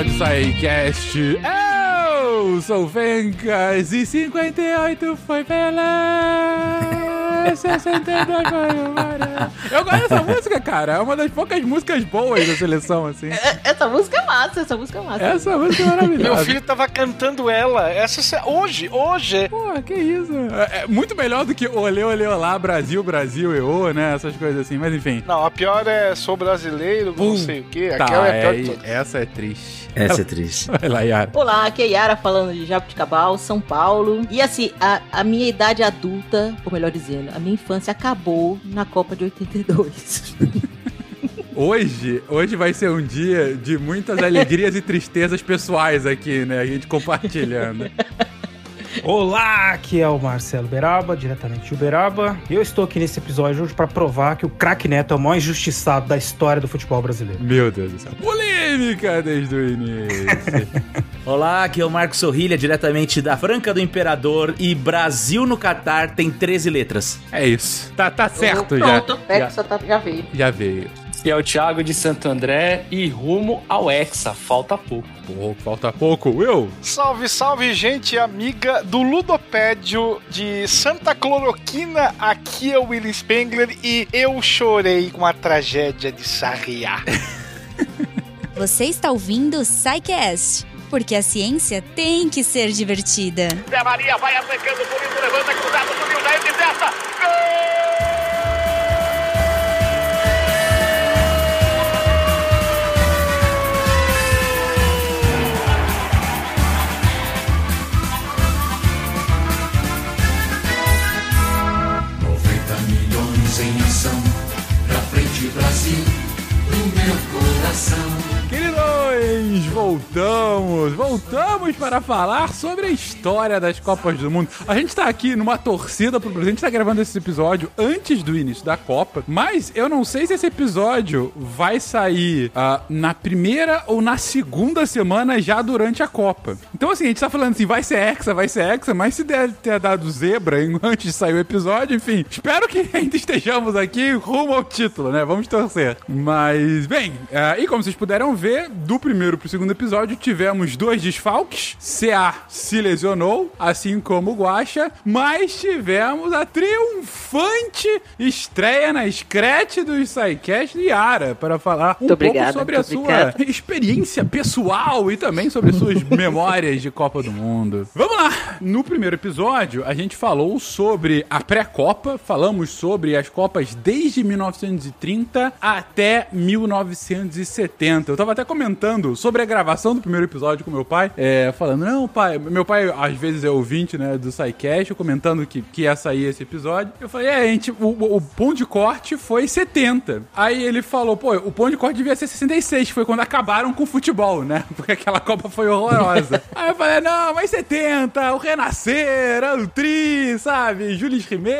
episódio do SciCast. Eu sou o Fencas e 58 foi Pelé. 62 foi o. Eu gosto dessa música, cara. É uma das poucas músicas boas da seleção, assim. É- Essa música é massa, essa música é massa. Essa música é maravilhosa. Meu filho tava cantando ela. Essa hoje, hoje. Pô, que isso. É, é muito melhor do que olê, olê, olá, Brasil, Brasil, eu, né? Essas coisas assim. Mas enfim. Não, a pior é sou brasileiro, não sei o quê. Aquela Tá, é a pior de é, todas. essa é triste. Essa é triste. Vai lá, Yara. Olá, aqui é Yara falando de Jabuticabal, São Paulo. E assim, a, a minha idade adulta, ou melhor dizendo, a minha infância acabou na Copa de 82. Hoje, hoje vai ser um dia de muitas alegrias e tristezas pessoais aqui, né? A gente compartilhando. Olá, aqui é o Marcelo Beraba, diretamente de Uberaba. E eu estou aqui nesse episódio hoje para provar que o craque Neto é o maior injustiçado da história do futebol brasileiro. Meu Deus do céu. Polêmica desde o início. Olá, aqui é o Marcos Sorrilha, diretamente da Franca do Imperador. E Brasil no Catar tem 13 letras. É isso. Tá, tá certo já. Pronto, Já, Hexa tá, já veio. já veio. E é o Thiago de Santo André e rumo ao Hexa. Falta pouco. Pô, falta pouco. Will, Salve, salve, gente amiga do Ludopédio de Santa Cloroquina. Aqui é o Willis Spengler e eu chorei com a tragédia de Sarriá. Você está ouvindo o SciCast, porque a ciência tem que ser divertida. Zé Maria vai atacando, por isso levanta, cruzado, subiu, Jair de testa. Unidos em ação, pra frente Brasil, do meu coração queridões, voltamos. Voltamos para falar sobre a história das Copas do Mundo. A gente tá aqui numa torcida pro Brasil. A gente tá gravando esse episódio antes do início da Copa, mas eu não sei se esse episódio vai sair ah, na primeira ou na segunda semana já durante a Copa. Então, assim, a gente tá falando assim, vai ser Hexa, vai ser Hexa, mas se der ter dado zebra em- antes de sair o episódio, enfim, espero que ainda estejamos aqui rumo ao título, né? Vamos torcer. Mas, bem, ah, e como vocês puderam ver, do primeiro pro segundo episódio, tivemos dois desfalques. CA se lesionou, assim como o Guaxa, mas tivemos a triunfante estreia na Scratch do SciCast de Yara para falar um pouco sobre a sua experiência pessoal e também sobre suas memórias de Copa do Mundo. Vamos lá! No primeiro episódio, a gente falou sobre a pré-Copa, falamos sobre as Copas desde 1930 até 1970. Eu tava até comentando sobre a gravação do primeiro episódio com meu pai, é, falando, não, pai, meu pai às vezes é ouvinte, né, do SciCast, eu comentando que, que ia sair esse episódio. Eu falei, é, a gente, o, o, o ponto de corte foi 70. Aí ele falou, pô, o ponto de corte devia ser 66, que foi quando acabaram com o futebol, né? Porque aquela Copa foi horrorosa. Aí eu falei, não, mas 70, o Renascer, o Tri, sabe? Jules Rimet,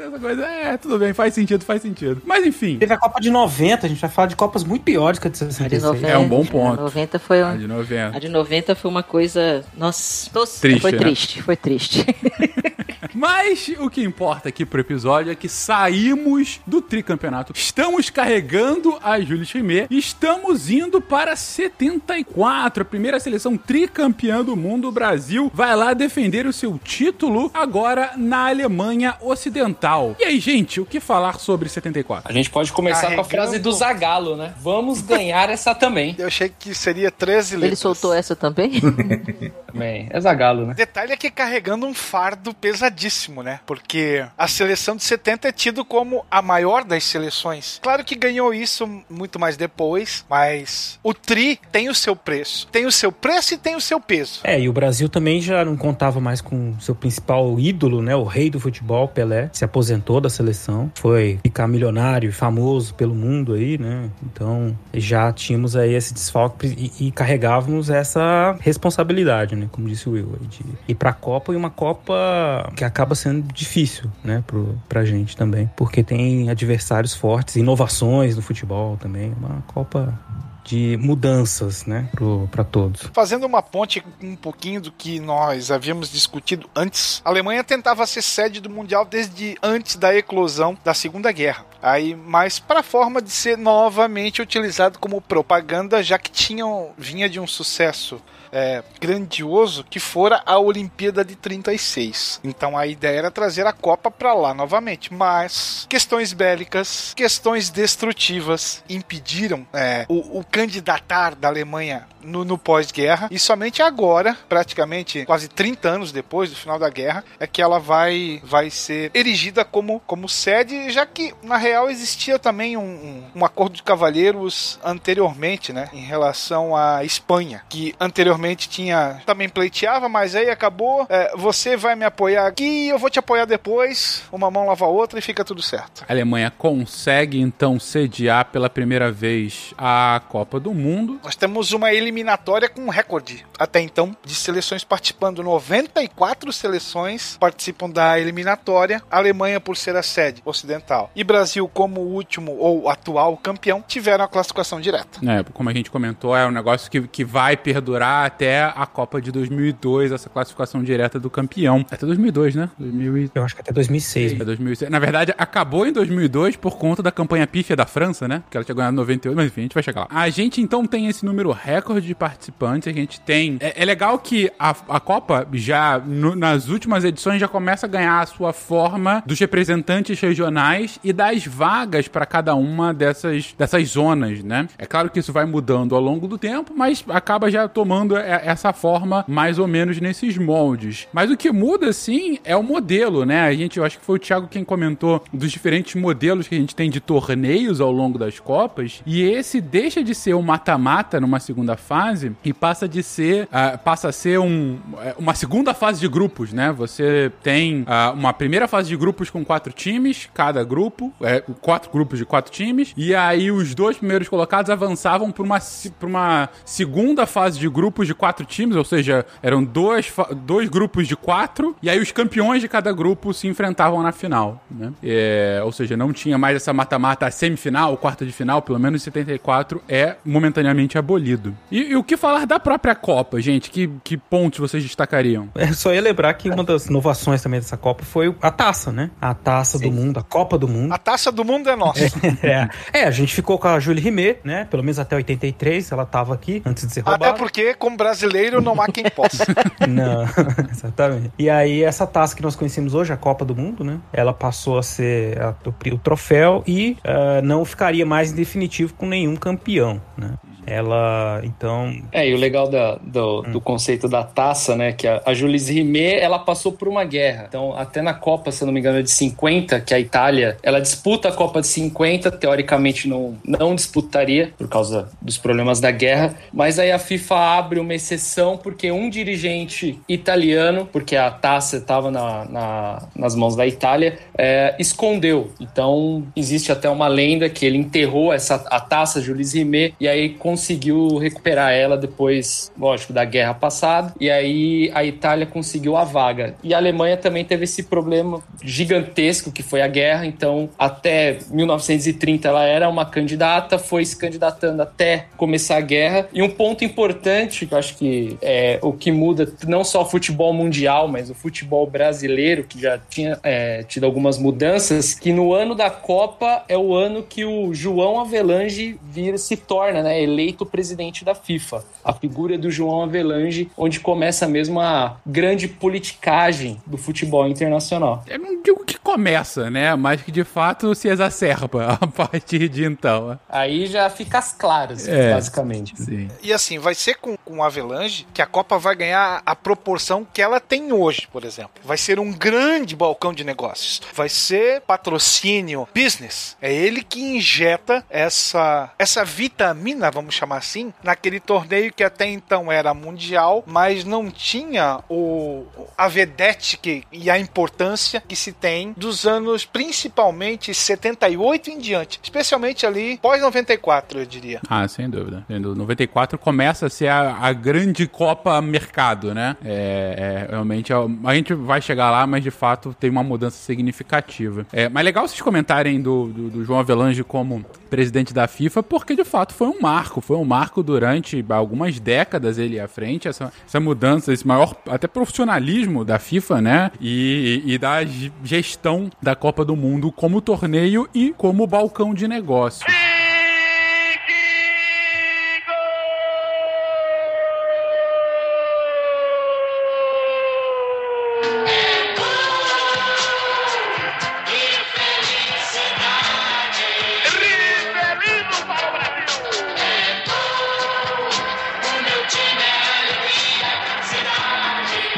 essa coisa. É, tudo bem, faz sentido, faz sentido. Mas enfim, Teve a Copa de 90, a gente vai falar de Copas muito piores que A de 66. 90, É um bom A ponto. de 90 foi a um... de 90. A de 90 foi uma coisa. Nossa, Triste, foi né? triste, foi triste. Mas o que importa aqui pro episódio é que saímos do tricampeonato. Estamos carregando a Jules Rimet e estamos indo para 74, a primeira seleção tricampeã do mundo. O Brasil vai lá defender o seu título agora na Alemanha Ocidental. E aí, gente, o que falar sobre 74? A gente pode começar com a Carregando. frase do Zagalo, né? Vamos ganhar essa também. Eu achei que seria 13 letras. Ele soltou essa também? Também. É Zagalo, né? Detalhe é que carregando um fardo pesadíssimo, né? Porque a seleção de 70 é tido como a maior das seleções. Claro que ganhou isso muito mais depois, mas o Tri tem o seu preço. Tem o seu preço e tem o seu peso. É, e o Brasil também já não contava mais com seu principal ídolo, né? O rei do futebol, Pelé, se aposentou da seleção, foi ficar milionário e famoso pelo mundo aí, né? Então já tínhamos aí esse desfalque e, e carregávamos essa responsabilidade, né? Como disse o Will, de ir pra Copa e uma Copa que acaba sendo difícil, né? Pro, pra gente também, porque tem adversários fortes, inovações no futebol também, uma Copa de mudanças, né, para todos. Fazendo uma ponte um pouquinho do que nós havíamos discutido antes, a Alemanha tentava ser sede do Mundial desde antes da eclosão da Segunda Guerra. Aí, mas para forma de ser novamente utilizado como propaganda, já que tinham vinha de um sucesso é, grandioso que fora a Olimpíada de 36. Então a ideia era trazer a Copa para lá novamente, mas questões bélicas, questões destrutivas impediram é, o, o candidatar da Alemanha no, no pós-guerra e somente agora, praticamente quase 30 anos depois do final da guerra, é que ela vai, vai ser erigida como, como sede, já que na real existia também um, um, um acordo de cavalheiros anteriormente, né, em relação à Espanha, que anteriormente tinha também pleiteava, mas aí acabou. É, você vai me apoiar aqui, eu vou te apoiar depois. Uma mão lava a outra e fica tudo certo. A Alemanha consegue então sediar pela primeira vez a Copa do Mundo. Nós temos uma eliminatória com um recorde até então de seleções participando. 94 seleções participam da eliminatória. A Alemanha, por ser a sede ocidental, e Brasil, como último ou atual campeão, tiveram a classificação direta. É, como a gente comentou, é um negócio que, que vai perdurar até a Copa de 2002, essa classificação direta do campeão. Até 2002, né? 2000 e... Eu acho que até 2006. É 2006. Na verdade, acabou em 2002 por conta da campanha pífia da França, né? Que ela tinha ganhado 98, mas enfim, a gente vai chegar lá. A gente então tem esse número recorde de participantes. A gente tem. É, é legal que a, a Copa já, no- nas últimas edições, já começa a ganhar a sua forma dos representantes regionais e das vagas para cada uma dessas, dessas zonas, né? É claro que isso vai mudando ao longo do tempo, mas acaba já tomando é, essa forma mais ou menos nesses moldes. Mas o que muda, sim, é o modelo, né? A gente, eu acho que foi o Thiago quem comentou dos diferentes modelos que a gente tem de torneios ao longo das Copas. E esse deixa de ser um mata-mata numa segunda fase e passa de ser, ah, passa a ser um, é, uma segunda fase de grupos, né? Você tem ah, uma primeira fase de grupos com quatro times, cada grupo, é, quatro grupos de quatro times, e aí os dois primeiros colocados avançavam para uma, uma segunda fase de grupos de quatro times, ou seja, eram dois, dois grupos de quatro, e aí os campeões de cada grupo se enfrentavam na final, né? É, ou seja, não tinha mais essa mata-mata, a semifinal, quarta de final, pelo menos em 74, é momentaneamente abolido. E, e o que falar da própria Copa, gente? Que, que pontos vocês destacariam? É só ia lembrar que uma das inovações também dessa Copa foi a taça, né? A taça do mundo, a Copa do Mundo. A taça do mundo é nossa. É. é, a gente ficou com a Julie Rimet, né? Pelo menos até 83, ela tava aqui antes de ser roubada. Até porque, como brasileiro, não há quem possa. Não, exatamente. E aí, essa taça que nós conhecemos hoje, a Copa do Mundo, né? Ela passou a ser a- o, troféu e ah, não ficaria mais em definitivo com nenhum campeão, né? Ela, então, É, e o legal da- do, do conceito da taça, né? Que a, a Jules Rimet, ela passou por uma guerra. Então, até na Copa, se eu não me engano, de 50, que a Itália, ela disputa a Copa de 50, teoricamente não, não disputaria, por causa dos problemas da guerra. Mas aí a FIFA abre uma exceção, porque um dirigente italiano, porque a taça estava na, na- nas mãos da Itália, é, escondeu. Então, existe até uma lenda que ele enterrou essa, a taça Jules Rimet e aí conseguiu recuperar ela depois, lógico, da guerra passada. E aí a Itália conseguiu a vaga. E a Alemanha também teve esse problema gigantesco que foi a guerra. Então, até 1930 ela era uma candidata, foi se candidatando até começar a guerra. E um ponto importante, que eu acho que é o que muda não só o futebol mundial, mas o futebol brasileiro, que já tinha é, tido algumas mudanças, que no ano da Copa é o ano que o João Avelange se torna né, presidente da FIFA. A figura do João Avelange, onde começa mesmo a grande politicagem do futebol internacional. Eu não digo que começa, né? Mas que de fato se exacerba a partir de então. Aí já fica as claras, É. basicamente. Sim. E assim, vai ser com, com o Avalanche que a Copa vai ganhar a proporção que ela tem hoje, por exemplo. Vai ser um grande balcão de negócios. Vai ser patrocínio, business. É ele que injeta essa, essa vitamina, vamos chamar assim, naquele torneio que até então era mundial, mas não tinha o, a vedete que, e a importância que se tem dos anos, principalmente 78 em diante. Especialmente ali pós-94, eu diria. Ah, sem dúvida. Sem dúvida. 94 começa a ser a, a grande Copa Mercado, né? É, é, realmente, é, a gente vai chegar lá, mas de fato tem uma mudança significativa. É, mas legal vocês comentarem do, do, do João Avelange como presidente da FIFA, porque de fato foi um marco, foi um marco durante algumas décadas ele à frente, essa, essa mudança, esse maior até profissionalismo da FIFA, né? E, e da gestão da Copa do Mundo como torneio e como balcão de negócio.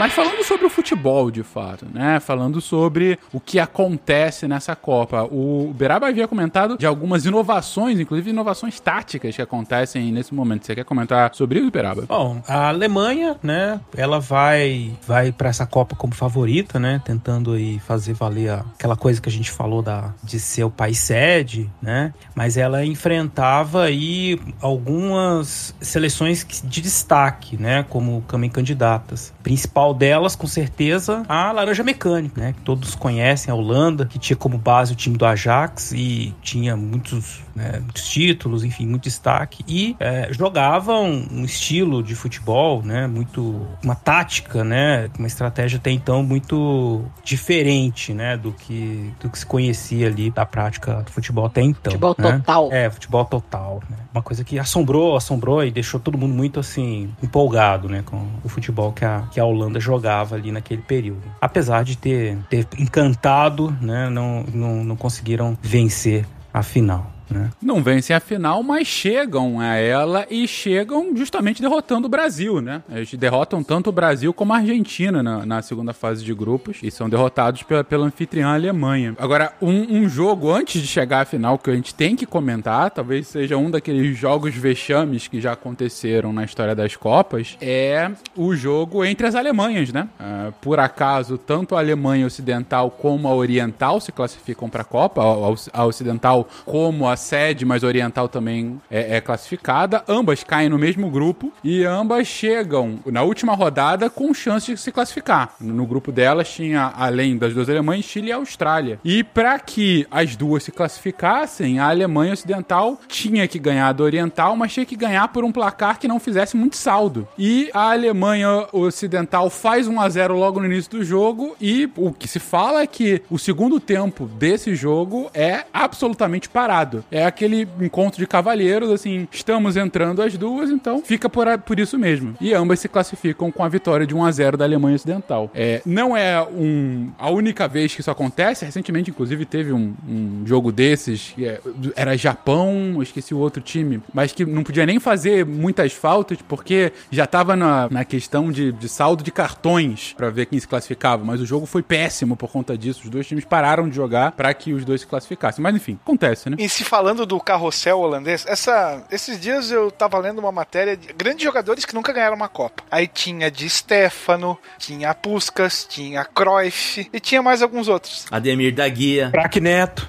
Mas falando sobre o futebol, de fato, né? Falando sobre o que acontece nessa Copa. O Beraba havia comentado de algumas inovações, inclusive inovações táticas que acontecem nesse momento. Você quer comentar sobre isso, Beraba? Bom, a Alemanha, né, ela vai vai para essa Copa como favorita, né, tentando aí fazer valer aquela coisa que a gente falou da de ser o país sede, né? Mas ela enfrentava aí algumas seleções de destaque, né, como também candidatas. Principal delas, com certeza, a Laranja Mecânica, né, que todos conhecem, a Holanda, que tinha como base o time do Ajax e tinha muitos, né, muitos títulos, enfim, muito destaque e é, jogava um, um estilo de futebol, né, muito uma tática, né, uma estratégia até então muito diferente, né, do que do que se conhecia ali da prática do futebol até então. Futebol né? total. É, futebol total, né? Uma coisa que assombrou, assombrou e deixou todo mundo muito assim empolgado, né, com o futebol que a, que a Holanda jogava ali naquele período. Apesar de ter, ter encantado, né, não, não, não conseguiram vencer a final. Né? Não vencem a final, mas chegam a ela e chegam justamente derrotando o Brasil, né? Eles derrotam tanto o Brasil como a Argentina na, na segunda fase de grupos e são derrotados pela, pela anfitriã Alemanha. Agora, um, um jogo antes de chegar à final que a gente tem que comentar, talvez seja um daqueles jogos vexames que já aconteceram na história das Copas, é o jogo entre as Alemanhas, né? Ah, por acaso, tanto a Alemanha Ocidental como a Oriental se classificam para a Copa, a, a Ocidental como a sede, mas a Oriental também é, é classificada. Ambas caem no mesmo grupo e ambas chegam na última rodada com chance de se classificar. No grupo delas tinha, além das duas Alemanhas, Chile e Austrália. E para que as duas se classificassem, a Alemanha Ocidental tinha que ganhar da Oriental, mas tinha que ganhar por um placar que não fizesse muito saldo. E a Alemanha Ocidental faz 1 a 0 logo no início do jogo e o que se fala é que o segundo tempo desse jogo é absolutamente parado. É aquele encontro de cavalheiros, assim, estamos entrando as duas, então fica por, por isso mesmo. E ambas se classificam com a vitória de 1 a 0 da Alemanha Ocidental. É, não é um, a única vez que isso acontece, recentemente, inclusive, teve um, um jogo desses, é- era Japão, esqueci o outro time, mas que não podia nem fazer muitas faltas, porque já tava na, na questão de, de saldo de cartões pra ver quem se classificava, mas o jogo foi péssimo por conta disso. Os dois times pararam de jogar pra que os dois se classificassem. Mas enfim, acontece, né? E se falando do carrossel holandês, essa, esses dias eu tava lendo uma matéria de grandes jogadores que nunca ganharam uma Copa. Aí tinha de Stefano, tinha Puskas, tinha Cruyff e tinha mais alguns outros. Ademir da Guia, Craque Neto.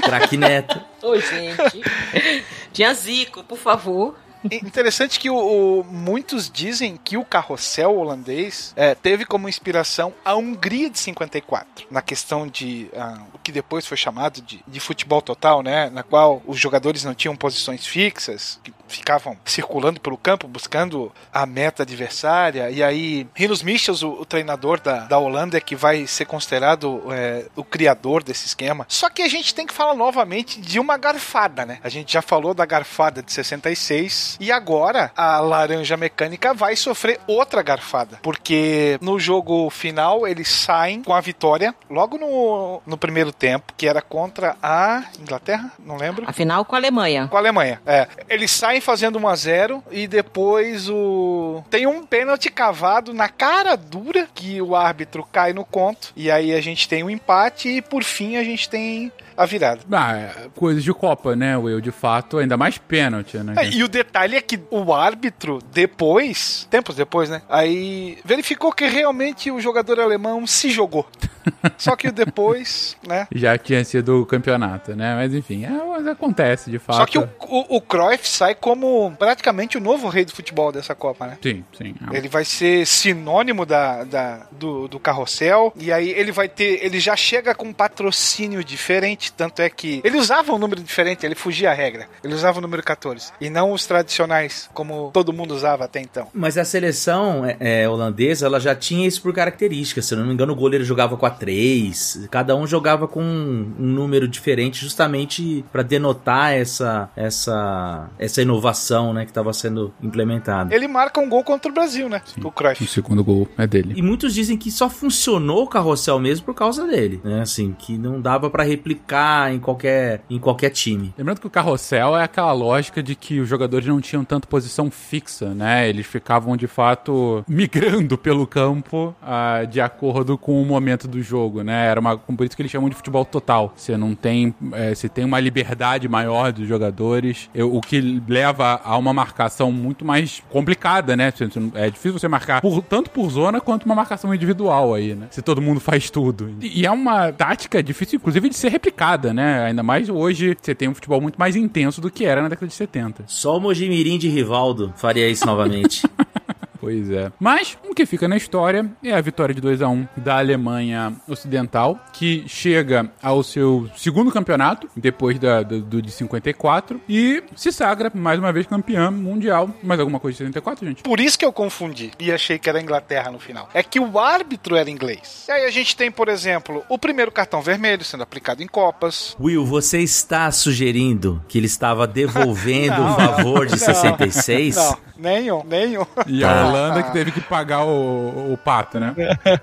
craque Neto. Ô, gente. Tinha Zico, por favor. E Interessante que o, o- muitos dizem que o carrossel holandês é, teve como inspiração a Hungria de 54, na questão de ah, o que depois foi chamado de, de futebol total, né? Na qual os jogadores não tinham posições fixas, que ficavam circulando pelo campo buscando a meta adversária. E aí, Rinus Michels, o, o treinador da, da Holanda, é que vai ser considerado é, o criador desse esquema. Só que a gente tem que falar novamente de uma garfada, né? A gente já falou da garfada de 66 e agora a Laranja Mecânica vai sofrer outra garfada, porque no jogo final eles saem com a vitória logo no, no primeiro tempo, que era contra a Inglaterra, não lembro. Afinal, com a Alemanha. Com a Alemanha, é. Eles saem fazendo 1 a 0 e depois o tem um pênalti cavado na cara dura que o árbitro cai no conto e aí a gente tem um empate e por fim a gente tem a virada. Ah, é, coisas de Copa, né, Will? De fato, ainda mais pênalti, né? É, e o detalhe é que o árbitro, depois, tempos depois, né? Aí verificou que realmente o jogador alemão se jogou. Só que depois, né? Já tinha sido o campeonato, né? Mas enfim, é, mas acontece de fato. Só que o, o, o Cruyff sai como praticamente o novo rei do futebol dessa Copa, né? Sim, sim. é. Ele vai ser sinônimo da, da- do, do carrossel. E aí ele vai ter. Ele já chega com um patrocínio diferente. Tanto é que. Ele usava um número diferente, ele fugia a regra. Ele usava o número 14. E não os tradicionais, como todo mundo usava até então. Mas a seleção é, é, holandesa, ela já tinha isso por característica. Se eu não me engano, o goleiro jogava com a 3. Cada um jogava com um, um número diferente, justamente para denotar essa, essa, essa inovação né, que estava sendo implementada. Ele marca um gol contra o Brasil, né? O O Cruyff. segundo gol é dele. E muitos dizem que só funcionou o carrossel mesmo por causa dele, né? Assim, que não dava pra replicar em qualquer, em qualquer time. Lembrando que o carrossel é aquela lógica de que os jogadores não tinham tanto posição fixa, né? Eles ficavam de fato migrando pelo campo ah, de acordo com o momento do jogo, né? Era uma, por isso que eles chamam de futebol total. Você não tem, eh, você tem uma liberdade maior dos jogadores, eu- o que leva a uma marcação muito mais complicada, né? É difícil você marcar por- tanto por zona quanto uma marcação individual aí, né? Se todo mundo faz tudo. E, e é uma tática difícil, inclusive, de ser replicada, né? Ainda mais hoje você tem um futebol muito mais intenso do que era na década de 70. Só o Mojimirim de Rivaldo faria isso novamente. Pois é. Mas o que fica na história é a vitória de 2 a 1 da Alemanha Ocidental, que chega ao seu segundo campeonato, depois da, do, do de 54, e se sagra mais uma vez campeã mundial. Mais alguma coisa de 74, gente? Por isso que eu confundi e achei que era a Inglaterra no final. É que o árbitro era inglês. E aí a gente tem, por exemplo, o primeiro cartão vermelho sendo aplicado em Copas. Will, você está sugerindo que ele estava devolvendo o favor de não, 66? Não, nenhum, nenhum. E a Holanda que teve que pagar o, o pato, né?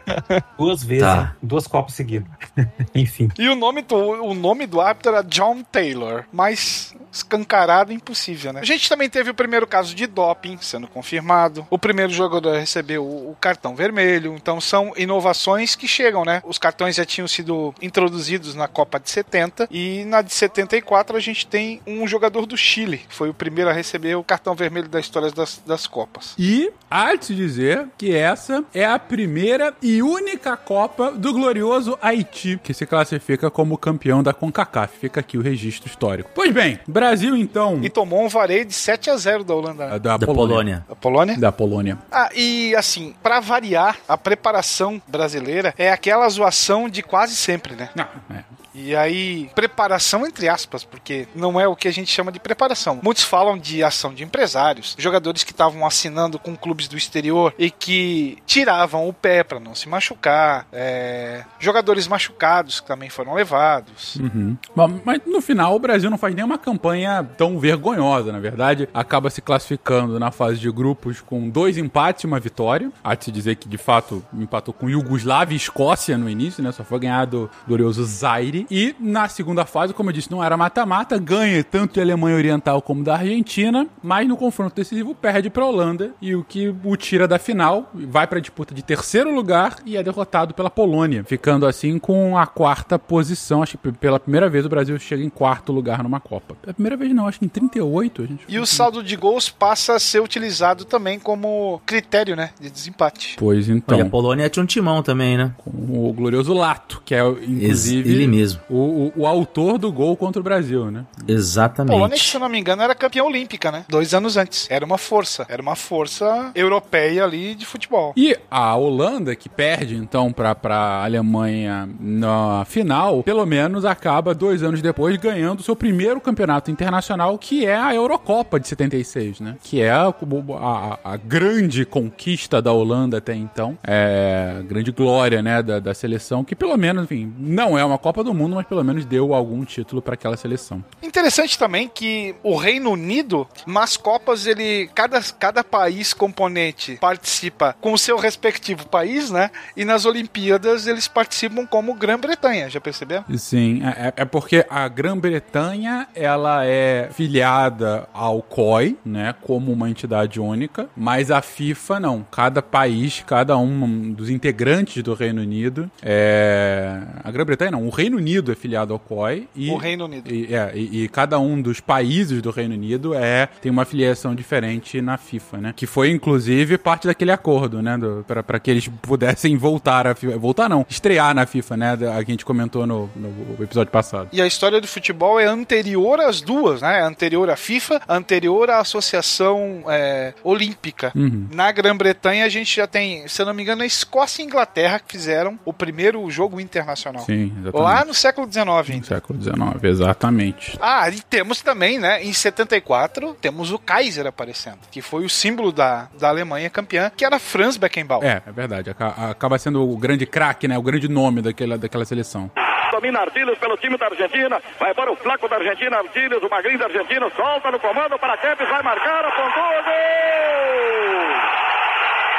Duas vezes, Tá. duas copas seguidas. Enfim. E o nome, do, o nome do árbitro era John Taylor, mas escancarado impossível, né? A gente também teve o primeiro caso de doping sendo confirmado. O primeiro jogador recebeu o, o cartão vermelho. Então são inovações que chegam, né? Os cartões já tinham sido introduzidos na Copa de 70 e na de 74 a gente tem um jogador do Chile, que foi o primeiro a receber o cartão vermelho da história das, das Copas. E há de se dizer que essa é a primeira e única Copa do glorioso Haiti, que se classifica como campeão da CONCACAF. Fica aqui o registro histórico. Pois bem, Brasil então. E tomou um vareio de 7 a 0 da Holanda. né? Da, Da Polônia. Da Polônia? Da Polônia. Ah, e assim, pra variar, a preparação brasileira é aquela zoação de quase sempre, né? Não, é. E aí, preparação entre aspas, porque não é o que a gente chama de preparação. Muitos falam de ação de empresários, jogadores que estavam assinando com clubes do exterior e que tiravam o pé pra não se machucar, é, jogadores machucados que também foram levados. Uhum. Mas no final o Brasil não faz nenhuma campanha tão vergonhosa, na verdade. Acaba se classificando na fase de grupos com dois empates e uma vitória. Há de se dizer que de fato empatou com Iugoslávia e Escócia no início, né? Só foi ganhar do glorioso Zaire. E na segunda fase, como eu disse, não era mata-mata, ganha tanto de Alemanha Oriental como da Argentina, mas no confronto decisivo perde para a Holanda e o que o tira da final, vai para a disputa de terceiro lugar e é derrotado pela Polônia, ficando assim com a quarta posição. Acho que pela primeira vez o Brasil chega em quarto lugar numa Copa. Pela primeira vez não, acho que em 38 a gente. E o saldo de gols passa a ser utilizado também como critério, né, de desempate. Pois então. Olha, a Polônia tinha um timão também, né? com o glorioso Lato, que é inclusive Ele mesmo. O, o, o autor do gol contra o Brasil, né? Polônia, que, Exatamente. se eu não me engano, era campeã olímpica, né? Dois anos antes. Era uma força. Era uma força europeia ali de futebol. E a Holanda, que perde então para a Alemanha na final, pelo menos acaba dois anos depois ganhando o seu primeiro campeonato internacional, que é a Eurocopa de 76, né? Que é a, a- a grande conquista da Holanda até então. É a grande glória, né, da, da seleção, que pelo menos, enfim, não é uma Copa do Mundo, mas pelo menos deu algum título para aquela seleção. Interessante também que o Reino Unido, nas Copas, ele. Cada, cada país componente participa com o seu respectivo país, né? E nas Olimpíadas eles participam como Grã-Bretanha, já percebeu? Sim, é, é porque a Grã-Bretanha ela é filiada ao COI, né, como uma entidade única, mas a FIFA não. Cada país, cada um dos integrantes do Reino Unido, é... a Grã-Bretanha não, o Reino Unido Unido é filiado ao COI e O Reino Unido. e, é, e, e cada um dos países do Reino Unido é tem uma filiação diferente na FIFA, né? Que foi inclusive parte daquele acordo, né? Para que eles pudessem voltar a FIFA, voltar não, estrear na FIFA, né? A que a gente comentou no, no episódio passado. E a história do futebol é anterior às duas, né? Anterior à FIFA, anterior à Associação é, Olímpica. Uhum. Na Grã-Bretanha a gente já tem, se eu não me engano, a Escócia e Inglaterra que fizeram o primeiro jogo internacional. Sim, exatamente. Lá no século XIX, No século XIX, exatamente. Ah, e temos também, né, em 74, temos o Kaiser aparecendo, que foi o símbolo da, da Alemanha campeã, que era Franz Beckenbauer. É, é verdade. Aca- Acaba sendo o grande craque, né? O grande nome daquela, daquela seleção. Domina Artiles pelo time da Argentina. Vai para o flaco da Argentina. Artiles, o magrinho da Argentina. Solta no comando para Kempis. Vai marcar. Apontou.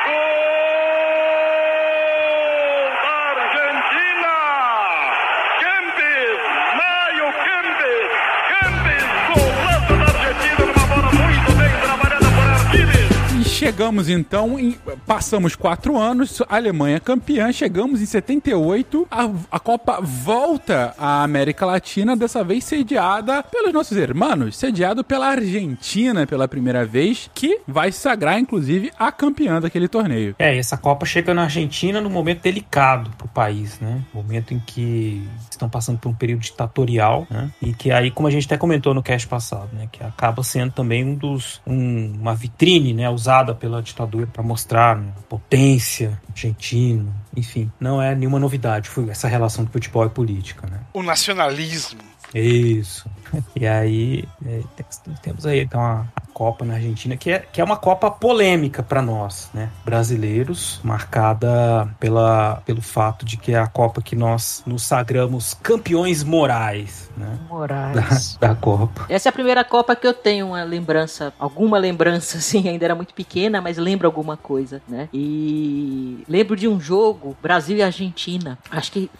Gol! Chegamos então, em, passamos quatro anos, a Alemanha campeã, chegamos em 78, a, a Copa volta à América Latina, dessa vez sediada pelos nossos irmãos, sediado pela Argentina pela primeira vez, que vai sagrar, inclusive, a campeã daquele torneio. É, essa Copa chega na Argentina num momento delicado pro país, né? Momento em que estão passando por um período ditatorial, né? E que aí, como a gente até comentou no cast passado, né? Que acaba sendo também um dos um- uma vitrine, né? Usada pela ditadura para mostrar né, potência argentina, enfim, não é nenhuma novidade essa relação de futebol e política, né? O nacionalismo. Isso. E aí é, tem- temos aí então a, a Copa na Argentina, que é, que é uma Copa polêmica para nós, né? Brasileiros, marcada pela, pelo fato de que é a Copa que nós nos sagramos campeões morais, né? Moraes. Da, da Copa. Essa é a primeira Copa que eu tenho uma lembrança, alguma lembrança, assim, ainda era muito pequena, mas lembro alguma coisa, né? E lembro de um jogo, Brasil e Argentina. Acho que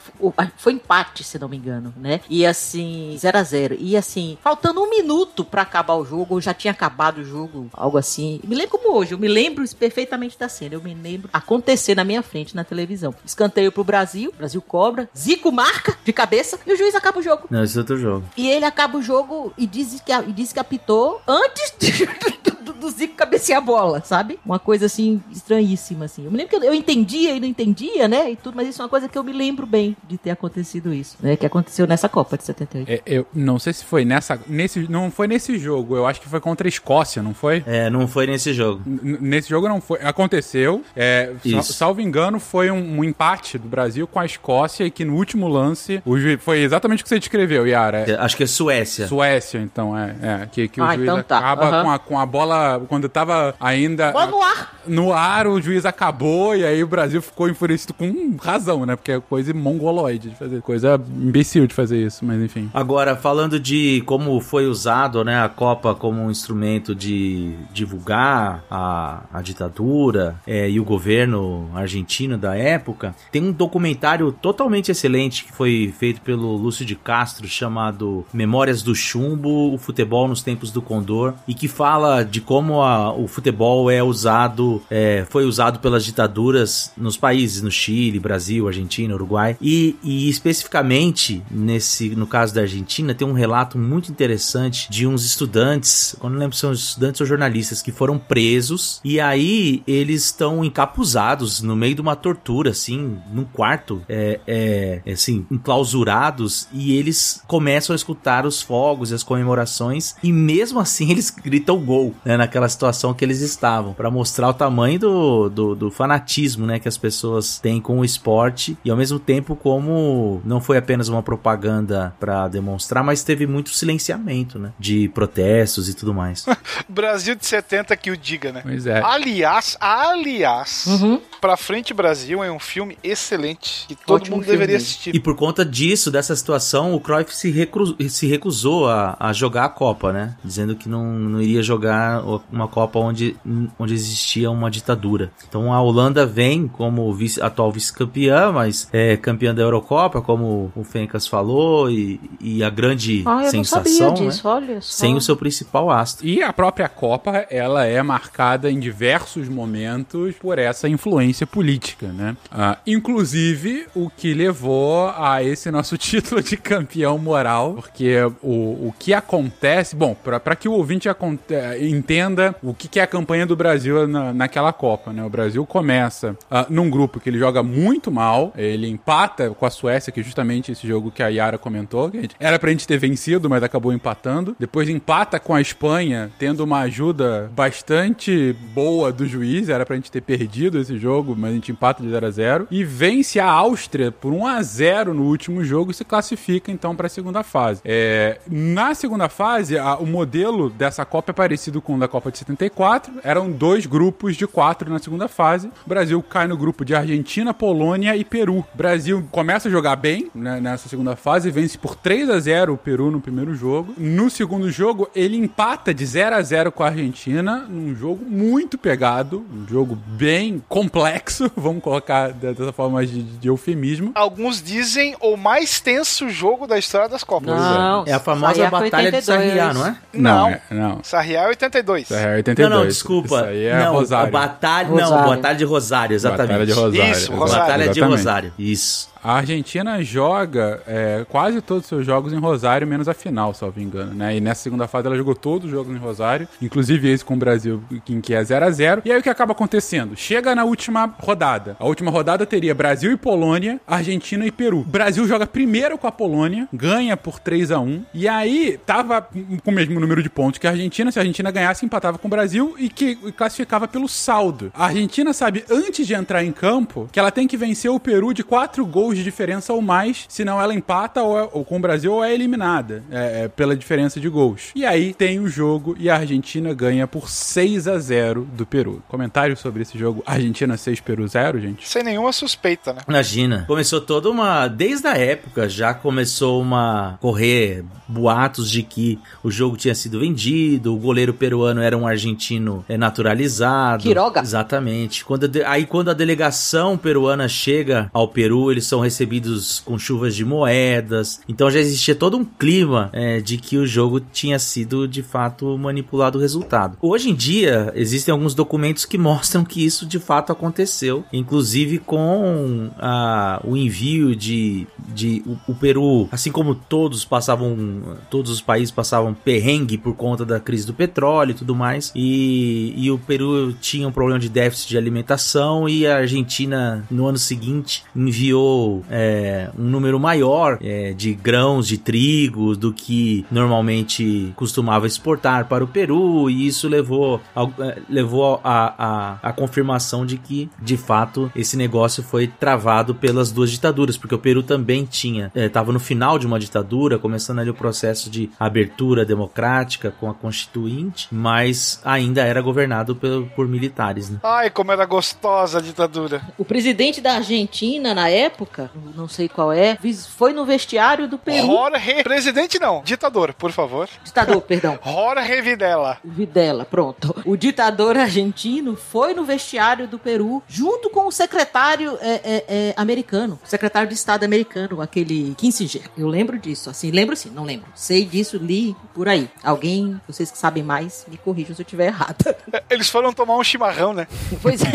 foi empate, se não me engano, né? E assim, 0 a 0 E assim, faltando um minuto pra acabar o jogo, ou já tinha acabado o jogo, algo assim. Me lembro como hoje, eu me lembro perfeitamente da cena. Eu me lembro acontecer na minha frente na televisão. Escanteio pro Brasil, Brasil cobra, Zico marca de cabeça e o juiz acaba o jogo. Não, esse é outro jogo. E ele acaba o jogo e diz que, e diz que apitou antes de- do, do Zico cabecear a bola, sabe? Uma coisa assim, estranhíssima, assim. Eu me lembro que eu, eu entendia e não entendia, né? E tudo, mas isso é uma coisa que eu me lembro bem de ter acontecido isso, né? Que aconteceu nessa Copa de 78. É, eu não sei se foi nessa. Nesse, não foi nesse jogo, eu acho que foi contra a Escócia, não foi? É, não foi nesse jogo. N- Nesse jogo não foi. Aconteceu. É, salvo engano, foi um, um empate do Brasil com a Escócia e que no último lance. O juiz, foi exatamente o que você descreveu, Yara. É, Acho que é Suécia. Suécia, então, é. é que, que o Ah, juiz então tá, acaba aham. com, a, com a bola. Quando tava ainda. Bola no ar! No ar, o juiz acabou e aí Brasil ficou enfurecido com razão, né? Porque é coisa mongoloide de fazer. Coisa imbecil de fazer isso, mas enfim. Agora, falando de como foi usado né, a Copa como um instrumento de divulgar a, a ditadura é, e o governo argentino da época, tem um documentário totalmente excelente que foi feito pelo Lúcio de Castro chamado Memórias do Chumbo, o futebol nos tempos do Condor, e que fala de como a- o futebol é usado, é, foi usado pelas ditaduras nos países, no Chile, Brasil, Argentina, Uruguai, e, e especificamente nesse, no caso da Argentina, tem um relato muito interessante de uns estudantes, eu não lembro se são estudantes ou jornalistas, que foram presos, e aí eles estão encapuzados no meio de uma tortura, assim, num quarto, é, é, assim, enclausurados, e eles começam a escutar os fogos e as comemorações, e mesmo assim eles gritam gol, né, naquela situação que eles estavam, para mostrar o tamanho do, do, do fanatismo, né, que as pessoas têm com o esporte, e ao mesmo tempo como não foi apenas uma propaganda para demonstrar, mas teve muito silenciamento, né, de protestos e tudo mais. Brasil de 70 que o diga, né? Pois é. Aliás, aliás, Uhum. Pra Frente Brasil é um filme excelente que todo Ótimo mundo deveria mesmo. assistir. E por conta disso, dessa situação, o Cruyff se, recru- se recusou a, a jogar a Copa, né? Dizendo que não, não iria jogar uma Copa onde, onde existia uma ditadura. Então a Holanda vem como vice, atual vice-campeã, mas é campeã da Eurocopa, como o Fencas falou, e, e a grande Ah, eu sensação, não sabia disso, né? olha só. Sem o seu principal astro. E a própria Copa, ela é marcada em diversos momentos por essa influência política, né? Ah, inclusive, o que levou a esse nosso título de campeão moral, porque o, o que acontece... Bom, para que o ouvinte aconte- entenda o que, que é a campanha do Brasil na, naquela Copa, né? O Brasil começa ah, num grupo que ele joga muito mal, ele empata com a Suécia, que é justamente esse jogo que a Yara comentou, que a era pra gente ter vencido, mas acabou empatando. Depois empata com a Espanha, tendo uma ajuda bastante boa do juiz, era pra gente ter perdido esse jogo, mas a gente empata de 0 a 0 E vence a Áustria por 1 a 0 no último jogo e se classifica então pra segunda fase. É, na segunda fase, a- o modelo dessa Copa é parecido com o da Copa de 74. Eram dois grupos de quatro na segunda fase. O Brasil cai no grupo de Argentina, Polônia e Peru. O Brasil começa a jogar bem né, nessa segunda fase vence por 3 a 0 o Peru no primeiro jogo. No segundo jogo, ele empata de 0 a 0 com a Argentina, num jogo muito pegado, um jogo bem complexo, vamos colocar de- dessa forma de, de eufemismo. Alguns dizem o mais tenso jogo da história das Copas. Não, É a famosa Sarriá Batalha de 82. Sarriá, não é? Não. é, não. Sarriá é 82. Isso é 82. Não, não, desculpa. Isso aí é não, Rosário. A batalha, Rosário. Não, Batalha de Rosário, exatamente. Batalha de Rosário. Isso, Rosário. Batalha de exatamente. Rosário. Isso. A Argentina joga é, quase todos os seus jogos em Rosário, menos a final, salvo engano, né? E nessa segunda fase ela jogou todos os jogos em Rosário, inclusive esse com o Brasil, em que é 0 a 0 E aí o que acaba acontecendo? Chega na última rodada. A última rodada teria Brasil e Polônia, Argentina e Peru. O Brasil joga primeiro com a Polônia, ganha por 3 a 1 E aí tava com o mesmo número de pontos que a Argentina. Se a Argentina ganhasse, empatava com o Brasil e que classificava pelo saldo. A Argentina sabe, antes de entrar em campo, que ela tem que vencer o Peru de 4 gols de diferença ou mais, senão ela empata ou, é- ou com o Brasil ou é eliminada é, é, pela diferença de gols. E aí tem o jogo e a Argentina ganha por 6 a 0 do Peru. Comentário sobre esse jogo: Argentina 6, Peru 0, gente? Sem nenhuma suspeita, né? Imagina. Começou toda uma. Desde a época já começou uma. correr boatos de que o jogo tinha sido vendido, o goleiro peruano era um argentino é, naturalizado. Quiroga. Exatamente. Quando Aí quando a delegação peruana chega ao Peru, eles são recebidos com chuvas de moedas. Então já existia todo um clima é, de que o jogo tinha sido de fato manipulado o resultado. Hoje em dia, existem alguns documentos que mostram que isso de fato aconteceu, inclusive com ah, o envio de, de o, o Peru, assim como todos passavam, todos os países passavam perrengue por conta da crise do petróleo e tudo mais, e, e o Peru tinha um problema de déficit de alimentação e a Argentina no ano seguinte enviou é, um número maior é, de grãos, de trigo do que normalmente costumava exportar para o Peru e isso levou, ao- eh, levou a, a, a confirmação de que de fato esse negócio foi travado pelas duas ditaduras, porque o Peru também tinha, estava no final de uma ditadura, começando ali o processo de abertura democrática com a constituinte, mas ainda era governado por, por militares, né? Ai, como era gostosa a ditadura. O presidente da Argentina, na época, não sei qual é, foi no vestiário do Peru. Jorge. Presidente não, ditador, por favor. Ditador, perdão. Jorge Videla. Videla, pronto. O ditador argentino foi no vestiário do Peru junto com o secretário é, é, é, americano, secretário de Estado americano, aquele Kissinger. Eu lembro disso, assim, lembro sim, não lembro. Sei disso, li por aí. Alguém, vocês que sabem mais, me corrijam se eu estiver errada. Eles foram tomar um chimarrão, né? Pois é.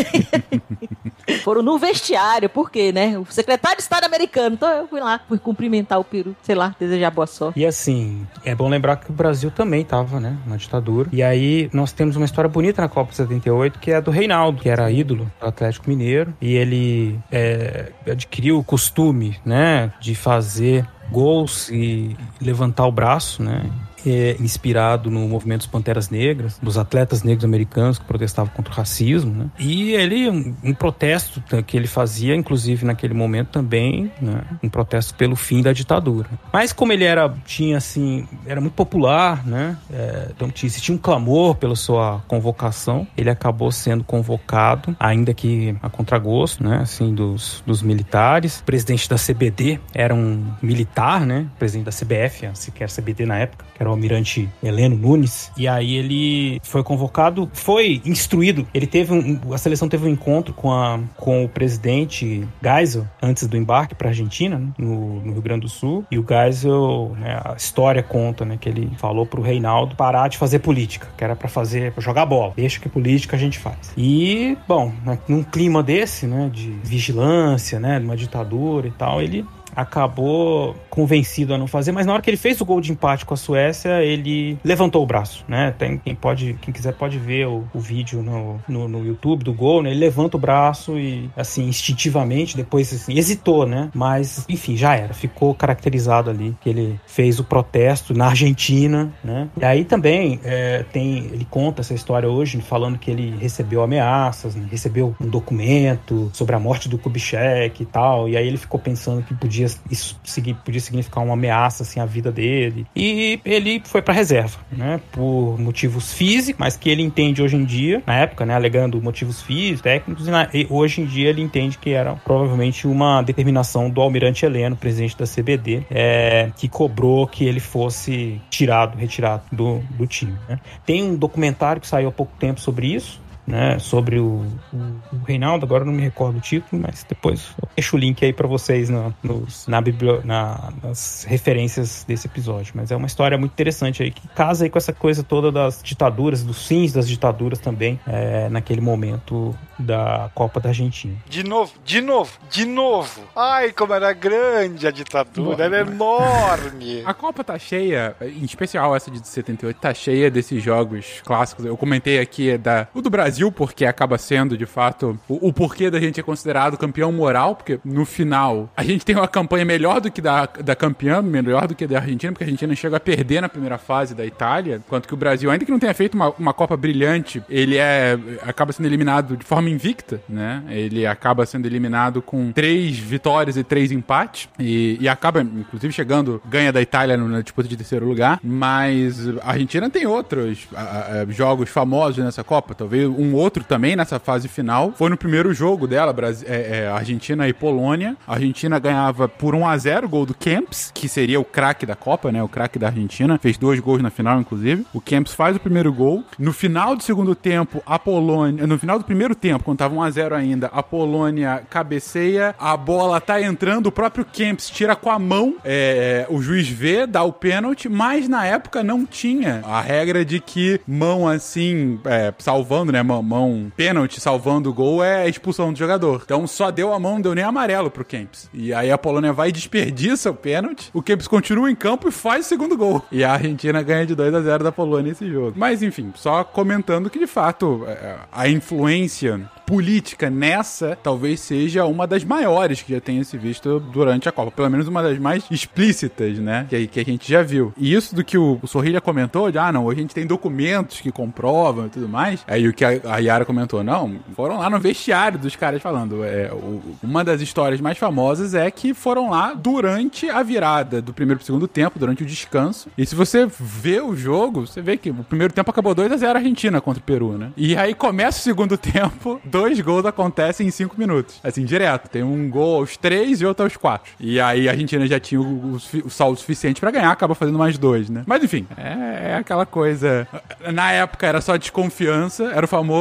Foram no vestiário, porque, né? O secretário de Estado americano. Então eu fui lá, fui cumprimentar o Peru, sei lá, desejar boa sorte. E assim, é bom lembrar que o Brasil também estava, né, na ditadura. E aí nós temos uma história bonita na Copa 78, que é a do Reinaldo, que era ídolo do Atlético Mineiro. E ele é, adquiriu o costume, né, de fazer gols e levantar o braço, né? É, inspirado no movimento dos Panteras Negras, dos atletas negros americanos que protestavam contra o racismo, né? E ele, um, um protesto que ele fazia, inclusive naquele momento também, né? Um protesto pelo fim da ditadura. Mas como ele era, tinha assim, era muito popular, né? É, então tinha, existia um clamor pela sua convocação, ele acabou sendo convocado, ainda que a contragosto, né? Assim, dos, dos militares. O presidente da CBD era um militar, né? O presidente da CBF, sequer CBD na época, que era almirante Heleno Nunes. E aí ele foi convocado, foi instruído. Ele teve um, a seleção teve um encontro com, a, com o presidente Geisel antes do embarque para Argentina, né, no, no, Rio Grande do Sul. E o Geisel, né, a história conta, né, que ele falou pro Reinaldo parar de fazer política, que era para fazer, pra jogar bola. Deixa que política a gente faz. E, bom, né, num clima desse, né, de vigilância, né, de uma ditadura e tal, ele acabou convencido a não fazer, mas na hora que ele fez o gol de empate com a Suécia, ele levantou o braço, né? Tem quem pode, quem quiser pode ver o, o vídeo no, no, no, YouTube do gol, né? Ele levanta o braço e, assim, instintivamente, depois, assim, hesitou, né? Mas, enfim, já era, ficou caracterizado ali que ele fez o protesto na Argentina, né? E aí também é, tem, ele conta essa história hoje, falando que ele recebeu ameaças, né? recebeu um documento sobre a morte do Kubitschek e tal, e aí ele ficou pensando que podia podia, isso podia significar uma ameaça assim, à vida dele. E ele foi para reserva, né? Por motivos físicos, mas que ele entende hoje em dia, na época, né? Alegando motivos físicos, técnicos, e, na, e hoje em dia ele entende que era provavelmente uma determinação do almirante Heleno, presidente da CBD, é, que cobrou que ele fosse tirado, retirado do, do time. Né? Tem um documentário que saiu há pouco tempo sobre isso, né, sobre o, o, o, Reinaldo, agora não me recordo o título, mas depois eu deixo o link aí para vocês no, nos, na, biblio, na, nas referências desse episódio. Mas é uma história muito interessante aí, que casa aí com essa coisa toda das ditaduras, dos fins das ditaduras também, é, naquele momento da Copa da Argentina. De novo, de novo, de novo. Ai, como era grande a ditadura, era enorme. A Copa tá cheia, em especial essa de 78, tá cheia desses jogos clássicos. Eu comentei aqui da, o do Brasil, porque acaba sendo, de fato, o, o porquê da gente é considerado campeão moral, porque no final a gente tem uma campanha melhor do que da, da campeã, melhor do que da Argentina, porque a Argentina chega a perder na primeira fase da Itália, enquanto que o Brasil, ainda que não tenha feito uma, uma Copa brilhante, ele é acaba sendo eliminado de forma invicta, né? Ele acaba sendo eliminado com três vitórias e três empates e, e acaba, inclusive, chegando, ganha da Itália na disputa de terceiro lugar, mas a Argentina tem outros a, a, jogos famosos nessa Copa, talvez um outro também nessa fase final, foi no primeiro jogo dela, Brasil, é, é, Argentina e Polônia, a Argentina ganhava por 1 a 0 gol do Kempis, que seria o craque da Copa, né? O craque da Argentina, fez dois gols na final, inclusive. O Kempis faz o primeiro gol. No final do segundo tempo, a Polônia, no final do primeiro tempo, quando tava 1x0 ainda, a Polônia cabeceia, a bola tá entrando, o próprio Kempis tira com a mão, é, o juiz vê, dá o pênalti, mas na época não tinha a regra de que mão assim, é, salvando, né, mão, mão pênalti, salvando o gol é expulsão do jogador. Então só deu a mão, não deu nem amarelo pro Kempis. E aí a Polônia vai e desperdiça o pênalti, o Kempis continua em campo e faz o segundo gol. E a Argentina ganha de 2 a 0 da Polônia esse jogo. Mas enfim, só comentando que de fato é, a influência política nessa talvez seja uma das maiores que já tenha se visto durante a Copa. Pelo menos uma das mais explícitas, né? Que, que a gente já viu. E isso do que o, o Sorrilha comentou, de ah, não, hoje a gente tem documentos que comprovam e tudo mais. Aí o que a, a Yara comentou, não, foram lá no vestiário dos caras falando. É, o, uma das histórias mais famosas é que foram lá durante a virada do primeiro pro segundo tempo, durante o descanso. E se você vê o jogo, você vê que o primeiro tempo acabou 2 a 0 Argentina contra o Peru, né? E aí começa o segundo tempo, dois gols acontecem em cinco minutos. Assim, direto. Tem um gol aos três e outro aos quatro. E aí a Argentina já tinha o, o, o saldo suficiente para ganhar, acaba fazendo mais dois, né? Mas enfim, é, é, aquela coisa. Na época era só desconfiança, era o famoso.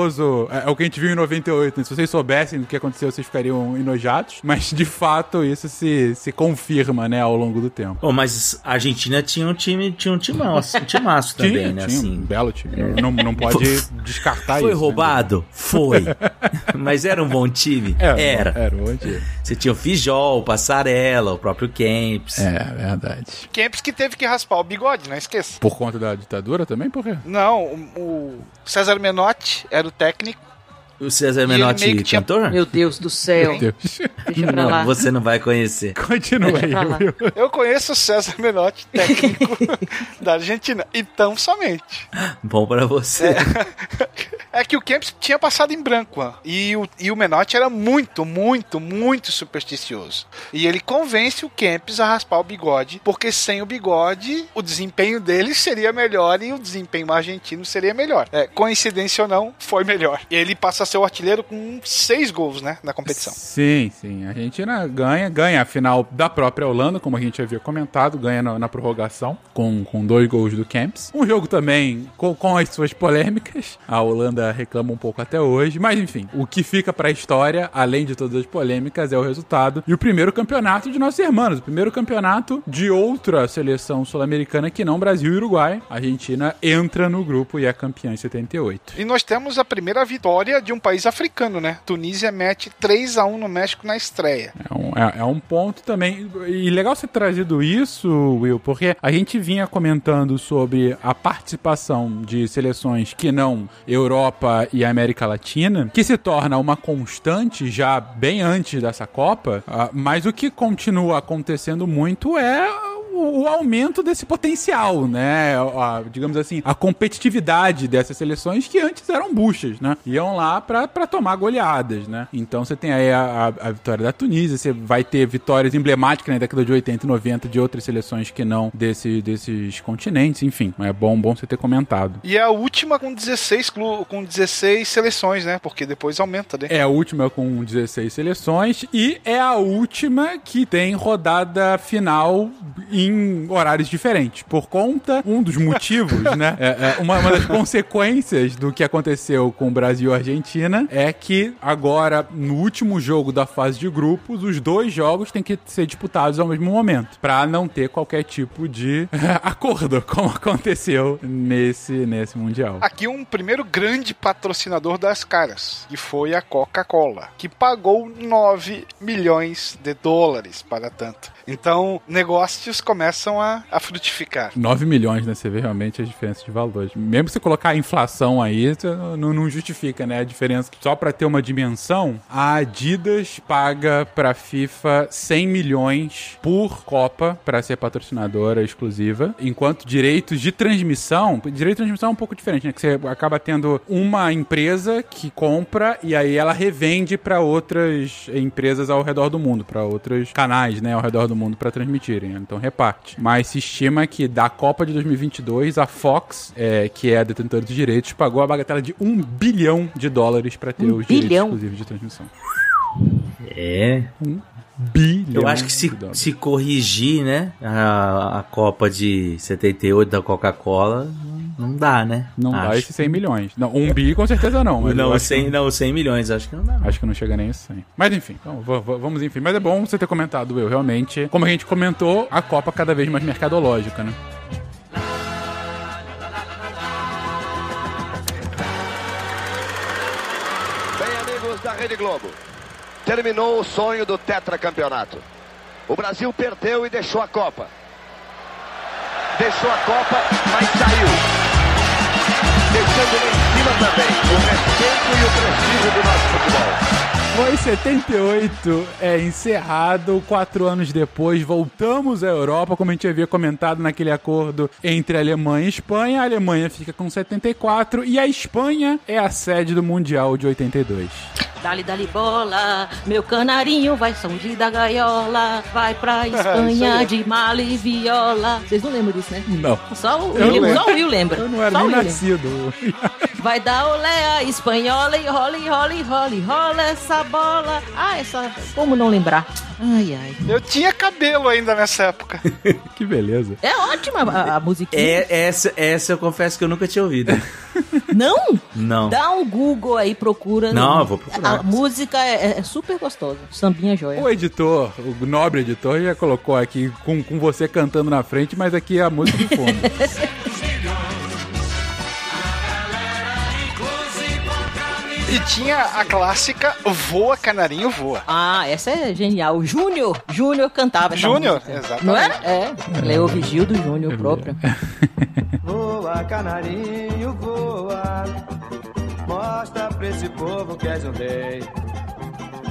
É, é o que a gente viu em 98. Né? Se vocês soubessem do que aconteceu, vocês ficariam enojados. Mas de fato isso se, se confirma, né, ao longo do tempo. Oh, mas a Argentina tinha um time, tinha um timaço, um timaço também, tinha, né? Tinha assim. um belo time. É. Não, não pode descartar Foi isso. Foi roubado? Né? Foi. Mas era um bom time? Era. Era, era um bom time. Você tinha o Fijol, o Passarela, o próprio Kempis. É, verdade. Kempis que teve que raspar o bigode, não esqueça. Por conta da ditadura também, por quê? Não, o, o César Menotti era o técnico. O César Menotti tinha... cantor? Meu Deus do céu. Meu Deus. Deixa pra não, lá. você não vai conhecer. Continua aí. Deixa Eu conheço o César Menotti, técnico da Argentina. Então somente. Bom para você. É. é que o Kempis tinha passado em branco. ó. E o, e o Menotti era muito, muito, muito supersticioso. E ele convence o Kempis a raspar o bigode, porque sem o bigode, o desempenho dele seria melhor e o desempenho argentino seria melhor. É, coincidência ou não, foi melhor. E ele passa a ser o artilheiro com seis gols, né? Na competição. Sim, sim. A Argentina ganha, ganha a final da própria Holanda, como a gente havia comentado, ganha na, na prorrogação, com, com dois gols do Camps. Um jogo também com, com as suas polêmicas. A Holanda reclama um pouco até hoje, mas enfim, o que fica pra história, além de todas as polêmicas, é o resultado. E o primeiro campeonato de nossos irmãos, o primeiro campeonato de outra seleção sul-americana que não Brasil e Uruguai. A Argentina entra no grupo e é campeã em 78. E nós temos a primeira vitória de um país africano, né? Tunísia mete 3 a 1 no México na estreia. É um, é, é um ponto também. E legal ter trazido isso, Will, porque a gente vinha comentando sobre a participação de seleções que não Europa e América Latina, que se torna uma constante já bem antes dessa Copa, ah, mas o que continua acontecendo muito é o, o aumento desse potencial, né? A, digamos assim, a competitividade dessas seleções que antes eram buchas, né? Iam lá pra, pra tomar goleadas, né? Então você tem aí a, a, a vitória da Tunísia, você vai ter vitórias emblemáticas na década de 80 e 90 de outras seleções que não desse, desses continentes, enfim. É bom, bom você ter comentado. E é a última com 16, clu- com 16 seleções, né? Porque depois aumenta, né? É a última com 16 seleções e é a última que tem rodada final em horários diferentes. Por conta, um dos motivos, né? é- é uma, uma das consequências do que aconteceu com o Brasil e a Argentina é que agora, no último jogo da fase de grupos, os dois jogos têm que ser disputados ao mesmo momento. Pra não ter qualquer tipo de acordo, como aconteceu nesse, nesse Mundial. Aqui um primeiro grande patrocinador das caras, que foi a Coca-Cola, que pagou 9 milhões de dólares para tanto. Então, negócios começam a, a frutificar. 9 milhões, né? Você vê realmente a diferença de valores. Mesmo se colocar a inflação aí, não, não justifica, né? A diferença. Só pra ter uma dimensão, a Adidas paga pra FIFA 100 milhões por Copa pra ser patrocinadora exclusiva, enquanto direitos de transmissão, direito de transmissão é um pouco diferente, né? Que você acaba tendo uma empresa que compra e aí ela revende pra outras empresas ao redor do mundo, pra outros canais, né, ao redor do mundo pra transmitirem. né? Então reparte. Mas se estima que da Copa de 2022 a Fox, é, que é a detentora dos direitos, pagou a bagatela de um bilhão de dólares pra ter Um os direitos bilhão? exclusivos de transmissão. É. Bilhão. Eu acho que se, se corrigir, né? A, a Copa de 78 da Coca-Cola, não dá, né? Não dá Acho. esses 100 milhões. Não, um bi com certeza não. Não, acho 100, que- não, 100 milhões, acho que não dá. Acho que não chega nem a 100. Mas enfim, então, vamos enfim. Mas é bom você ter comentado, eu realmente. Como a gente comentou, a Copa cada vez mais mercadológica, né? Bem, amigos da Rede Globo, terminou o sonho do tetracampeonato. O Brasil perdeu e deixou a Copa. Deixou a Copa, mas saiu. Deixando lá em cima também o respeito e o prestígio do nosso futebol. Foi 78, é encerrado. Quatro anos depois, voltamos à Europa, como a gente havia comentado naquele acordo entre Alemanha e Espanha. A Alemanha fica com 74 e a Espanha é a sede do Mundial de 82. Dali, dali bola, meu canarinho vai surgir da gaiola, vai pra Espanha de mala e viola. Vocês não lembram disso, né? Não. Só o, Eu Will, só o Will lembra. Eu não era só nem nascido. Vai dar olé a espanhola e rola, e rola, e rola, e rola essa bola. Ah, essa. Como não lembrar? Ai, ai. Eu tinha cabelo ainda nessa época. que beleza. É ótima a, a musiquinha. É, essa, essa eu confesso que eu nunca tinha ouvido. Não? Não. Dá um Google aí, procura. Não, eu vou procurar. A música é, é super gostosa. Sambinha joia. O editor, o nobre editor, já colocou aqui com, com você cantando na frente, mas aqui é a música de fundo. E tinha a clássica Voa Canarinho Voa. Ah, essa é genial. O Júnior. Júnior cantava Júnior, exatamente. Não era? É. Leo Vigildo Júnior próprio. Voa, canarinho, voa. Mostra pra esse povo que és um rei.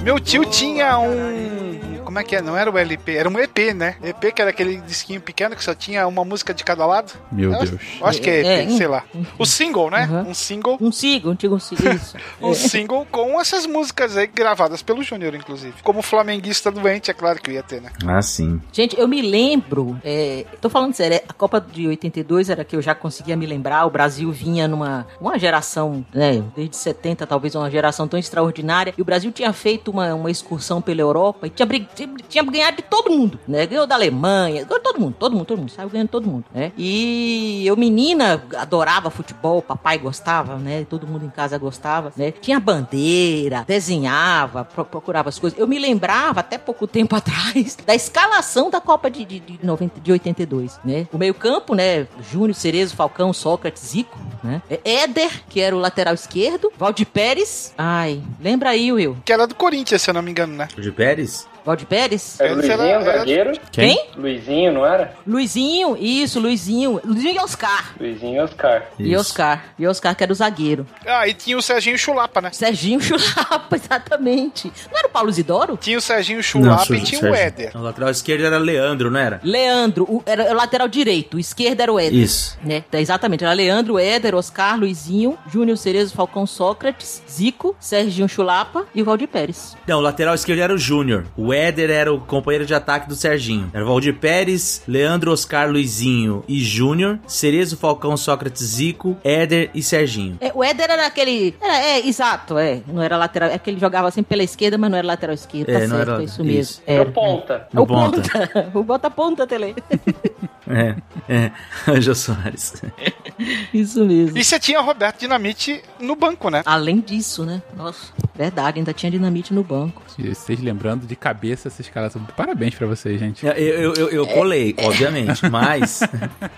Meu tio tinha um Como é que é? Não era o LP, era um EP, né? EP que era aquele disquinho pequeno que só tinha uma música de cada lado. Meu Eu acho- Deus. Eu acho que é EP, É, é, sei lá. O single, né? Uhum. Um single. Um sigo, um um sigo, isso. Um single com essas músicas aí gravadas pelo Júnior, inclusive. Como flamenguista doente, é claro que eu ia ter, né? Ah, sim. Gente, eu me lembro, é, tô falando sério, a Copa de 82 era que eu já conseguia me lembrar, o Brasil vinha numa uma geração, né, desde 70 talvez uma geração tão extraordinária, e o Brasil tinha feito uma, uma excursão pela Europa e tinha, tinha, tinha ganhado de todo mundo, né, ganhou da Alemanha, ganhou todo mundo, todo mundo, todo mundo, saiu ganhando todo mundo, né, e eu menina adorava futebol, papai gostava, né, todo mundo em casa gostava, né, tinha bandeira, desenhava, pro- procurava as coisas, eu me lembrava até pouco tempo atrás da escalação da Copa de, de, de, 90, de 82, né? O meio-campo, né? Júnior, Cerezo, Falcão, Sócrates, Zico, né? É Éder, que era o lateral esquerdo, Valdir Pérez. Ai, lembra aí, Will? Que era do Corinthians, se eu não me engano, né? De Pérez? Valdir Pérez? Era o Esse era- Luizinho, era- zagueiro. Quem? Luizinho, não era? Luizinho, isso, Luizinho. Luizinho e Oscar. Luizinho e Oscar. E Isso. Oscar. E Oscar, que era o zagueiro. Ah, e tinha o Serginho Chulapa, né? Serginho Chulapa, exatamente. Não era o Paulo Isidoro? Tinha o Serginho Chulapa Não, e tinha o. Éder. O lateral esquerdo era Leandro, não era? Leandro, o, era o lateral direito, o esquerdo era o Éder. Isso. Né? Tá, Exatamente, era Leandro, Éder, Oscar, Luizinho, Júnior Cerezo, Falcão Sócrates, Zico, Serginho Chulapa e o Valdir Pérez. Não, o lateral esquerdo era o Júnior. O Éder era o companheiro de ataque do Serginho. Era o Valdir Pérez, Leandro, Oscar, Luizinho e Júnior. Cerezo, Falcão, Sócrates, Zico, Éder e Serginho. É, o Éder era aquele. Era, é, exato, é. Não era lateral. É que ele jogava sempre pela esquerda, mas não era lateral esquerdo. É, tá não certo, era- é isso mesmo. isso. Era. Ponta. É o No ponta. ponta. o bota ponta, Tele. É, é. O Jô Soares. Isso mesmo. E você tinha Roberto Dinamite no banco, né? Além disso, né? Nossa, verdade, ainda tinha dinamite no banco. E Vocês lembrando de cabeça essa escalação. Parabéns pra vocês, gente. Eu, eu, eu, eu colei, obviamente, mas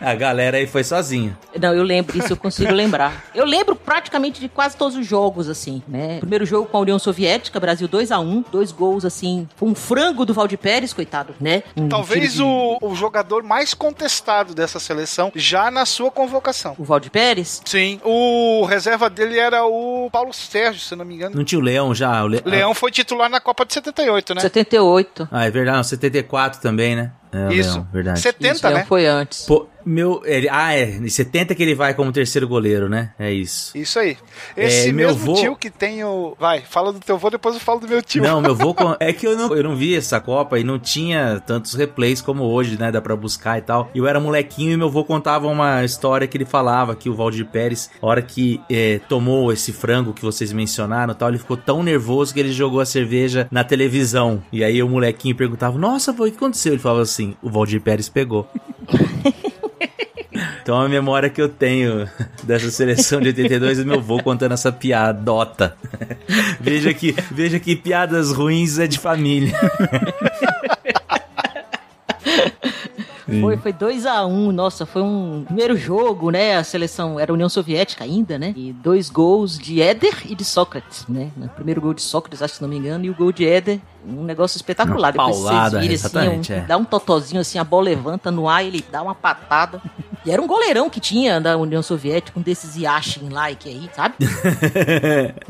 a galera aí foi sozinha. Não, eu lembro disso, eu consigo lembrar. Eu lembro praticamente de quase todos os jogos, assim, né? Primeiro jogo com a União Soviética, Brasil 2 a 1 dois gols, assim, foi um frango do Valdir Pérez, coitado, né? Um Talvez de- o, o jogador mais contestado dessa seleção já na sua convocação. O Valdir Pérez? Sim, o reserva dele era o Paulo Sérgio, se eu não me engano. Não tinha o Leão já? O Le- Leão foi titular na Copa de 78, né? 78. Ah, é verdade, não, 74 também, né? É, Isso. Leão, verdade. 70, Isso, Leão né? foi antes. Pô, meu. Ele, ah, é. Em 70 que ele vai como terceiro goleiro, né? É isso. Isso aí. Esse É, meu mesmo vô- tio que tem o. Vai, fala do teu vô, depois eu falo do meu tio. Não, meu vô. É que eu não, eu não vi essa Copa e não tinha tantos replays como hoje, né? Dá pra buscar e tal. E eu era molequinho e meu vô contava uma história que ele falava que o Valdir Pérez, a hora que eh, tomou esse frango que vocês mencionaram e tal, ele ficou tão nervoso que ele jogou a cerveja na televisão. E aí o molequinho perguntava: Nossa, vô, o que aconteceu? Ele falava assim: O Valdir Pérez pegou. Então a memória que eu tenho dessa seleção de 82 é meu avô contando essa piadota. veja que, veja que piadas ruins é de família. Foi, foi 2x1, um, nossa, foi um primeiro jogo, né? A seleção era a União Soviética ainda, né? E dois gols de Éder e de Sócrates, né? O primeiro gol de Sócrates, acho que se não me engano, e o gol de Éder, um negócio espetacular. Uma Depois paulada, vocês virem assim, um- é. dá um totozinho assim, a bola levanta no ar, ele dá uma patada. E era um goleirão que tinha da União Soviética, um desses Yashin-like aí, sabe?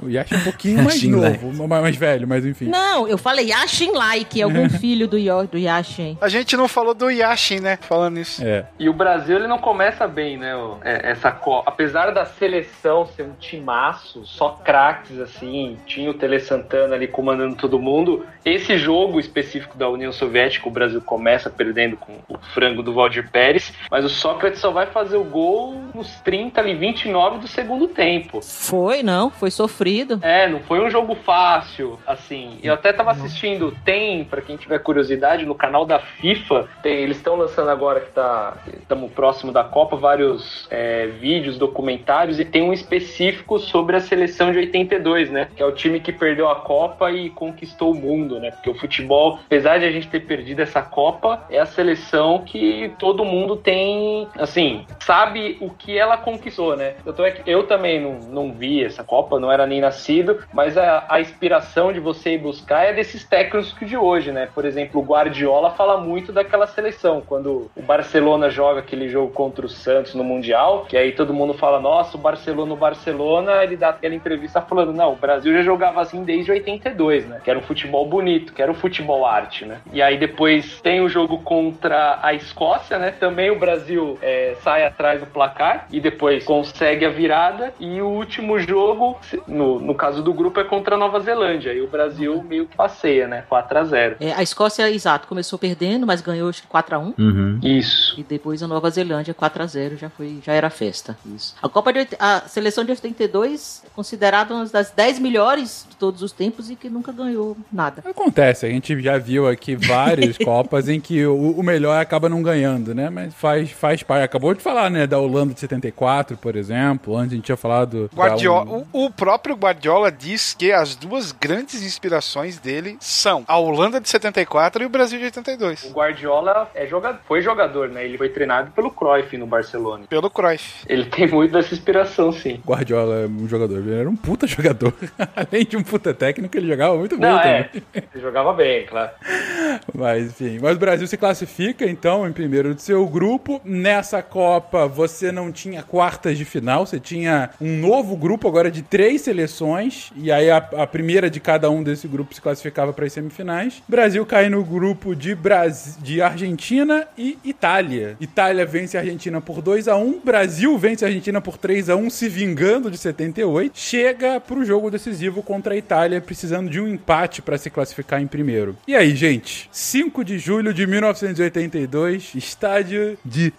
O Yash é um pouquinho mais Yashin novo, mais, mais velho, mas enfim. Não, eu falei Yashin-like, algum filho do, Yo- do Yashin. A gente não falou do Yashin, né? Falando isso. É. E o Brasil ele não começa bem, né? o- é, Essa Copa. Apesar da seleção ser um timaço, só craques assim, tinha o Tele Santana ali comandando todo mundo. Esse jogo específico da União Soviética, o Brasil começa perdendo com o frango do Valdir Pérez, mas o Sócrates só vai fazer o gol nos 30 ali, 29 do segundo tempo. Foi, não, foi sofrido. É, não foi um jogo fácil, assim. Eu até tava assistindo, tem, pra quem tiver curiosidade, no canal da FIFA, tem, eles estão lançando agora que tá, estamos próximo da Copa, vários é, vídeos, documentários, e tem um específico sobre a seleção de 82, né? Que é o time que perdeu a Copa e conquistou o mundo, né? Porque o futebol, apesar de a gente ter perdido essa Copa, é a seleção que todo mundo tem, assim, assim, sabe o que ela conquistou, né? Eu, tô, eu também não, não vi essa Copa, não era nem nascido, mas a, a inspiração de você ir buscar é desses técnicos de hoje, né? Por exemplo, o Guardiola fala muito daquela seleção, quando o Barcelona joga aquele jogo contra o Santos no Mundial, que aí todo mundo fala, nossa, o Barcelona, o Barcelona, ele dá aquela entrevista falando, não, o Brasil já jogava assim desde 82, né? Que era um futebol bonito, que era um futebol arte, né? E aí depois tem o jogo contra a Escócia, né? Também o Brasil é, sai atrás do placar e depois consegue a virada. E o último jogo, no, no caso do grupo, é contra a Nova Zelândia. E o Brasil meio que passeia, né? 4 a 0 É, a Escócia, exato, começou perdendo, mas ganhou acho que 4x1. Uhum. Isso. E depois a Nova Zelândia 4 a 0 já foi, já era festa. Isso. A Copa de a seleção de 82 é considerada uma das 10 melhores de todos os tempos e que nunca ganhou nada. Acontece, a gente já viu aqui várias Copas em que o, o melhor acaba não ganhando, né? Mas faz, faz parte. Acabou de falar, né? Da Holanda de 74, por exemplo. Antes a gente tinha falado. Guardiola, um- o, o próprio Guardiola diz que as duas grandes inspirações dele são a Holanda de 74 e o Brasil de 82. O Guardiola é jogador, foi jogador, né? Ele foi treinado pelo Cruyff no Barcelona. Pelo Cruyff. Ele tem muito dessa inspiração, sim. Guardiola é um jogador, ele era um puta jogador. Além de um puta técnico, ele jogava muito bem Não, também. é. Ele jogava bem, claro. Mas enfim, mas o Brasil se classifica então em primeiro do seu grupo. Nessa Copa você não tinha quartas de final, você tinha um novo grupo agora de três seleções e aí a, a primeira de cada um desse grupo se classificava para as semifinais. Brasil cai no grupo de Bras... de Argentina e Itália. Itália vence a Argentina por 2 a 1, Brasil vence a Argentina por 3 a 1, se vingando de 78. Chega pro jogo decisivo contra a Itália, precisando de um empate para se classificar em primeiro. E aí, gente? 5 de julho de 1982, estádio de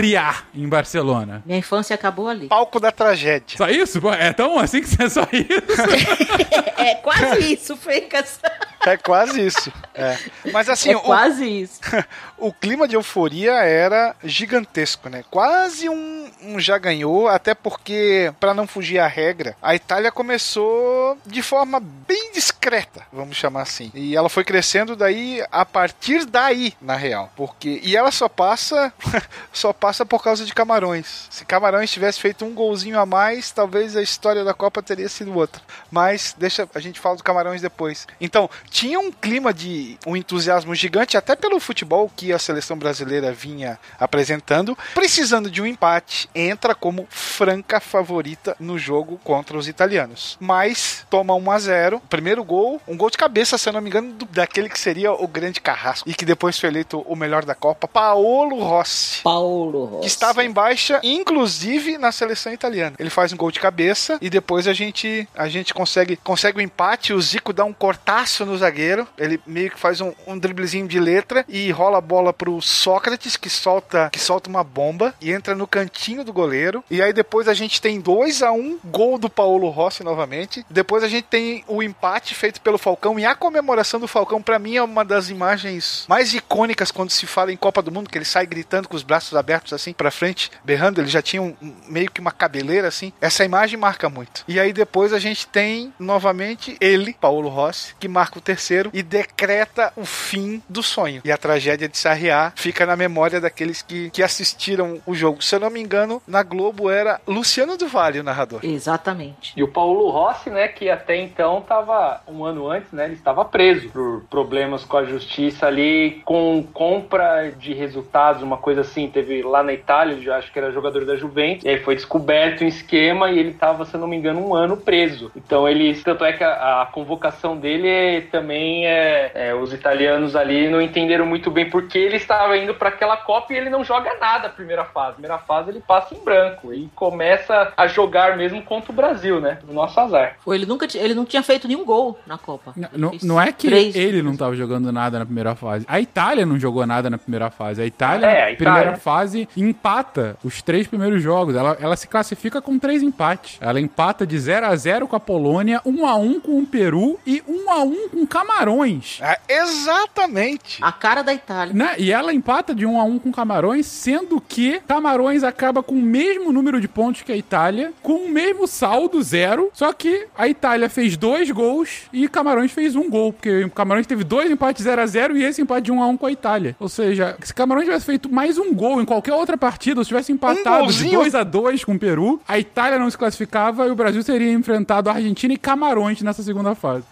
Sarriá, em Barcelona. Minha infância acabou ali. Palco da tragédia. Só isso? É tão assim que você só isso? É quase isso, Fencas. É quase isso. É. Mas assim, É o, quase isso. o clima de euforia era gigantesco, né? Quase um, um já ganhou, até porque, para não fugir à regra, a Itália começou de forma bem discreta, vamos chamar assim. E ela foi crescendo daí a partir daí, na real. Porque e ela só passa só passa por causa de Camarões. Se Camarões tivesse feito um golzinho a mais, talvez a história da Copa teria sido outra. Mas deixa a gente falar do Camarões depois. Então, tinha um clima de um entusiasmo gigante até pelo futebol que a seleção brasileira vinha apresentando, precisando de um empate, entra como franca favorita no jogo contra os italianos. Mas toma 1 a 0, primeiro gol, um gol de cabeça, se eu não me engano, do- daquele que seria o grande carrasco e que depois foi eleito o melhor da Copa, Paolo Rossi Paulo Rossi. que estava em baixa, inclusive na seleção italiana. Ele faz um gol de cabeça e depois a gente a gente consegue consegue o empate. O Zico dá um cortaço no zagueiro. Ele meio que faz um, um driblezinho de letra e rola a bola pro Sócrates que solta que solta uma bomba e entra no cantinho do goleiro. E aí depois a gente tem 2 a 1 gol do Paulo Rossi novamente. Depois a gente tem o empate feito pelo Falcão e a comemoração do Falcão para mim é uma das imagens mais icônicas quando se fala em Copa do Mundo, que ele sai gritando com os braços abertos assim para frente, berrando, ele já tinha um- um- meio que uma cabeleira assim. Essa imagem marca muito. E aí depois a gente tem novamente ele, Paulo Rossi, que marca o terceiro e decreta o fim do sonho. E a tragédia de Sarriá fica na memória daqueles que, que assistiram o jogo. Se eu não me engano, na Globo era Luciano do Vale o narrador. Exatamente. E o Paulo Rossi, né, que até então estava um ano antes, né, ele estava preso por problemas com a justiça ali, com compra de resultados, uma coisa assim. Teve lá na Itália, ele já acho que era jogador da Juventus, e aí foi descoberto um esquema e ele estava, se eu não me engano, um ano preso. Então ele, tanto é que a, a convocação dele é- também é, é, os italianos ali não entenderam muito bem porque ele estava indo para aquela Copa e ele não joga nada a primeira fase. Primeira fase ele passa em branco e começa a jogar mesmo contra o Brasil, né? Do nosso azar. Ele, nunca, ele não tinha feito nenhum gol na Copa. Não, Ele não- não é que três. ele não tava jogando nada na primeira fase. A Itália não jogou nada na primeira fase. A Itália, É, a na Itália. primeira fase, empata os três primeiros jogos. Ela, ela se classifica com três empates. Ela empata de 0 a 0 com a Polônia, 1 a 1 com o Peru e 1 a 1 com Camarões. Ah, exatamente. A cara da Itália. Né? E ela empata de 1 a 1 com Camarões, sendo que Camarões acaba com o mesmo número de pontos que a Itália, com o mesmo saldo, zero. Só que a Itália fez dois gols e Camarões fez um gol, porque Camarões teve dois empates 0 a 0 e esse empate de 1 a 1 com a Itália. Ou seja, se Camarões tivesse feito mais um gol em qualquer outra partida, ou se tivesse empatado de golzinho. 2 a 2 com o Peru, a Itália não se classificava e o Brasil teria enfrentado a Argentina e Camarões nessa segunda fase.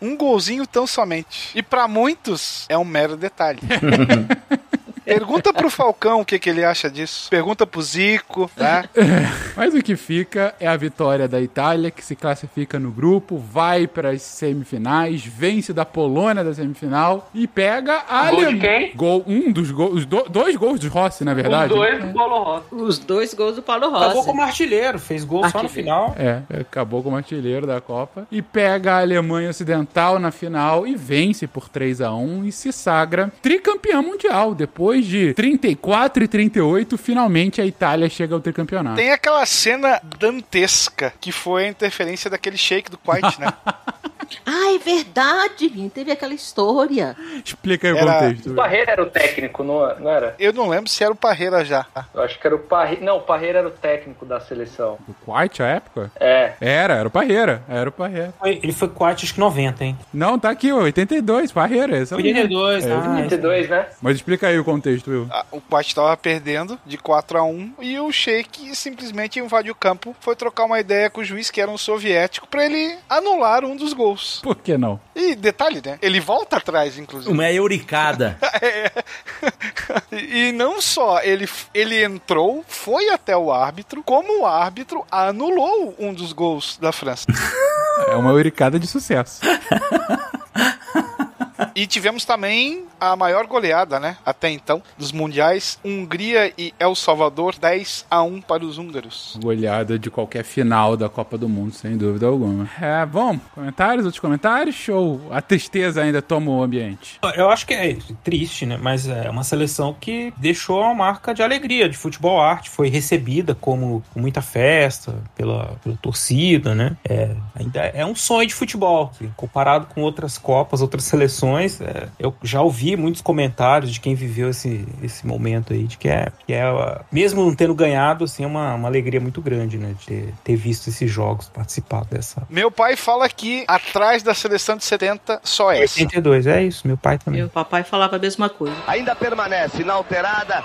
Um golzinho tão somente. E pra muitos é um mero detalhe. Pergunta pro Falcão o que, que ele acha disso. Pergunta pro Zico, né? Mas o que fica é a vitória da Itália, que se classifica no grupo, vai para as semifinais, vence da Polônia da semifinal e pega a Gol de Alem- quem? Gol, um dos gols, os do- dois gols de Rossi, na verdade. Os dois do Paulo Rossi. Os dois gols do Paulo Acabou Rossi. como artilheiro, fez gol só no final. É, acabou como artilheiro da Copa. E pega a Alemanha Ocidental na final e vence por 3 a 1 e se sagra tricampeão mundial. Depois de 34 e 38, finalmente a Itália chega ao tricampeonato. Tem aquela cena dantesca que foi a interferência daquele shake do White, né? Ah, é verdade, Vini. Teve aquela história. Explica aí o Era- contexto. O Parreira era o técnico, não, não era? Eu não lembro se era o Parreira já. Eu acho que era o Parreira. Não, o Parreira era o técnico da seleção. O White, a época? É. Era, era o Parreira. Era o Parreira. Ele foi quarto, acho que 90, hein? Não, tá aqui, ó, 82, Parreira. Esse é o 82, É, ah, 32, né? Mas explica aí o contexto, Will. Ah, O White tava perdendo de 4 a 1 e o Sheik simplesmente invadiu o campo, foi trocar uma ideia com o juiz, que era um soviético, pra ele anular um dos gols. Por que não? E detalhe, né? Ele volta atrás, inclusive. Uma euricada. E e não só, ele, ele entrou, foi até o árbitro, como o árbitro anulou um dos gols da França. É uma euricada de sucesso. E tivemos também a maior goleada, né? Até então, dos mundiais. Hungria e El Salvador, 10 a 1 para os húngaros. Goleada de qualquer final da Copa do Mundo, sem dúvida alguma. É, bom, comentários, outros comentários? Ou a tristeza ainda toma o ambiente? Eu acho que é triste, né? Mas é uma seleção que deixou uma marca de alegria, de futebol arte. Foi recebida como com muita festa pela, pela torcida, né? É, ainda é um sonho de futebol. assim, comparado com outras Copas, outras seleções, é, eu já ouvi muitos comentários de quem viveu esse, esse momento aí, de que é, que é mesmo não tendo ganhado, assim, é uma, uma alegria muito grande, né? De ter, ter visto esses jogos, participado dessa. Meu pai fala que atrás da seleção de 70, só essa. 82, é isso, meu pai também. Meu papai falava a mesma coisa. Ainda permanece inalterada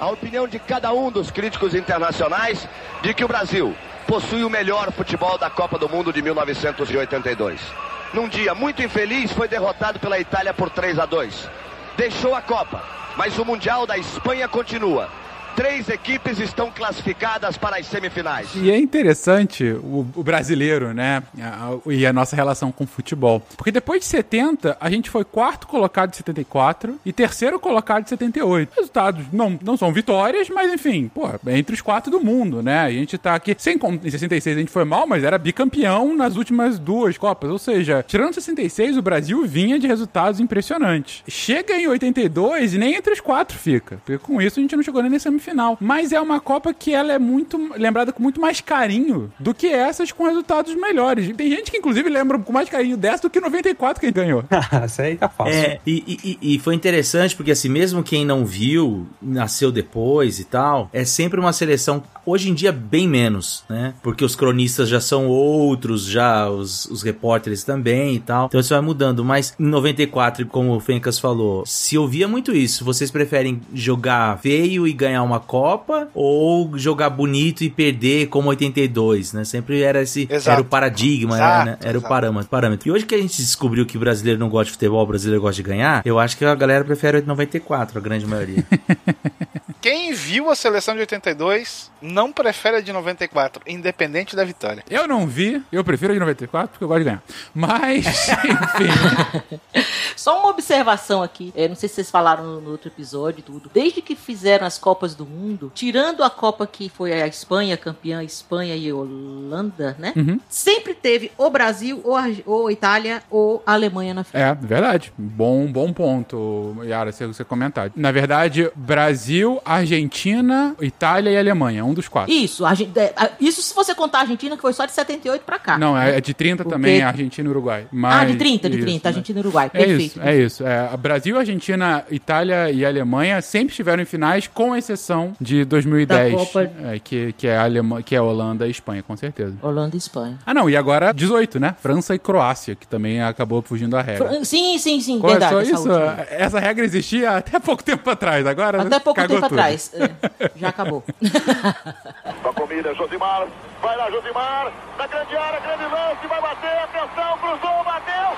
a opinião de cada um dos críticos internacionais de que o Brasil possui o melhor futebol da Copa do Mundo de 1982. Num dia muito infeliz, foi derrotado pela Itália por 3 a 2. Deixou a Copa, mas o Mundial da Espanha continua. Três equipes estão classificadas para as semifinais. E é interessante o, o brasileiro, né? e a nossa relação com o futebol. Porque depois de 70, a gente foi quarto colocado de 74 e terceiro colocado de 78. Resultados não, não são vitórias, mas enfim, pô, é entre os quatro do mundo, né? A gente tá aqui. Sem, em 66 a gente foi mal, mas era bicampeão nas últimas duas Copas. Ou seja, tirando 66, o Brasil vinha de resultados impressionantes. Chega em 82 e nem entre os quatro fica. Porque com isso a gente não chegou nem na semifinal. Mas é uma Copa que ela é muito lembrada com muito mais carinho do que essas com resultados melhores. Tem gente que inclusive lembra com mais carinho dessa do que 94 que gente ganhou. Isso aí tá fácil. É, e, e- e- e foi interessante porque assim, mesmo quem não viu, nasceu depois e tal, é sempre uma seleção, hoje em dia bem menos, né? Porque os cronistas já são outros, já os, os repórteres também e tal. Então isso vai mudando, mas em 94, como o Fencas falou, se ouvia muito isso, vocês preferem jogar feio e ganhar uma Copa ou jogar bonito e perder como 82, né? Sempre era esse, Exato. era o paradigma, Exato, né? Era o parâmetro, parâmetro. E hoje que a gente descobriu que o brasileiro não gosta de futebol, o brasileiro gosta de ganhar, eu acho que a galera prefere 94, a grande maioria. Quem viu a seleção de 82 não prefere a de 94, independente da vitória. Eu não vi, eu prefiro a de 94 porque eu gosto de ganhar. Mas, enfim. Só uma observação aqui. É, não sei se vocês falaram no, no outro episódio e tudo. Desde que fizeram as Copas do Mundo, tirando a Copa que foi a Espanha, campeã Espanha e Holanda, né? Uhum. Sempre teve ou Brasil, ou, ou a Itália, ou a Alemanha na final. É, verdade. Bom, bom ponto, Yara, você, você comentar. Na verdade, Brasil, Argentina, Itália e Alemanha, um dos quatro. Isso, a é, isso se você contar a Argentina, que foi só de 78 pra cá. Não, é, é de 30 Porque- também, Argentina e Uruguai. ah, Mas, de 30, de isso, 30, né? Argentina e Uruguai. É Perfeito. isso, é isso. É, Brasil, Argentina, Itália e Alemanha sempre estiveram em finais, com exceção de 2010, Da Copa- é, que, que, é Alema, que é Holanda e Espanha, com certeza. Holanda e Espanha. Ah, não, e agora agora 18, né? França e Croácia, que também acabou fugindo da regra. Fran- Sim, sim, sim, Começou verdade. essa isso? última. Essa regra existia até pouco tempo atrás, agora Até pouco cagou tempo tudo. atrás. é, já acabou. Tocomilha, Josimar. Vai lá, Josimar. Na grande área, grande lance. Vai bater. Atenção, cruzou, bateu.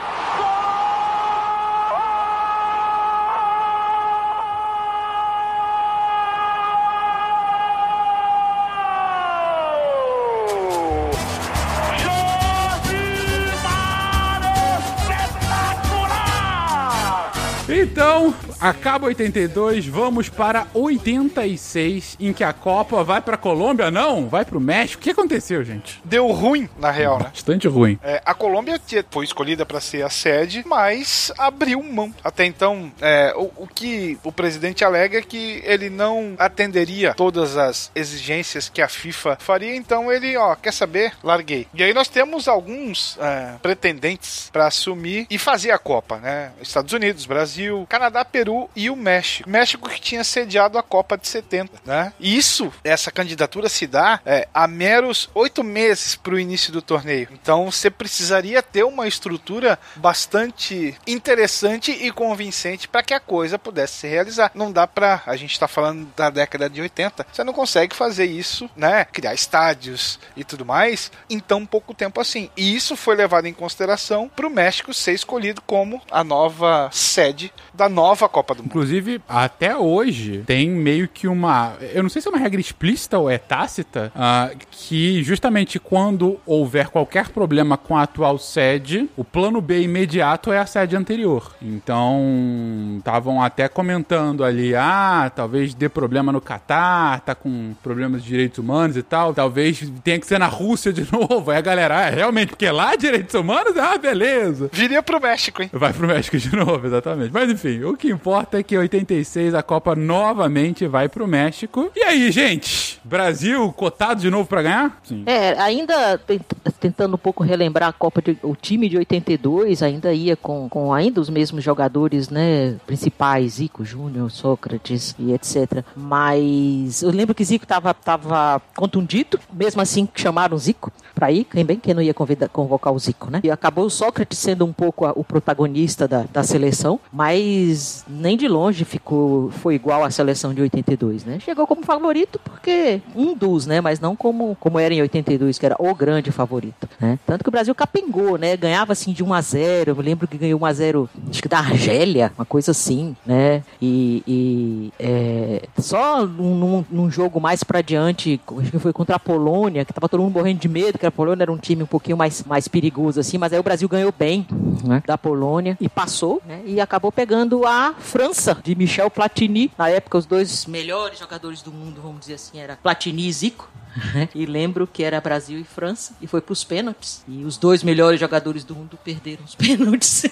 Então, acaba 82, vamos para 86, em que a Copa vai pra Colômbia, não? Vai pro México. O que aconteceu, gente? Deu ruim, na real, né? Bastante ruim. É, a Colômbia foi escolhida para ser a sede, mas abriu mão. Até então, é, o, o que o presidente alega é que ele não atenderia todas as exigências que a FIFA faria, então ele, ó, quer saber? Larguei. E aí nós temos alguns é, pretendentes para assumir e fazer a Copa, né? Estados Unidos, Brasil, Canadá, Peru e o México. México que tinha sediado a Copa de 70, né? Isso, essa candidatura se dá é, a meros oito meses para o início do torneio. Então você precisaria ter uma estrutura bastante interessante e convincente para que a coisa pudesse se realizar. Não dá para a gente está falando da década de 80, você não consegue fazer isso, né? Criar estádios e tudo mais em tão pouco tempo assim. E isso foi levado em consideração para o México ser escolhido como a nova sede da nova Copa do Mundo. Inclusive, até hoje, tem meio que uma. Eu não sei se é uma regra explícita ou é tácita, ah, que justamente quando houver qualquer problema com a atual sede, o plano B imediato é a sede anterior. Então, estavam até comentando ali: ah, talvez dê problema no Catar, tá com problemas de direitos humanos e tal, talvez tenha que ser na Rússia de novo. Aí a galera, ah, realmente, porque lá direitos humanos, ah, beleza. Viria pro México, hein? Vai pro México de novo, exatamente. Mas enfim, o que importa é que em 86 a Copa novamente vai pro México. E aí, gente? Brasil cotado de novo pra ganhar? Sim. É, ainda tent- tentando um pouco relembrar a Copa de, o time de 82 ainda ia com, com ainda os mesmos jogadores, né, principais, Zico, Júnior, Sócrates e etc. Mas eu lembro que Zico tava, tava contundido, mesmo assim chamaram Zico pra ir, quem bem que não ia convidar, convocar o Zico, né? E acabou o Sócrates sendo um pouco a- o protagonista da, da seleção, mas nem de longe ficou foi igual à seleção de 82, né? Chegou como favorito porque um dos, né, mas não como como era em 82, que era o grande favorito, né? Tanto que o Brasil capengou, né? Ganhava assim de 1 a 0. Eu lembro que ganhou 1 a 0, acho que da Argélia, uma coisa assim, né? E, e, é, só num- num jogo mais pra diante, acho que foi contra a Polônia, que tava todo mundo morrendo de medo, que a Polônia era um time um pouquinho mais, mais perigoso assim, mas aí o Brasil ganhou bem, né? Da Polônia e passou, né? E acabou pegando a França de Michel Platini. Na época, os dois melhores jogadores do mundo, vamos dizer assim, era Platini e Zico. Né? E lembro que era Brasil e França e foi pros pênaltis. E os dois melhores jogadores do mundo perderam os pênaltis.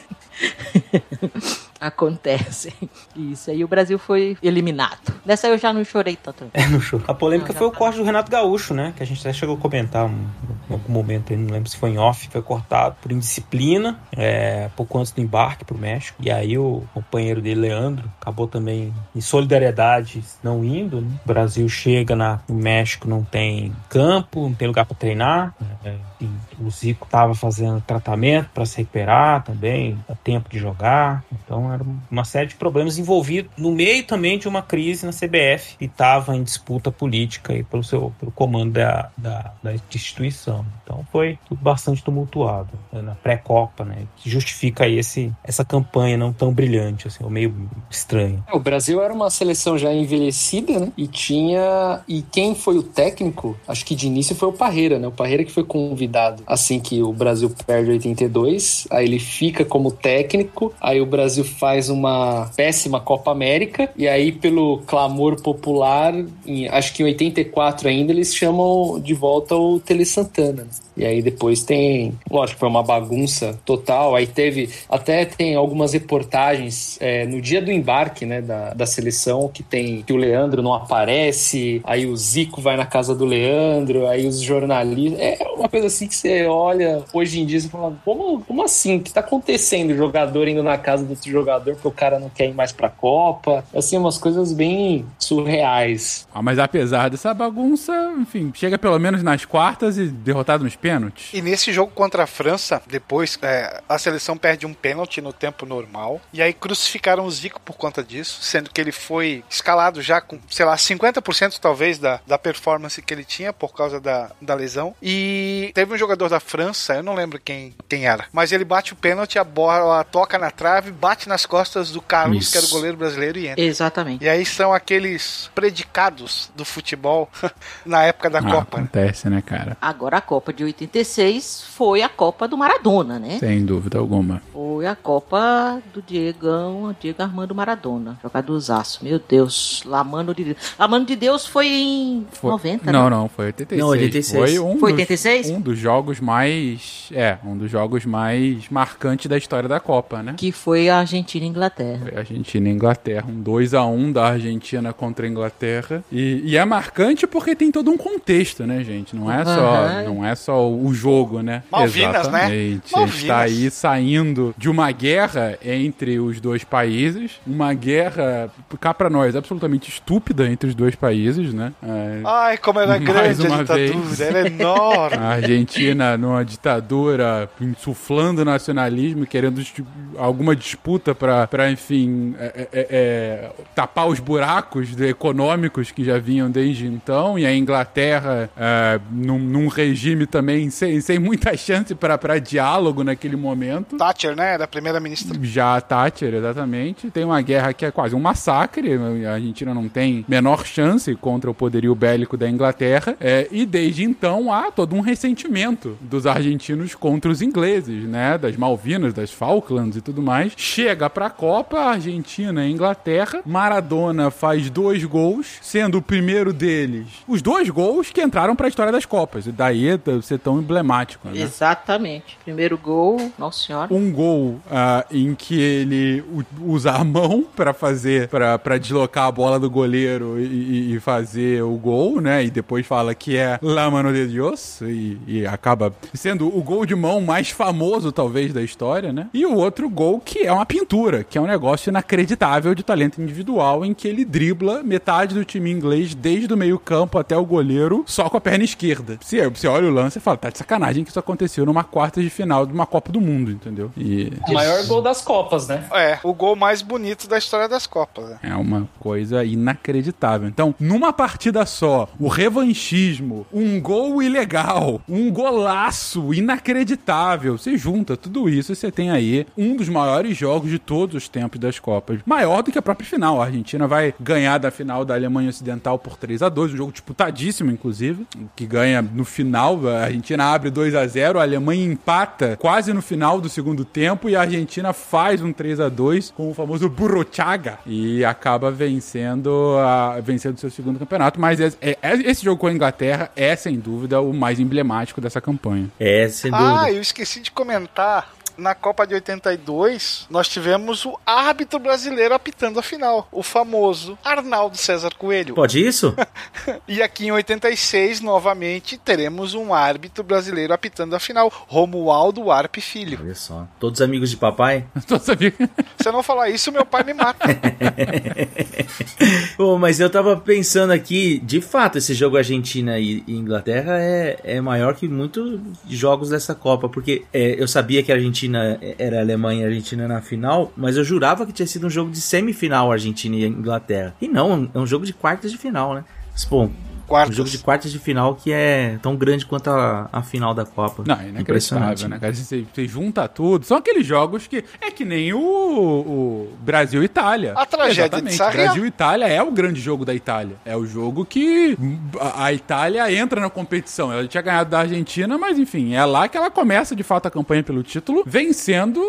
Acontece. Isso aí o Brasil foi eliminado. Nessa eu já não chorei tanto. É, no show. A polêmica Não, foi o tá. corte do Renato Gaúcho, né? Que a gente até chegou a comentar um- em algum momento, aí, não lembro se foi em off, foi cortado por indisciplina, é, pouco antes do embarque pro México. E aí o companheiro dele, Leandro, acabou também em solidariedade não indo. Né? O Brasil chega na, no México, não tem campo, não tem lugar para treinar. é, o Zico tava fazendo tratamento para se recuperar também, dá tempo de jogar. Então era uma série de problemas envolvidos no meio também de uma crise na CBF e estava em disputa política aí pelo seu pelo comando da, da, da instituição. Então foi tudo bastante tumultuado né, na pré-copa, né? Que justifica aí esse, essa campanha não tão brilhante, assim, ou meio estranha. É, O Brasil era uma seleção já envelhecida, né? E tinha. E quem foi o técnico? Acho que de início foi o Parreira, né? O Parreira que foi convidado assim que o Brasil perde 82. Aí ele fica como técnico. Aí o Brasil faz uma péssima Copa América. E aí, pelo clamor popular, em- acho que em 84 ainda, eles chamam de volta o Tele Santana. né? E aí depois tem, lógico, foi uma bagunça total. Aí teve, até tem algumas reportagens é, no dia do embarque, né, da, da seleção, que tem que o Leandro não aparece, aí o Zico vai na casa do Leandro, aí os jornalistas. É uma coisa assim que você olha hoje em dia e fala, como, como assim? O que tá acontecendo? O jogador indo na casa do outro jogador porque o cara não quer ir mais pra Copa. Assim, umas coisas bem surreais. Ah, mas apesar dessa bagunça, enfim, chega pelo menos nas quartas e derrotado nos pênaltis. E nesse jogo contra a França, depois é, a seleção perde um pênalti no tempo normal. E aí crucificaram o Zico por conta disso, sendo que ele foi escalado já com, sei lá, 50% talvez da, da performance que ele tinha por causa da, da lesão. E teve um jogador da França, eu não lembro quem, quem era, mas ele bate o pênalti, a bola toca na trave, bate nas costas do Carlos, Isso. que era o goleiro brasileiro, e entra. Exatamente. E aí são aqueles predicados do futebol na época da Ah, Copa. né? acontece, né, cara? Agora a Copa de 86 foi a Copa do Maradona, né? Sem dúvida alguma. Foi a Copa do Diegão, Diego Armando Maradona. Jogadorzaço. Meu Deus. Lamano de Deus. Lamano de Deus foi em Foi- 90, não, né? não, foi 86. Não, 86. Foi um, Foi dos, 86? um dos jogos mais. É, um dos jogos mais marcantes da história da Copa, né? Que foi a Argentina e Inglaterra. Foi Argentina e Inglaterra. Um 2x1 da Argentina contra a Inglaterra. E, e é marcante porque tem todo um contexto, né, gente? Não é só, Aham. não é só o jogo, né? Malvinas, né? Exatamente. A Malvinas. gente tá aí saindo de uma guerra entre os dois países. Uma guerra, cá pra nós, absolutamente estúpida entre os dois países, né? É, Ai, como era Mais grande a uma ditadura, vez. era enorme. a Argentina numa ditadura insuflando nacionalismo, querendo alguma disputa para, enfim, é, é, é, tapar os buracos econômicos que já vinham desde então, e a Inglaterra é, num, num regime também sem, sem muita chance para diálogo naquele momento. Thatcher, né? Era a primeira-ministra. Já a Thatcher, exatamente. Tem uma guerra que é quase um massacre. A Argentina não tem menor chance contra o poderio bélico da Inglaterra. É, e desde então há todo um ressentimento dos argentinos contra os ingleses, né? Das Malvinas, das Falklands e tudo mais. Chega pra Copa, Argentina e Inglaterra. Maradona faz dois gols, sendo o primeiro deles os dois gols que entraram pra história das Copas. E daí ser tão emblemático, né? Exatamente. Primeiro gol, nossa senhora. um gol ah, em que ele usa a mão pra fazer, pra pra deslocar a bola do goleiro e, e- fazer o gol, né? E depois fala que é La Mano de Dios e, e acaba sendo o gol de mão mais famoso, talvez, da história, né? E o outro gol que é uma pintura, que é um negócio inacreditável de talento individual em que ele dribla metade do time inglês desde o meio campo até o goleiro só com a perna esquerda. Se você olha o lance e fala, tá de sacanagem que isso aconteceu numa quarta de final de uma Copa do Mundo, entendeu? E O maior gol das Copas, né? É, o gol mais bonito da história das Copas. Né? é uma coisa inacreditável. Então, numa partida só, o revanchismo, um gol ilegal, um golaço inacreditável, você junta tudo isso e você tem aí um dos maiores jogos de todos os tempos das Copas. Maior do que a própria final. A Argentina vai ganhar da final da Alemanha Ocidental por 3 a 2 um jogo disputadíssimo, inclusive, que ganha no final. A Argentina abre 2 a 0 a Alemanha empata quase no final do segundo tempo e a Argentina faz um 3 a 2 com o famoso Burrochaga e acaba vencendo a, vencendo seu segundo campeonato. Mas é- esse jogo com a Inglaterra é, sem dúvida, o mais emblemático dessa campanha. É, sem dúvida. Ah, eu esqueci de comentar. Na Copa de 82, nós tivemos o árbitro brasileiro apitando a final, o famoso Arnaldo César Coelho. Pode isso? E aqui em 86, novamente, teremos um árbitro brasileiro apitando a final, Romualdo Arpe Filho. Olha só. Todos amigos de papai? Tô sabia. Se eu não falar isso, meu pai me mata. Pô, mas eu tava pensando aqui, de fato, esse jogo Argentina e e Inglaterra é, é maior que muitos jogos dessa Copa, porque é, eu sabia que a Argentina era Alemanha e Argentina na final, mas eu jurava que tinha sido um jogo de semifinal Argentina e Inglaterra. E não, é um jogo de quartas de final, né? Mas, um Quartas. jogo de quartas de final que é tão grande quanto a, a final da Copa. Não, é inacreditável, né, cara? Você, você junta tudo. São aqueles jogos que. É que nem o, o Brasil Itália. A tragédia de Sarriá. Brasil Itália é o grande jogo da Itália. É o jogo que a, a Itália entra na competição. Ela tinha ganhado da Argentina, mas enfim, é lá que ela começa de fato a campanha pelo título, vencendo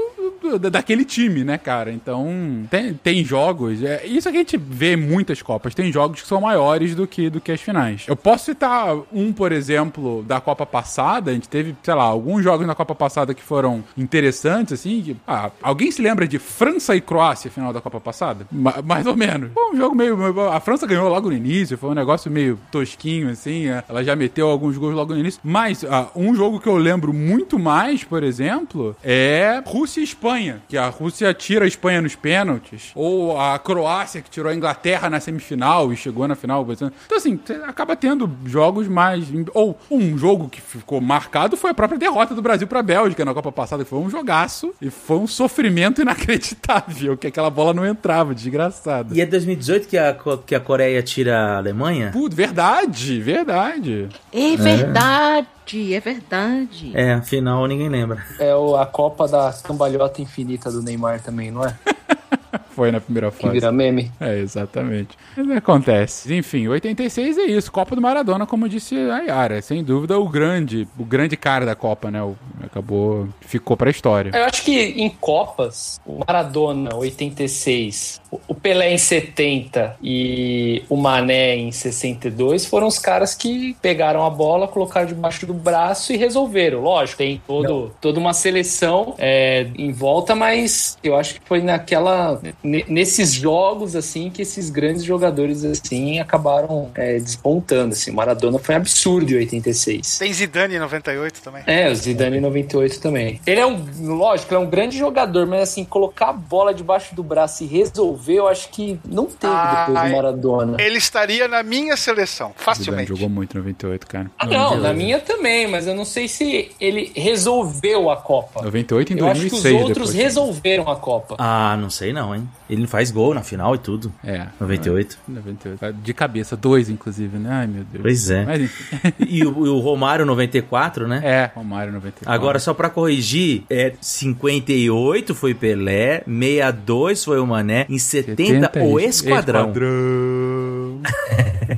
do- da- daquele time, né, cara? Então, tem, tem jogos. É, isso que a gente vê em muitas Copas. Tem jogos que são maiores do que, do que as finais. Eu posso citar um, por exemplo, da Copa passada. A gente teve, sei lá, alguns jogos na Copa passada que foram interessantes, assim. que- ah, alguém se lembra de França e Croácia, final da Copa passada? Ma- mais ou menos. Foi um jogo meio. A França ganhou logo no início, foi um negócio meio tosquinho, assim. é. Ela já meteu alguns gols logo no início. Mas ah, um jogo que eu lembro muito mais, por exemplo, é Rússia e Espanha. Que a Rússia tira a Espanha nos pênaltis. Ou a Croácia que tirou a Inglaterra na semifinal e chegou na final. Então, assim, acaba tendo jogos mais. Ou um jogo que ficou marcado foi a própria derrota do Brasil pra Bélgica na Copa passada, que foi um jogaço e foi um sofrimento inacreditável, que aquela bola não entrava, desgraçado. E é 2018 que a, que a Coreia tira a Alemanha? Puta, verdade, verdade. É verdade, é verdade. É, afinal ninguém lembra. É o- a Copa da cambalhota infinita do Neymar também, não é? Foi na primeira Que fase. vira meme. É, exatamente. Mas acontece. Enfim, 86 é isso. Copa do Maradona, como disse a Yara. Sem dúvida, o grande, o grande cara da Copa, né? O, acabou, ficou pra história. Eu acho que em Copas, o Maradona 86, o- o Pelé em 70 e o Mané em 62 foram os caras que pegaram a bola, colocaram debaixo do braço e resolveram. Lógico, tem todo, toda uma seleção é, em volta, mas eu acho que foi naquela ne- nesses jogos assim que esses grandes jogadores assim acabaram é, despontando. Assim. Maradona foi absurdo em 86. Tem Zidane em 98 também. É, o Zidane em 98 também. Ele é um, lógico, ele é um grande jogador, mas assim, colocar a bola debaixo do braço e resolver, eu acho que não teve depois Ai. do Maradona. Ele estaria na minha seleção, Zidane facilmente. jogou muito em 98, cara. Ah, não, na minha também, mas eu não sei se ele resolveu a Copa. 98 em Eu acho que os 2006 outros depois. resolveram a Copa. Ah, não sei não, hein? Ele faz gol na final e tudo. É. 98. 98. De cabeça, dois, inclusive, né? Ai, meu Deus. Pois é. Mas. E o, e o Romário 94, né? É, Romário 94. Agora, só pra corrigir, é 58 foi Pelé, 62 foi o Mané, em 70, o Esquadrão. Esquadrão.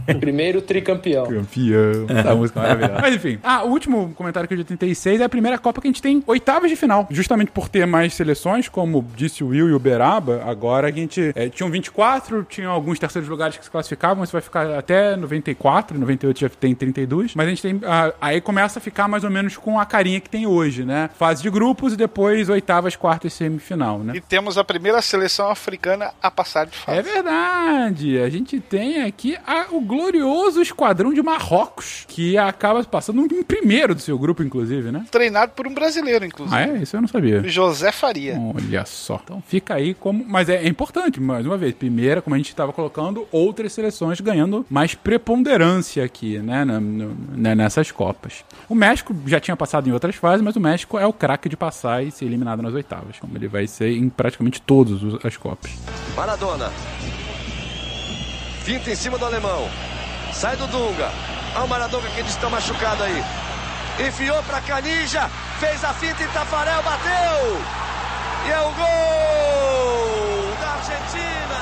O primeiro tricampeão. Campeão. Essa música é maravilhosa. Mas enfim. Ah, o último comentário que é de 86 é a primeira Copa que a gente tem oitavas de final. Justamente por ter mais seleções, como disse o Will e o Beraba, agora a gente é, tinham 24, tinham alguns terceiros lugares que se classificavam, isso vai ficar até 94, 98 já tem 32, mas a gente tem. ah, aí começa a ficar mais ou menos com a carinha que tem hoje, né? Fase de grupos e depois oitavas, quartas e semifinal, né? E temos a primeira seleção africana a passar de fase. É verdade. A gente tem aqui a- o glorioso esquadrão de Marrocos, que acaba passando em primeiro do seu grupo, inclusive, né? Treinado por um brasileiro, inclusive. Ah, é? Isso eu não sabia. José Faria. Olha só. Então fica aí como. Mas é, é importante, mais uma vez. Primeira, como a gente estava colocando, outras seleções ganhando mais preponderância aqui, né? na- né, nessas Copas. O México já tinha passado em outras fases, mas o México é o craque de passar e ser eliminado nas oitavas, como ele vai ser em praticamente todas os- as Copas. Maradona. Finta em cima do alemão. Sai do Dunga. Olha o Maradona que está machucado aí. Enfiou pra Canija. Fez a finta e Tafarel bateu. E é o gol da Argentina.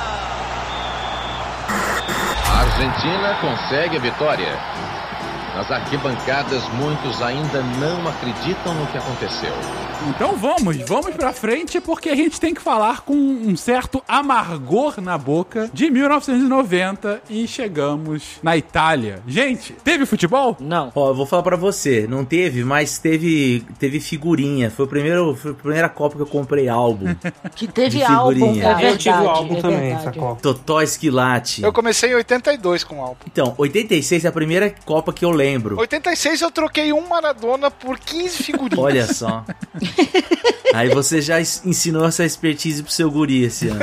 A Argentina consegue a vitória. Nas arquibancadas, muitos ainda não acreditam no que aconteceu. Então vamos, vamos pra frente porque a gente tem que falar com um certo amargor na boca de 1990 e chegamos na Itália. Gente, teve futebol? Não. Ó, eu vou falar pra você, não teve, mas teve teve figurinha. Foi, o primeiro, foi a primeira Copa que eu comprei álbum. Que teve álbum, figurinha. é verdade. eu tive o álbum é também, essa Copa. Totó Esquilate. Eu comecei em 82 com o álbum. Então, 86 é a primeira Copa que eu lembro. 86 eu troquei um Maradona por 15 figurinhas. Olha só. Aí você já ensinou essa expertise pro seu guri esse ano.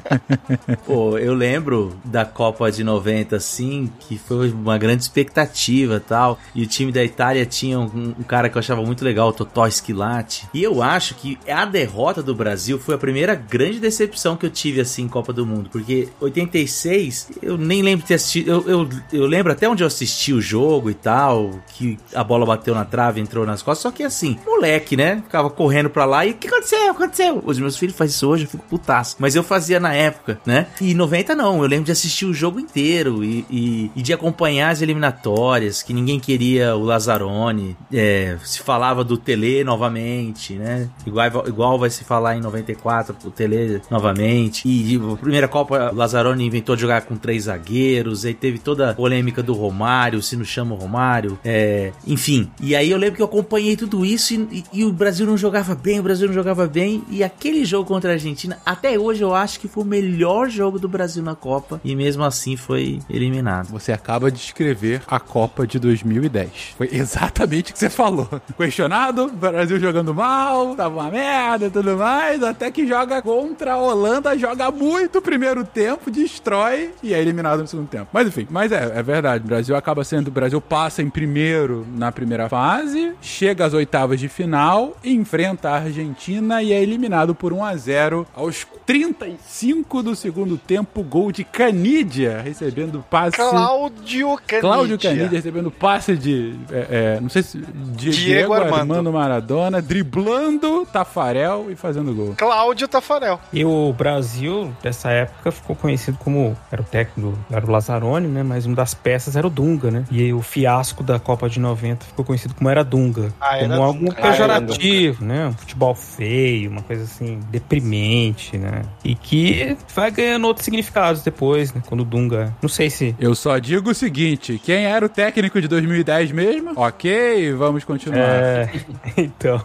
Pô, eu lembro da Copa de 90, assim, que foi uma grande expectativa e tal. E o time da Itália tinha um, um cara que eu achava muito legal, o Totó Esquilate. E eu acho que a derrota do Brasil foi a primeira grande decepção que eu tive, assim, em Copa do Mundo. Porque 86, eu nem lembro de ter assistido. Eu, eu, eu lembro até onde eu assisti o jogo e tal, que a bola bateu na trave, entrou nas costas. Só que assim, moleque, né? Ficava correndo pra lá e o que aconteceu? O que aconteceu? Os meus filhos fazem isso hoje, eu fico putaço. Mas eu fazia na época, né? E 90 não, eu lembro de assistir o jogo inteiro e, e, e de acompanhar as eliminatórias, que ninguém queria o Lazzaroni. É, se falava do Tele novamente, né? Igual, igual vai se falar em 94 o Tele novamente. E, e a primeira Copa, o Lazzaroni inventou jogar com três zagueiros, aí teve toda a polêmica do Romário, se não chama o Romário, é, enfim. E aí eu lembro que eu acompanhei tudo isso e, e, e o Brasil não jogava bem, o Brasil não jogava bem, e aquele jogo contra a Argentina, até hoje eu acho que foi o melhor jogo do Brasil na Copa, e mesmo assim foi eliminado. Você acaba de escrever a Copa de 2010. Foi exatamente o que você falou. Questionado, Brasil jogando mal, tava uma merda e tudo mais, até que joga contra a Holanda, joga muito o primeiro tempo, destrói e é eliminado no segundo tempo. Mas enfim, mas é, é verdade. O Brasil acaba sendo. O Brasil passa em primeiro na primeira fase, chega às oitavas de final, enfrenta a Argentina e é eliminado por 1 a 0 aos 35 do segundo tempo. Gol de Canidia, recebendo passe. Cláudio Canidia. Cláudio Canidia recebendo passe de. é, é, não sei se. De Diego Diego Armando. Armando Maradona, driblando Tafarel e fazendo gol. Cláudio Tafarel. E o Brasil, dessa época, ficou conhecido como. Era o técnico, era o Lazzaroni, né? Mas uma das peças era o Dunga, né? E aí o fiasco da Copa de 90 ficou conhecido como era Dunga. Ah, era como algo Dunga. Pejorativo, né? Um futebol feio, uma coisa assim, deprimente, né? E que vai ganhando outros significados depois, né? Quando o Dunga. Não sei se. Eu só digo o seguinte: quem era o técnico de 2010 mesmo? Ok, vamos continuar. É. então.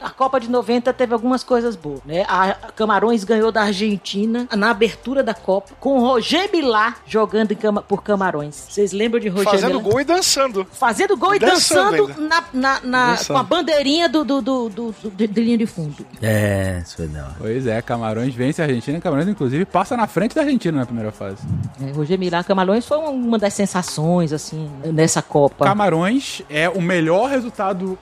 A Copa de 90 teve algumas coisas boas, né? A Camarões ganhou da Argentina na abertura da Copa com o Roger Milá jogando em Cama- por Camarões. Vocês lembram de Roger Fazendo Milá? gol e dançando. Fazendo gol e Dançando dançando, na, na- na- Dançando. Com a bandeirinha do, do, do, do- do- de, linha de fundo. É, isso foi da hora. Pois é, Camarões vence a Argentina. Camarões, inclusive, passa na frente da Argentina na primeira fase. É, Roger Milá Camarões foi uma das sensações, assim, nessa Copa. Camarões é o melhor resultado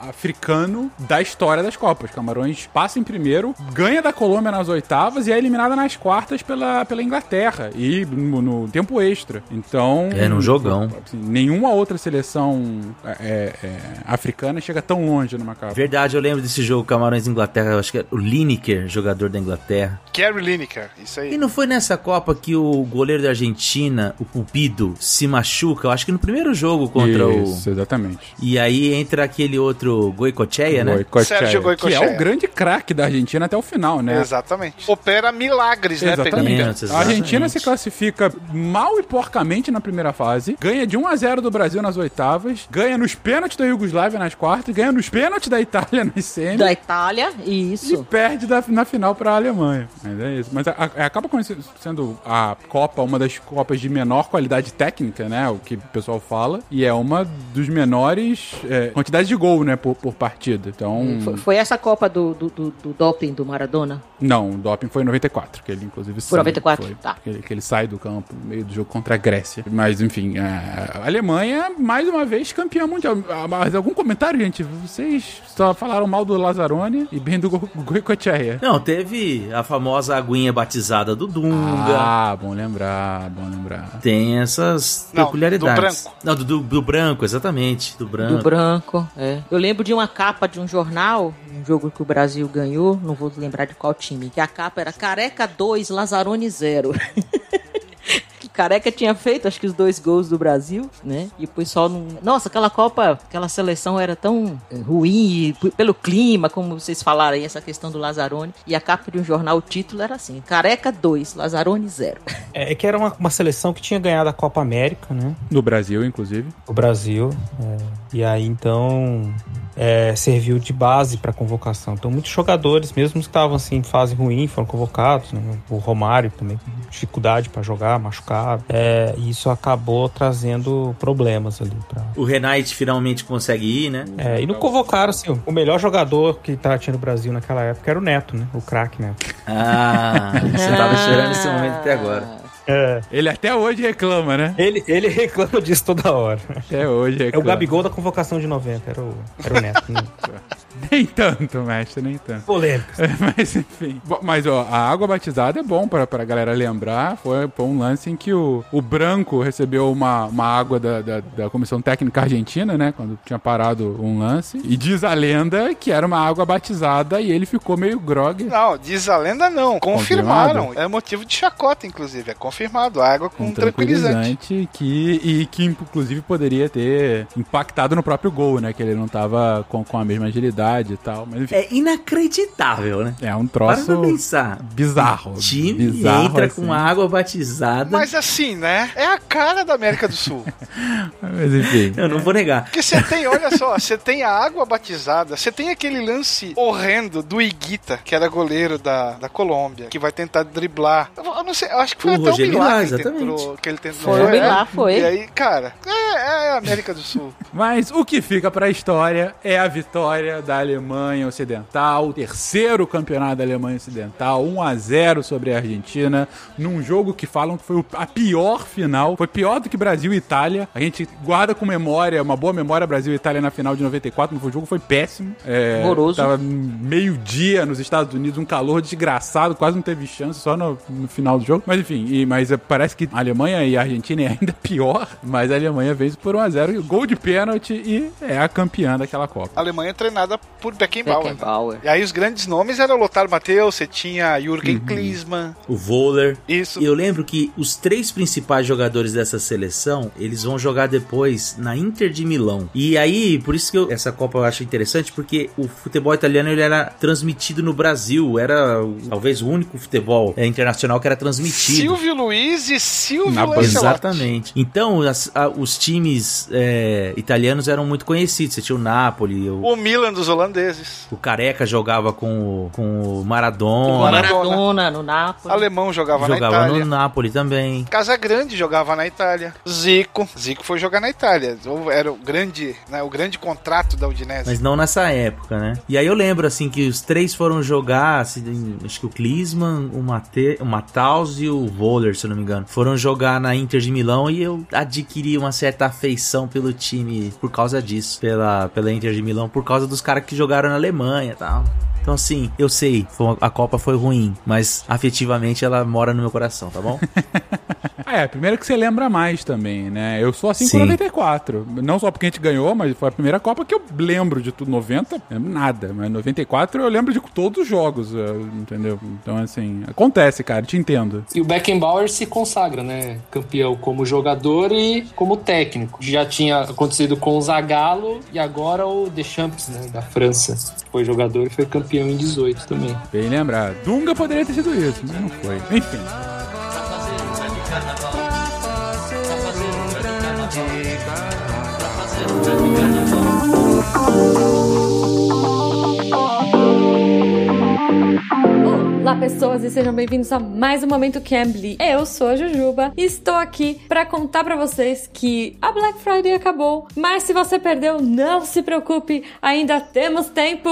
africano da história das Copas. Camarões passa em primeiro, ganha da Colômbia nas oitavas e é eliminada nas quartas pela, pela Inglaterra e no, no tempo extra. Então. É, num jogão. assim, nenhuma outra seleção é, é, africana chega tão longe numa Copa. Verdade, eu lembro desse jogo Camarões Inglaterra, eu acho que era o Lineker, jogador da Inglaterra. Gary Lineker, isso aí. E não foi nessa Copa que o goleiro da Argentina, o Pupido, se machuca? Eu acho que no primeiro jogo contra Isso, exatamente. o. E aí entra aquele outro Goicoechea, né? Goicoechea, Sérgio que é o grande craque da Argentina até o final, né? Exatamente. Opera milagres, né? Exatamente. Exatamente, A Argentina exatamente. se classifica mal e porcamente na primeira fase, ganha de 1 a 0 do Brasil nas oitavas, ganha nos pênaltis da Iugoslávia nas quartas, ganha nos pênaltis da Itália nas semis Da Itália, e isso. perde da- na final para a Alemanha. Mas é isso. Mas a- a- acaba conhecendo- sendo a Copa uma das Copas de menor qualidade técnica, né? O que o pessoal fala. E é uma dos menores é, quantidades de gol, né? Por, por partida. Então. Foi, foi essa Copa do, do, do, do doping do Maradona? Não, o doping foi em 94, que ele inclusive Por 94, foi, tá. Que ele, que ele sai do campo no meio do jogo contra a Grécia. Mas enfim, a a Alemanha, mais uma vez, campeã mundial. Mas algum comentário, gente? Vocês só falaram mal do Lazzaroni e bem do Go- Goicoechea. Não, teve a famosa aguinha batizada do Dunga. Ah, bom lembrar, bom lembrar. Tem essas Não, peculiaridades. do branco. Não, do, do, do branco, exatamente. Do branco. Do branco, é. Eu lembro de uma capa de um jornal, um jogo que o Brasil ganhou, não vou lembrar de qual time, que a capa era Careca 2, Lazzaroni 0. Careca tinha feito, acho que os dois gols do Brasil, né? E o pessoal não. Nossa, aquela Copa, aquela seleção era tão eh, ruim, e pelo clima, como vocês falaram aí, essa questão do Lazzaroni. E a capa de um jornal, o título era assim: Careca 2, Lazzaroni 0. É que era uma, uma seleção que tinha ganhado a Copa América, né? No Brasil, inclusive. O Brasil. é, e aí então é, serviu de base para convocação. Então muitos jogadores, mesmo que estavam assim em fase ruim, foram convocados. né? O Romário também com dificuldade para jogar, machucado. É, e isso acabou trazendo problemas ali. Pra... O Renate finalmente consegue ir, né? É, e não convocaram assim, o melhor jogador que tá, tinha no Brasil naquela época era o Neto, né? O craque Neto. Ah, você tava esperando esse momento até agora. É, Ele até hoje reclama, né? ele, ele reclama disso toda hora. Até hoje É o reclama. Gabigol da convocação de 90, era o, era o Neto. né? Nem tanto, mestre, nem tanto. Polêmica. Mas enfim. Mas ó, a água batizada é bom pra, pra galera lembrar. Foi, foi um lance em que o, o Branco recebeu uma, uma água da, da, da Comissão Técnica Argentina, né? Quando tinha parado um lance. E diz a lenda que era uma água batizada e ele ficou meio grog. Não, diz a lenda não. Confirmaram. É motivo de chacota, inclusive. É confirmado. Água com Um tranquilizante. tranquilizante que, e que, inclusive, poderia ter impactado no próprio gol, né? Que ele não tava com, com a mesma agilidade e tal. Mas enfim, É inacreditável, né? é um Para troço pra pensar. bizarro. O time bizarro, entra assim. com água batizada. Mas assim, né? É a cara da América do Sul. Mas enfim. Eu não vou negar. Porque você tem, olha só, você tem a água batizada, você tem aquele lance horrendo do Iguita, que era goleiro da, da Colômbia, que vai tentar driblar. Eu, eu não sei, eu acho que foi O até Rogério o Milá que, tentou, que ele tentou. Foi o Milá, foi. E aí, cara, é, é a América do Sul. Mas o que fica pra história é a vitória da Alemanha Ocidental, terceiro campeonato da Alemanha Ocidental, 1 a 0 sobre a Argentina, num jogo que falam que foi a pior final, foi pior do que Brasil e Itália. A gente guarda com memória, uma boa memória Brasil e Itália na final de 94, mas o jogo foi péssimo. É, Horroroso. Tava meio-dia nos Estados Unidos, um calor desgraçado, quase não teve chance, só no, no final do jogo. Mas enfim, e- mas é, parece que a Alemanha e a Argentina é ainda pior, mas a Alemanha veio por 1x0, gol de pênalti e é a campeã daquela Copa. A Alemanha é treinada por Beckenbauer. Beckenbauer. E aí os grandes nomes eram o Lothar Matthäus, você tinha Jürgen Uhum. Klinsmann, O Voller. isso. E eu lembro que os três principais jogadores dessa seleção, eles vão jogar depois na Inter de Milão. E aí, por isso que eu- essa Copa eu acho interessante, porque o futebol italiano ele era transmitido no Brasil. Era talvez o único futebol é, internacional que era transmitido. Silvio Luiz e Silvio Na. Exatamente. Então, as- a- os times é, italianos eram muito conhecidos. Você tinha o Napoli, o, O Milan dos holandeses. o Careca jogava com o, com o O Maradona. Maradona no Napoli. Alemão jogava, na Jogava Itália. no Napoli também. Casagrande jogava na Itália. Zico. Zico foi jogar na Itália. Era o grande, né, o grande contrato da Udinese. Mas não nessa época, né? E aí eu lembro, assim, que os três foram jogar, assim, acho que o Klinsmann, o, Mate, o Matthaus e o Voller, se eu não me engano, foram jogar na Inter de Milão e eu adquiri uma certa afeição pelo time por causa disso, pela, pela Inter de Milão, por causa dos caras que jogaram na Alemanha e tal. Então, assim, eu sei, a Copa foi ruim, mas afetivamente ela mora no meu coração, tá bom? Ah, é, primeiro que você lembra mais também, né? Eu sou assim Sim. com 94. Não só porque a gente ganhou, mas foi a primeira Copa que eu lembro de tudo. 90, lembro nada. Mas 94 eu lembro de todos os jogos, eh, entendeu? Então, assim, acontece, cara, te entendo. E o Beckenbauer se consagra, né? Campeão como jogador e como técnico. Já tinha acontecido com o Zagallo e agora o Deschamps, né? Da França. Foi jogador e foi campeão em 18 também. Bem lembrado. Dunga poderia ter sido isso, mas não foi. Enfim. Olá, pessoas, e sejam bem-vindos a mais um Momento Cambly. Eu sou a Jujuba e estou aqui para contar para vocês que a Black Friday acabou, mas se você perdeu, não se preocupe, ainda temos tempo.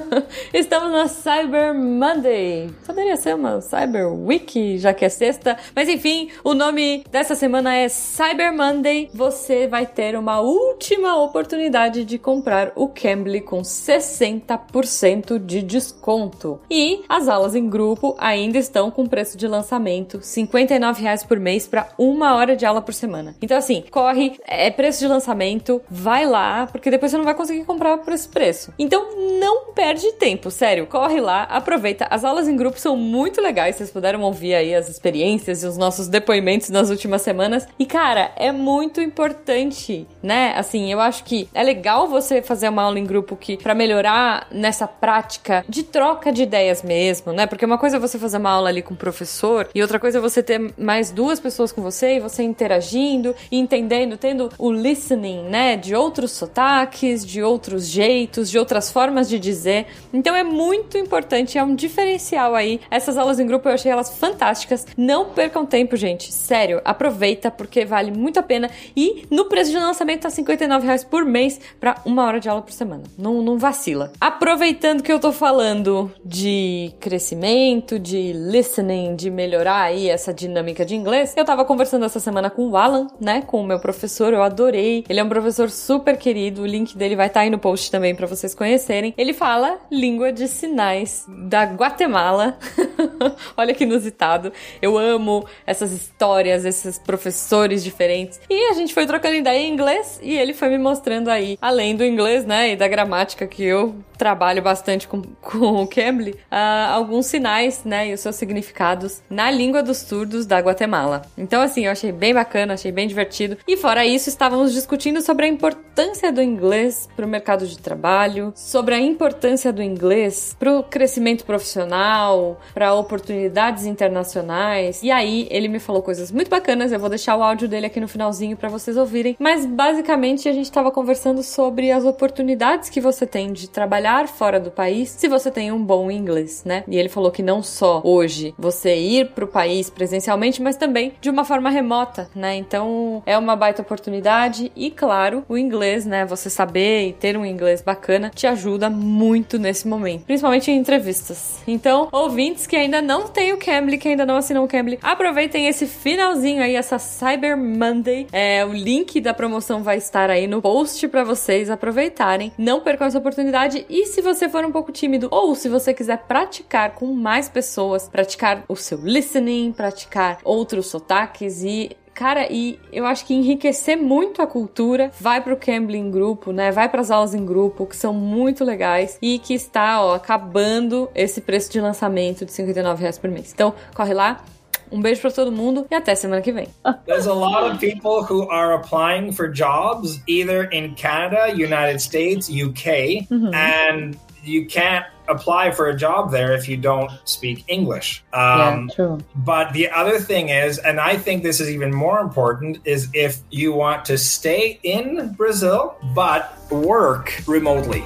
Estamos na Cyber Monday. Poderia ser uma Cyber Week, já que é sexta, mas enfim, o nome dessa semana é Cyber Monday. Você vai ter uma última oportunidade de comprar o Cambly com 60% de desconto. E as aulas em grupo ainda estão com preço de lançamento, 59 reais por mês para uma hora de aula por semana. Então assim, corre, é preço de lançamento, vai lá, porque depois você não vai conseguir comprar por esse preço. Então não perde tempo, sério, corre lá, aproveita. As aulas em grupo são muito legais, vocês puderam ouvir aí as experiências e os nossos depoimentos nas últimas semanas. E cara, é muito importante, né? Assim, eu acho que é legal você fazer uma aula em grupo que para melhorar nessa prática de troca de ideias mesmo, né? Porque uma coisa é você fazer uma aula ali com o professor e outra coisa é você ter mais duas pessoas com você e você interagindo entendendo, tendo o listening, né? De outros sotaques, de outros jeitos, de outras formas de dizer. Então é muito importante, é um diferencial aí. Essas aulas em grupo eu achei elas fantásticas. Não percam tempo, gente. Sério, aproveita porque vale muito a pena. E no preço de lançamento tá 59 reais por mês para uma hora de aula por semana. Não, não vacila. Aproveitando que eu tô falando de crescimento treinamento, de listening, de melhorar aí essa dinâmica de inglês, eu tava conversando essa semana com o Alan, né, com o meu professor, eu adorei. Ele é um professor super querido, o link dele vai estar aí no post também para vocês conhecerem. Ele fala língua de sinais da Guatemala. Olha que inusitado. Eu amo essas histórias, esses professores diferentes. E a gente foi trocando ideia em inglês e ele foi me mostrando aí, além do inglês, né, e da gramática que eu trabalho bastante com, com o Cambly, uh, alguns sinais, né, e os seus significados na língua dos surdos da Guatemala. Então, assim, eu achei bem bacana, achei bem divertido. E fora isso, estávamos discutindo sobre a importância do inglês para o mercado de trabalho, sobre a importância do inglês para o crescimento profissional, para oportunidades internacionais. E aí, ele me falou coisas muito bacanas. Eu vou deixar o áudio dele aqui no finalzinho para vocês ouvirem. Mas basicamente, a gente estava conversando sobre as oportunidades que você tem de trabalhar fora do país se você tem um bom inglês, né? E ele falou que não só hoje você ir para o país presencialmente, mas também de uma forma remota, né? Então é uma baita oportunidade e, claro, o inglês, né? Você saber e ter um inglês bacana te ajuda muito nesse momento, principalmente em entrevistas. Então, ouvintes que ainda não têm o Cambly, que ainda não assinam o Cambly, aproveitem esse finalzinho aí, essa Cyber Monday. É, o link da promoção vai estar aí no post para vocês aproveitarem. Não percam essa oportunidade e se você for um pouco tímido ou se você quiser praticar com mais pessoas, praticar o seu listening, praticar outros sotaques e Cara, e eu acho que enriquecer muito a cultura, vai pro Cambly em grupo, né? Vai pras aulas em grupo, que são muito legais e que está, ó, acabando esse preço de lançamento de 59 reais por mês. Então, corre lá, um beijo para todo mundo e até semana que vem. There's a lot of people who are applying for jobs either in Canada, United States, UK, and you can't apply for a job there if you don't speak English. Um, yeah, true. But the other thing is, and I think this is even more important, is if you want to stay in Brazil but work remotely.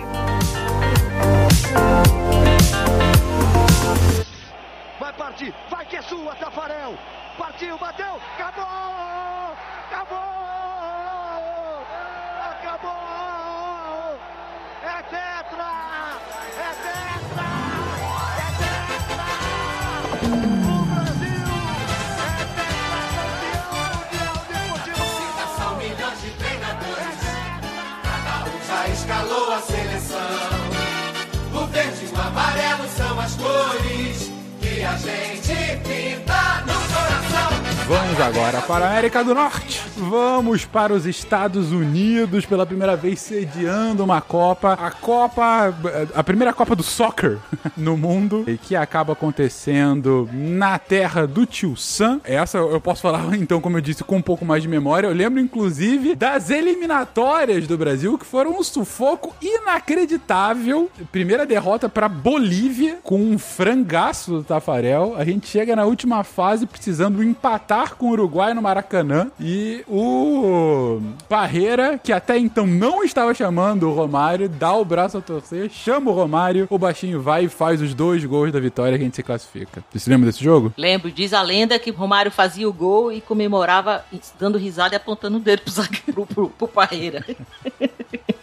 Vai partir, que é sua, Tafarel. Partiu, bateu, acabou! Acabou! Acabou! É tetra! É tetra! É tetra! Gente no coração. Vamos agora para a América do Norte. Vamos para os Estados Unidos pela primeira vez sediando uma Copa, a Copa, a primeira Copa do Soccer no mundo, e que acaba acontecendo na terra do Tio Sam. Essa eu posso falar então, como eu disse, com um pouco mais de memória. Eu lembro inclusive das eliminatórias do Brasil que foram um sufoco inacreditável. Primeira derrota para Bolívia com um frangaço do Tafarel. A gente chega na última fase precisando empatar com o Uruguai no Maracanã e o Parreira, que até então não estava chamando o Romário, dá o braço a torcer, chama o Romário, o baixinho vai e faz os dois gols da vitória e a gente se classifica. Você se lembra desse jogo? Lembro, diz a lenda que Romário fazia o gol e comemorava dando risada e apontando o dedo pro, pro, pro Parreira.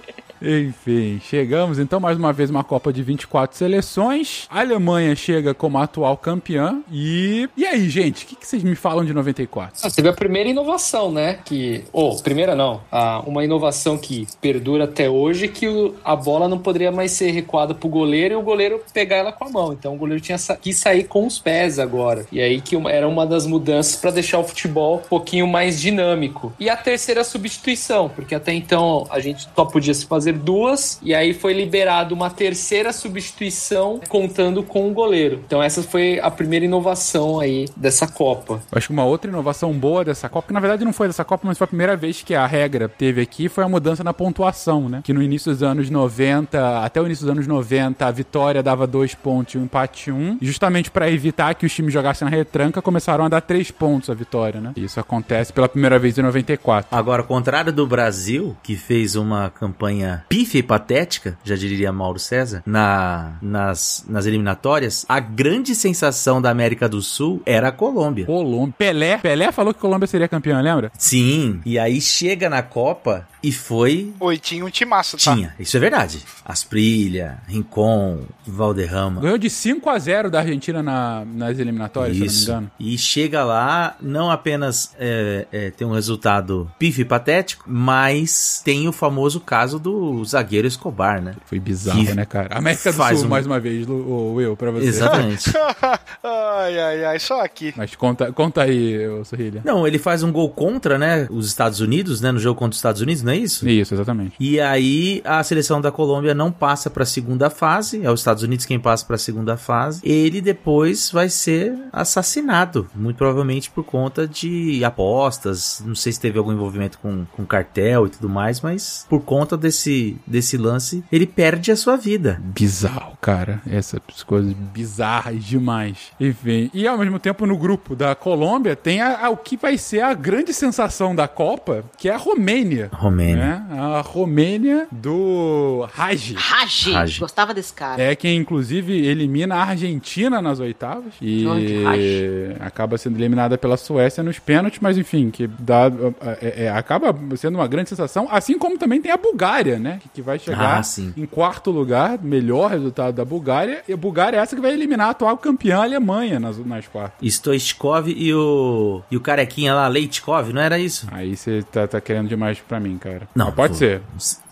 Enfim, chegamos então mais uma vez uma Copa de 24 seleções. A Alemanha chega como atual campeã. E. E aí, gente, o que, que vocês me falam de 94? Ah, teve a primeira inovação, né? Que. Ou, oh, primeira não. Ah, uma inovação que perdura até hoje que o, a bola não poderia mais ser recuada pro goleiro e o goleiro pegar ela com a mão. Então o goleiro tinha que sair com os pés agora. E aí que uma, era uma das mudanças para deixar o futebol um pouquinho mais dinâmico. E a terceira substituição, porque até então a gente só podia se fazer duas, e aí foi liberado uma terceira substituição contando com o goleiro. Então essa foi a primeira inovação aí dessa Copa. Acho que uma outra inovação boa dessa Copa, que na verdade não foi dessa Copa, mas foi a primeira vez que a regra teve aqui, foi a mudança na pontuação, né? Que no início dos anos 90, até o início dos anos 90, a vitória dava dois pontos e o empate um. Justamente para evitar que os times jogassem na retranca, começaram a dar três pontos a vitória, né? E isso acontece pela primeira vez em 94. Agora, ao contrário do Brasil, que fez uma campanha campanha pífia e patética, já diria Mauro César, na, nas, nas eliminatórias, a grande sensação da América do Sul era a Colômbia. Colômbia. Pelé. Pelé falou que Colômbia seria campeã, lembra? Sim, e aí chega na Copa e foi. Oi, tinha um timaço, tá? Tinha, isso é verdade. Asprilha, Rincon, Valderrama. Ganhou de 5 a 0 da Argentina na- nas eliminatórias, Isso. se não me engano. E chega lá, não apenas é, é, tem um resultado pífio e patético, mas tem o famoso caso do zagueiro Escobar, né? Foi bizarro, Que né, cara? América do faz Sul, um- mais uma vez, o Will, pra você. Exatamente. ai, ai, ai, só aqui. Mas conta, conta aí, ô Sorrilha. Não, ele faz um gol contra, né, os Estados Unidos, né, no jogo contra os Estados Unidos, não é isso? Isso, exatamente. E aí a seleção da Colômbia não passa para a segunda fase, é os Estados Unidos quem passa para a segunda fase. Ele depois vai ser assassinado, muito provavelmente por conta de apostas, não sei se teve algum envolvimento com, com cartel e tudo mais, mas por conta desse, desse lance, ele perde a sua vida. Bizarro, cara. Essas coisas bizarras demais. Enfim, e ao mesmo tempo no grupo da Colômbia tem a, a- o que vai ser a grande sensação da Copa, que é a Romênia. Romênia. Né? A Romênia do Raj. Raj. Raj. Gostava desse cara. É quem, inclusive, elimina a Argentina nas oitavas e acaba sendo eliminada pela Suécia nos pênaltis, mas enfim, que dá, é- é- acaba sendo uma grande sensação, assim como também tem a Bulgária, né? Que, que vai chegar Ah, em quarto lugar, melhor resultado da Bulgária, e a Bulgária é essa que vai eliminar a atual campeã a Alemanha nas, nas quartas. Stoichkov e o, e o carequinha lá, Leitkov, não era isso? Aí você tá, tá querendo demais pra mim, cara. Não, Mas pode pô, ser.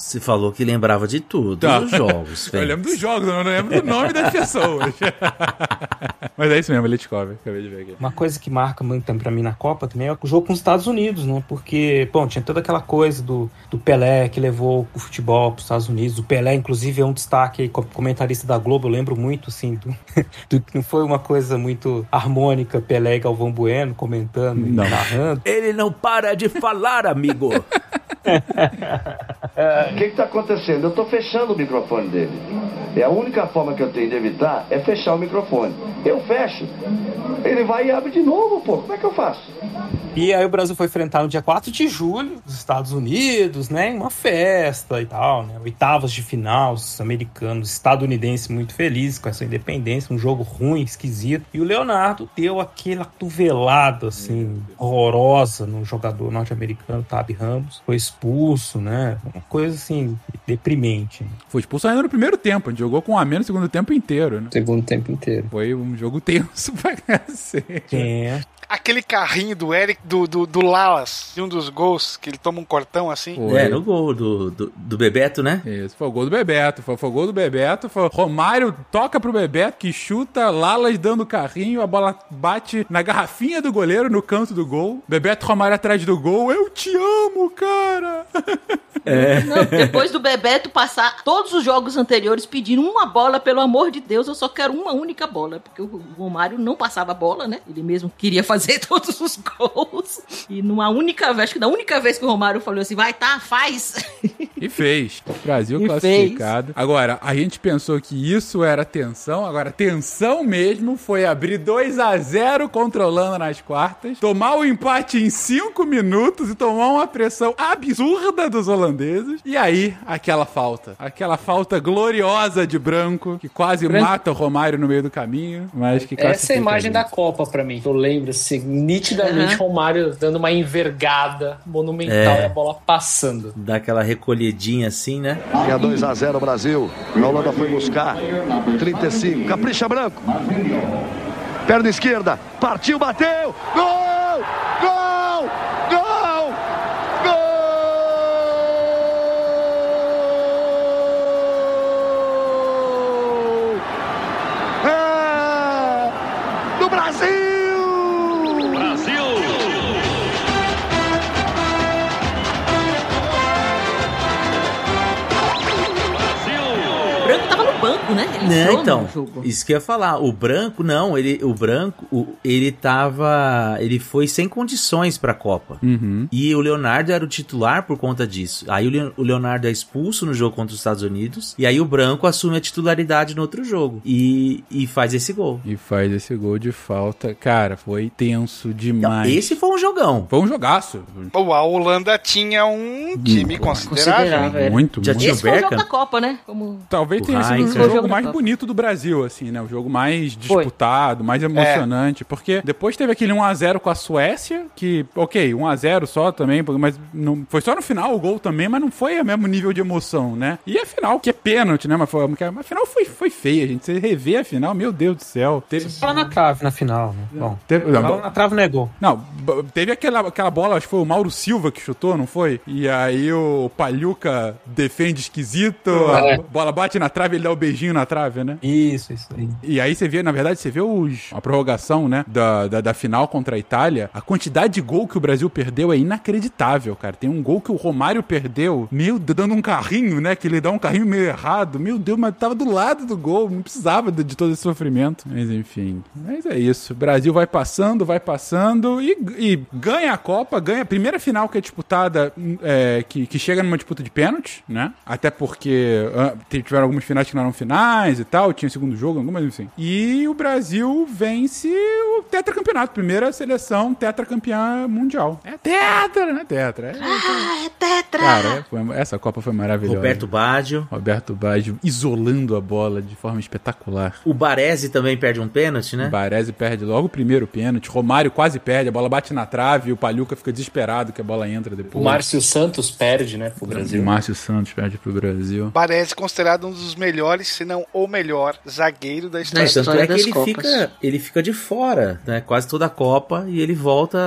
Você falou que lembrava de tudo, Tá. dos jogos. Eu lembro dos jogos, eu não lembro do nome das pessoas. Mas é isso mesmo, Litkov, acabei de ver aqui. Uma coisa que marca muito também pra mim na Copa também é o jogo com os Estados Unidos, né? Porque, bom, tinha toda aquela coisa do, do Pelé que levou o futebol pros Estados Unidos. O Pelé, inclusive, é um destaque aí, como comentarista da Globo, eu lembro muito, assim, do, do que não foi uma coisa muito harmônica, Pelé e Galvão Bueno comentando e Não. narrando. Ele não para de falar, amigo. O que está acontecendo? Eu estou fechando o microfone dele. É a única forma que eu tenho de evitar é fechar o microfone. Eu fecho. Ele vai e abre de novo, pô. Como é que eu faço? E aí o Brasil foi enfrentar no dia 4 de julho, os Estados Unidos, né? Uma festa e tal, né? Oitavas de final, os americanos, estadunidenses muito felizes com essa independência, um jogo ruim, esquisito. E o Leonardo deu aquela cotovelada, assim, horrorosa no jogador norte-americano, Tab Ramos. Foi expulso, né? Uma coisa, assim, deprimente. Foi expulso ainda no primeiro tempo, a gente jogou com um a menos no segundo tempo inteiro, né? Segundo tempo inteiro. Foi um jogo tenso pra cacete. É. Aquele carrinho do Eric, do, do, do Lalas, de um dos gols, que ele toma um cortão assim. Foi. É, no gol do, do, do Bebeto, né? Isso, foi o gol do Bebeto. Foi, foi o gol do Bebeto. Foi Romário toca pro Bebeto, que chuta, Lalas dando carrinho, a bola bate na garrafinha do goleiro, no canto do gol. Bebeto Romário atrás do gol. Eu te amo, cara! Não, depois do Bebeto passar todos os jogos anteriores pedindo uma bola, pelo amor de Deus, eu só quero uma única bola. Porque o Romário não passava a bola, né? Ele mesmo queria fazer todos os gols. E numa única vez, acho que na única vez que o Romário falou assim, vai, tá, faz. E fez. Brasil E classificado. Agora, a gente pensou que isso era tensão. Agora, tensão mesmo foi abrir 2 a 0 controlando nas quartas, tomar o empate em 5 minutos e tomar uma pressão absurda dos holandeses. E aí, aquela falta. Aquela falta gloriosa de branco que quase Branco. mata o Romário no meio do caminho, mas que Essa é a imagem a da. Copa pra mim. Eu lembro, assim, nitidamente Romário dando uma envergada monumental É. e a bola passando. Dá aquela recolhedinha assim, né? Tinha 2 a 0 Brasil. A Holanda foi buscar. 35. Capricha Branco. Perna esquerda. Partiu, bateu. Gol! O Branco tava no banco, né? Ele Não, entrou então, no jogo. isso que eu ia falar. O branco, não, ele, o branco, o- ele tava. Ele foi sem condições pra Copa. Uhum. E o Leonardo era o titular por conta disso. Aí o Leo- o Leonardo é expulso no jogo contra os Estados Unidos. E aí o branco assume a titularidade no outro jogo. E, e faz esse gol. E faz esse gol de falta. Cara, foi tenso demais. Esse foi um jogão. Foi um jogaço. Pô, a Holanda tinha um time considerável. Considerável, é. Muito, Já muito. tinha Esse foi o jogo da Copa, né? Como... Talvez O tenha sido o. jogo mais bonito do Brasil, assim, né? O jogo mais disputado, mais emocionante. Porque depois teve aquele 1x0 com a Suécia, que, ok, 1x0 só também, mas não, foi só no final o gol também, mas não foi o mesmo nível de emoção, né? E a final, que é pênalti, né? Mas, foi, mas a final foi, foi feia, gente. Você rever a final, meu Deus do céu. Teve, Bola na trave na final, né? Bom, teve, não, na trave não é gol. Não, teve aquela, aquela bola, acho que foi o Mauro Silva que chutou, não foi? E aí o Palhuca defende esquisito, a É. bola bate na trave, ele dá o beijinho na trave, né? Isso, isso aí. E aí você vê, na verdade, você vê os, a prorrogação, né, da, da, da final contra a Itália. A quantidade de gol que o Brasil perdeu é inacreditável, cara. Tem um gol que o Romário perdeu, meu, dando um carrinho, né, que ele dá um carrinho meio errado. Meu Deus, mas tava do lado do gol, não precisava de, de todo esse sofrimento. Mas enfim, mas é isso. O Brasil vai passando, vai passando e, e ganha a Copa, ganha a primeira final que é disputada, é, que, que chega numa disputa de pênalti, né? Até porque ah, tiveram algumas finais que não eram finais e tal, tinha segundo jogo, algumas assim. E o Brasil vence o tetracampeonato, primeira seleção tetracampeã mundial. É tetra, né? Tetra. É, Ah, é tetra! Cara, é, foi- essa Copa foi maravilhosa. Roberto Baggio. Roberto Baggio isolando a bola de forma espetacular. O Baresi também perde um pênalti, né? O Baresi perde logo o primeiro pênalti. Romário quase perde, a bola bate na trave e o Palhuca fica desesperado que a bola entra depois. O Márcio Santos perde, né, pro O Brasil. Márcio Santos perde pro Brasil. Baresi considerado um dos melhores, se não o melhor zagueiro da Não, história. tanto história é que das ele Copas. fica, ele fica de fora, né? Quase toda a Copa e ele volta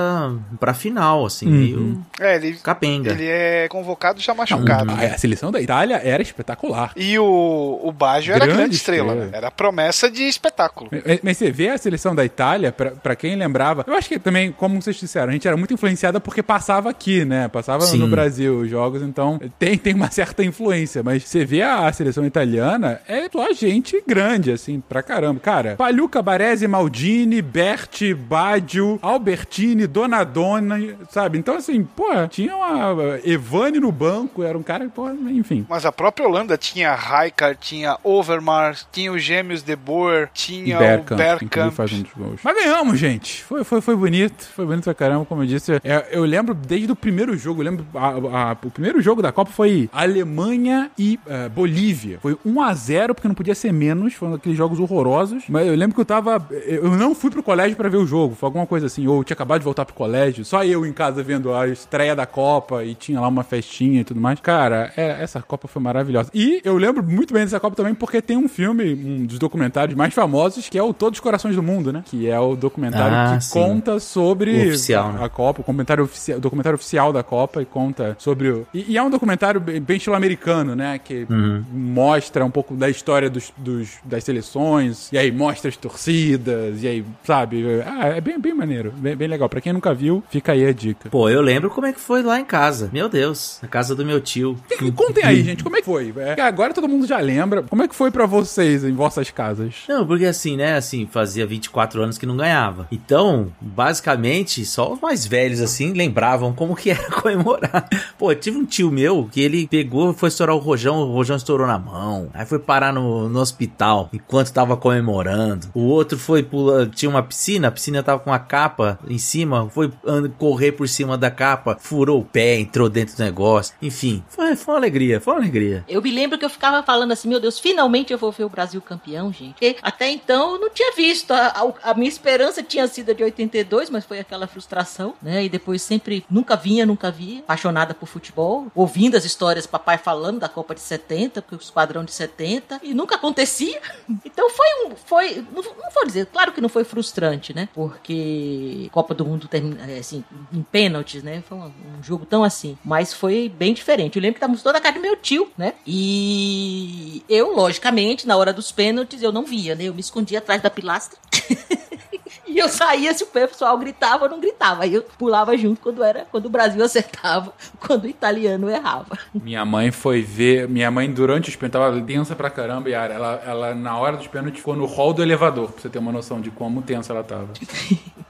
pra final, assim, Uhum. meio É, ele, capenga. ele é convocado já machucado. A, a seleção da Itália era espetacular. E o, o Baggio era Grande grande estrela, estrela. né? Era promessa de espetáculo. Mas- Mas você vê a seleção da Itália, pra, pra quem lembrava, eu acho que também, como vocês disseram, a gente era muito influenciada porque passava aqui, né? Passava Sim. no Brasil os jogos, então tem, tem uma certa influência. Mas você vê a seleção italiana, é só gente grande, assim, pra caramba. Cara, Paluca, Baresi, Maldini, Berti, Baggio, Albertini, Donadona, sabe? Então, assim, pô, tinha uma Evane no banco, era um cara, pô, enfim. Mas a própria Holanda tinha Rijkaard, tinha Overmars, tinha os gêmeos De Boer, tinha o Bergkamp, um. Mas ganhamos, gente. Foi, foi, foi bonito. Foi bonito pra caramba, como eu disse. É, eu lembro desde o primeiro jogo, eu lembro. a- a- o primeiro jogo da Copa foi Alemanha e eh, Bolívia. Foi 1 a 0 porque não podia ser menos. Foram aqueles jogos horrorosos. Mas eu lembro que eu tava. Eu não fui pro colégio pra ver o jogo. Foi alguma coisa assim. Ou eu tinha acabado de voltar pro colégio. Só eu em casa vendo a estreia da Copa e tinha lá uma festinha e tudo mais. Cara, é- essa Copa foi maravilhosa. E eu lembro muito bem dessa Copa também porque tem um filme, um dos documentários mais famosos, que é o Todos os Corações do Mundo, né? Que é o documentário Ah, que sim. conta sobre oficial, a, né? a Copa, o comentário oficial, o documentário oficial da Copa e conta sobre o. E, e é um documentário bem, bem estilo americano, né? Que Uhum. mostra um pouco da história dos, dos- das seleções, e aí mostra as torcidas, e aí, sabe? Ah, é bem, bem maneiro, bem, bem legal. Pra quem nunca viu, fica aí a dica. Pô, eu lembro como é que foi lá em casa. Meu Deus, na casa do meu tio. Contem aí, gente, como é que foi? É, agora todo mundo já lembra. Como é que foi pra vocês em vossas casas? Não, porque assim, né, assim, fazia 24 anos que não ganhava. Então, basicamente, só os mais velhos, assim, lembravam como que era comemorar. Pô, tive um tio meu que ele pegou, foi estourar o rojão, o rojão estourou na mão. Aí foi parar no, no hospital enquanto tava comemorando. O outro foi pular, tinha uma piscina, a piscina tava com uma capa em cima, foi correr por cima da capa, furou o pé, entrou dentro do negócio. Enfim, foi, foi uma alegria, foi uma alegria. Eu me lembro que eu ficava falando assim, meu Deus, finalmente eu vou ver o Brasil campeão, gente. Porque até então eu não tinha visto. A, a- a minha esperança tinha sido de 82, mas foi aquela frustração, né? E depois sempre, nunca vinha, nunca via. Apaixonada por futebol, ouvindo as histórias, papai falando da Copa de 70, porque o esquadrão de 70, e nunca acontecia. Então foi um. Foi, não, não vou dizer, claro que não foi frustrante, né? Porque Copa do Mundo termina, é, assim, em pênaltis, né? Foi um, um jogo tão assim. Mas foi bem diferente. Eu lembro que estávamos toda a casa do meu tio, né? E eu, logicamente, na hora dos pênaltis, eu não via, né? Eu me escondia atrás da pilastra. E eu saía se o pessoal gritava ou não gritava. Aí eu pulava junto quando era quando o Brasil acertava, quando o italiano errava. Minha mãe foi ver. Minha mãe, durante os pênaltis, tava tensa pra caramba, Yara. Ela, ela, na hora dos pênaltis, ficou no hall do elevador, pra você ter uma noção de como tensa ela tava.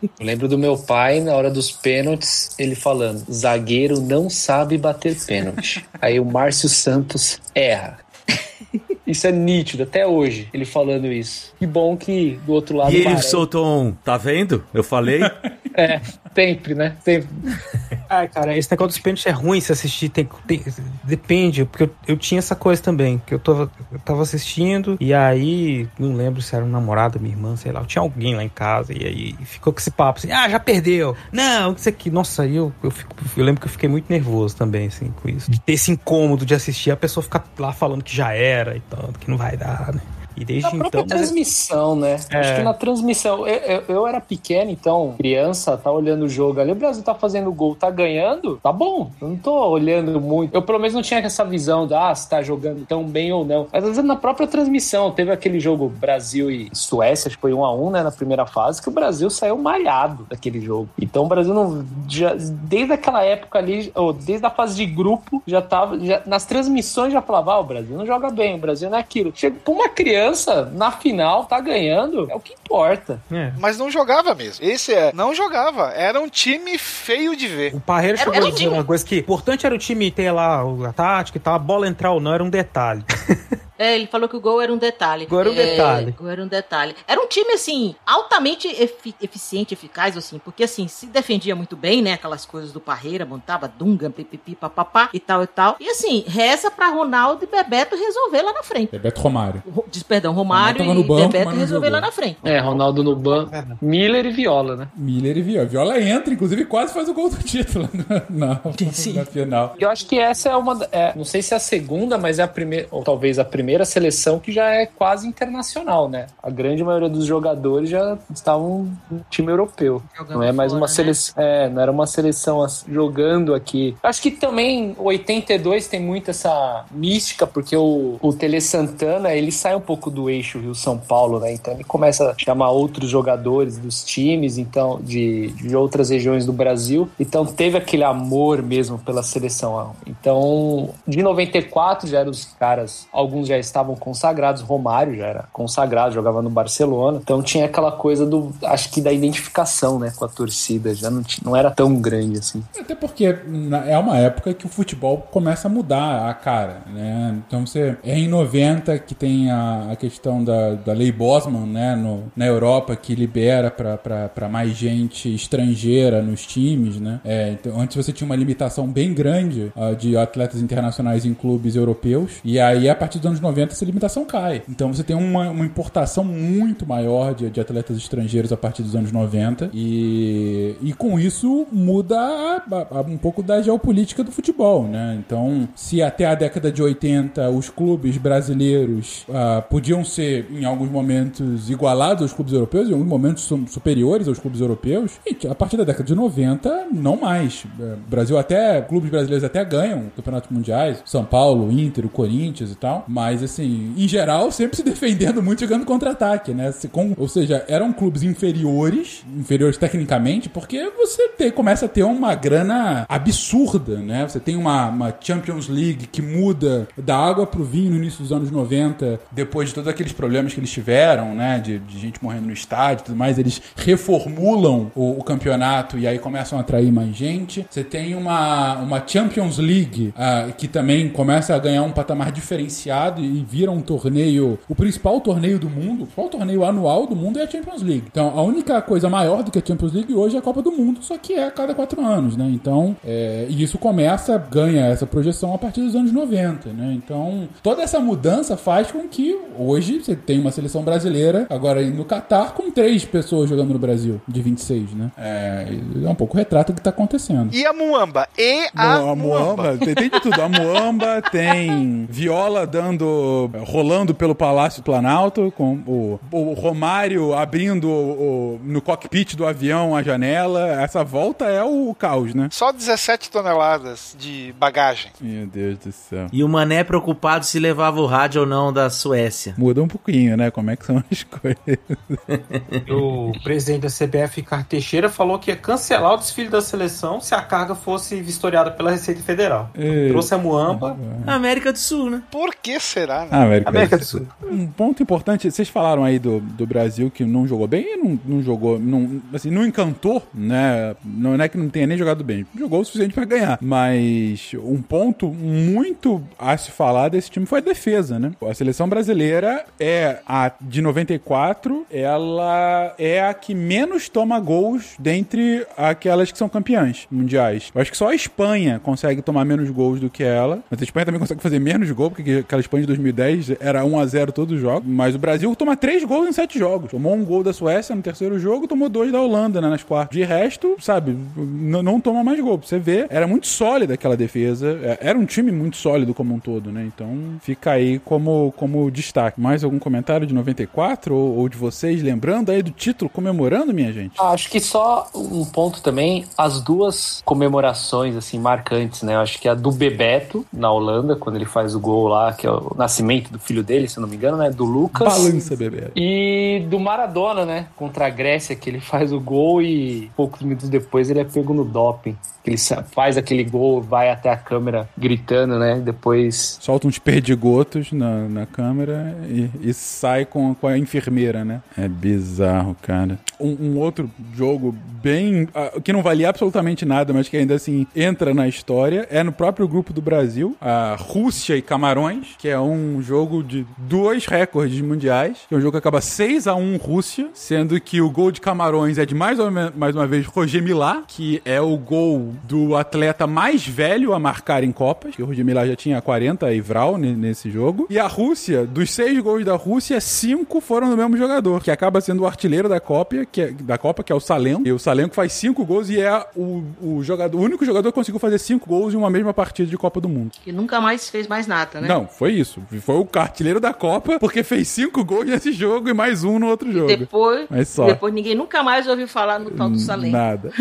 Eu lembro do meu pai, na hora dos pênaltis, ele falando: zagueiro não sabe bater pênalti. Aí o Márcio Santos erra. Isso é nítido até hoje, ele falando isso. Que bom que do outro lado. E ele parece. soltou um, tá vendo? Eu falei. É, sempre, né? Sempre. Ai, cara, esse negócio dos pênaltis é ruim se assistir. Tem, tem- depende, porque eu, eu tinha essa coisa também. Que eu tava, eu tava assistindo e aí, não lembro se era um namorado, minha irmã, sei lá. Tinha alguém lá em casa e aí ficou com esse papo assim: ah, já perdeu. Não, isso aqui. Nossa, eu, eu, fico, eu lembro que eu fiquei muito nervoso também, assim, com isso. De ter esse incômodo de assistir a pessoa ficar lá falando que já era e tal, que não vai dar, né? E desde Na própria então. transmissão, né? É. Acho que na transmissão. Eu, eu, eu era pequeno, então, criança, tá olhando o jogo ali. O Brasil tá fazendo gol, tá ganhando, tá bom. Eu não tô olhando muito. Eu, pelo menos, não tinha essa visão de, ah, se tá jogando tão bem ou não. Mas, às vezes, na própria transmissão, teve aquele jogo Brasil e Suécia, acho que foi 1 a 1 né, na primeira fase, que o Brasil saiu malhado daquele jogo. Então, o Brasil não. Já, desde aquela época ali, ou desde a fase de grupo, já tava. Já, nas transmissões já falava, ah, o Brasil não joga bem, o Brasil não é aquilo. Chega pra uma criança, na final, tá ganhando, é o que importa. Mas não jogava mesmo. Esse é, não jogava. Era um time feio de ver. O Parreira Era- chegou era a dizer uma coisa que o importante era o time ter lá a tática e tal, a bola entrar ou não era um detalhe. É, ele falou que o gol era um detalhe. Gol era um É, detalhe. Gol era um detalhe. Era um time, assim, altamente efi- eficiente, eficaz, assim, porque, assim, se defendia muito bem, né? Aquelas coisas do Parreira, montava Dunga, pipipi, papapá e tal e tal. E, assim, reza pra Ronaldo e Bebeto resolver lá na frente. Bebeto Romário. Ro- Diz, perdão, Romário e banco, Bebeto resolver jogou. lá na frente. É, Ronaldo no banco. Miller e Viola, né? Miller e Viola. Viola entra, inclusive quase faz o gol do título na, na, na final. Eu acho que essa é uma. É, não sei se é a segunda, mas é a primeira, ou talvez a primeira seleção que já é quase internacional, né? A grande maioria dos jogadores já estavam no time europeu. Jogando não é mais fora, uma né? seleção. É, não era uma seleção jogando aqui. Acho que também o 82 tem muito essa mística, porque o, o Tele Santana ele sai um pouco do eixo Rio-São Paulo, né? Então ele começa a chamar outros jogadores dos times, então, de, de outras regiões do Brasil. Então teve aquele amor mesmo pela seleção. Então, de 94 já eram os caras, alguns já estavam consagrados, Romário já era consagrado, jogava no Barcelona. Então tinha aquela coisa do, acho que da identificação, né, com a torcida, já não, não era tão grande assim. Até porque é uma época que o futebol começa a mudar a cara, né? Então você é em 90 que tem a, a questão da, da lei Bosman, né? No, na Europa que libera para mais gente estrangeira nos times, né? É, então, antes você tinha uma limitação bem grande ah, de atletas internacionais em clubes europeus e aí a partir dos anos 90 essa limitação cai. Então você tem uma, uma importação muito maior de, de atletas estrangeiros a partir dos anos 90 e, e com isso muda a- a- um pouco da geopolítica do futebol, né? Então, se até a década de 80 os clubes brasileiros ah, podiam ser em alguns momentos igualados aos clubes europeus, em alguns momentos su- superiores aos clubes europeus, gente, a partir da década de 90 não mais. É, O Brasil até clubes brasileiros até ganham campeonatos mundiais, São Paulo, Inter, Corinthians e tal, mas assim, em geral sempre se defendendo muito jogando contra-ataque, né? Se- com- ou seja, eram clubes inferiores, inferiores tecnicamente, porque você começa a ter uma grana absurda, né? Você tem uma, uma Champions League que muda da água pro vinho no início dos anos 90, depois de todos aqueles problemas que eles tiveram, né? De, de gente morrendo no estádio e tudo mais, eles reformulam o, o campeonato e aí começam a atrair mais gente. Você tem uma, uma Champions League ah, que também começa a ganhar um patamar diferenciado e vira um torneio, o principal torneio do mundo, o principal torneio anual do mundo é a Champions League. Então a única coisa maior do que a Champions League hoje é a Copa do Mundo, só que é a cada quatro anos, né? Então, é, e isso começa, ganha essa projeção a partir dos anos 90, né? Então, toda essa mudança faz com que hoje você tem uma seleção brasileira, agora no Catar, com três pessoas jogando no Brasil, de 26, né? É, é um pouco o retrato do que tá acontecendo. E a Muamba? E a, a Muamba, tem, tem de tudo. A Muamba tem Viola dando correndo, rolando pelo Palácio do Planalto, com o, o Romário abrindo o- o- no cockpit do avião a janela. Essa volta é o caos, né? Só 17 toneladas de bagagem. Meu Deus do céu. E o Mané preocupado se levava o rádio ou não da Suécia. Muda um pouquinho, né? Como é que são as coisas. O presidente da CBF, Ricardo Teixeira, falou que ia cancelar o desfile da seleção se a carga fosse vistoriada pela Receita Federal. Ei. Trouxe a Muamba. América do Sul, né? Por que será, né? Ah, América, América do Sul. Um ponto importante, vocês falaram aí do, do Brasil que não jogou bem, e não, não jogou, não, assim, não encantou, né? Não é que não tenha nem jogado bem, jogou o suficiente pra ganhar. Mas um ponto muito a se falar desse time foi a defesa, né? A seleção brasileira é a de 94, ela é a que menos toma gols dentre aquelas que são campeãs mundiais. Eu acho que só a Espanha consegue tomar menos gols do que ela, mas a Espanha também consegue fazer menos gols, porque aquela Espanha de 2010 era 1 a 0 todos os jogos, mas o Brasil toma 3 gols em 7 jogos. Tomou um gol da Suécia no terceiro jogo, tomou dois da Holanda né, nas quartas. De resto, sabe, não toma mais gol. Pra você ver, era muito sólida aquela defesa. É, Era um time muito sólido como um todo, né? Então fica aí como, como destaque. Mais algum comentário de 94 ou, ou de vocês lembrando aí do título, comemorando, minha gente? Ah, Acho que só um ponto também, as duas comemorações assim marcantes, né? Acho que a do Bebeto na Holanda, quando ele faz o gol lá, que é o nascimento do filho dele, se eu não me engano, né? Do Lucas. Balança, bebê. E do Maradona, né? Contra a Grécia, que ele faz o gol e poucos minutos depois ele é pego no doping. Ele faz aquele gol, vai até a câmera gritando, né? Depois. Solta uns perdigotos na, na câmera e, e sai com, com a enfermeira, né? É bizarro, cara. Um, um outro jogo bem. ah, que não valia absolutamente nada, mas que ainda assim entra na história, é no próprio grupo do Brasil, a Rússia e Camarões, que é um jogo de dois recordes mundiais. Que é um jogo que acaba 6 a 1 Rússia, sendo que o gol de Camarões é de mais, ou mais uma vez Roger Milá, que é o gol do atleta mais velho a marcar em Copas, que o Roger Milá já tinha 40 e Vral ne- nesse jogo. E a Rússia, dos seis gols da Rússia, cinco foram do mesmo jogador, que acaba sendo o artilheiro da Copa, que é, da Copa, que é o Salenko. E o Salenko faz cinco gols e é o, o jogador, o único jogador que conseguiu fazer cinco gols em uma mesma partida de Copa do Mundo. Que nunca mais fez mais nada, né? Não, foi isso. Foi o artilheiro da Copa, porque fez cinco gols nesse jogo e mais um no outro jogo. Depois, Mas só. depois ninguém nunca mais ouviu falar no tal do Salem. Nada.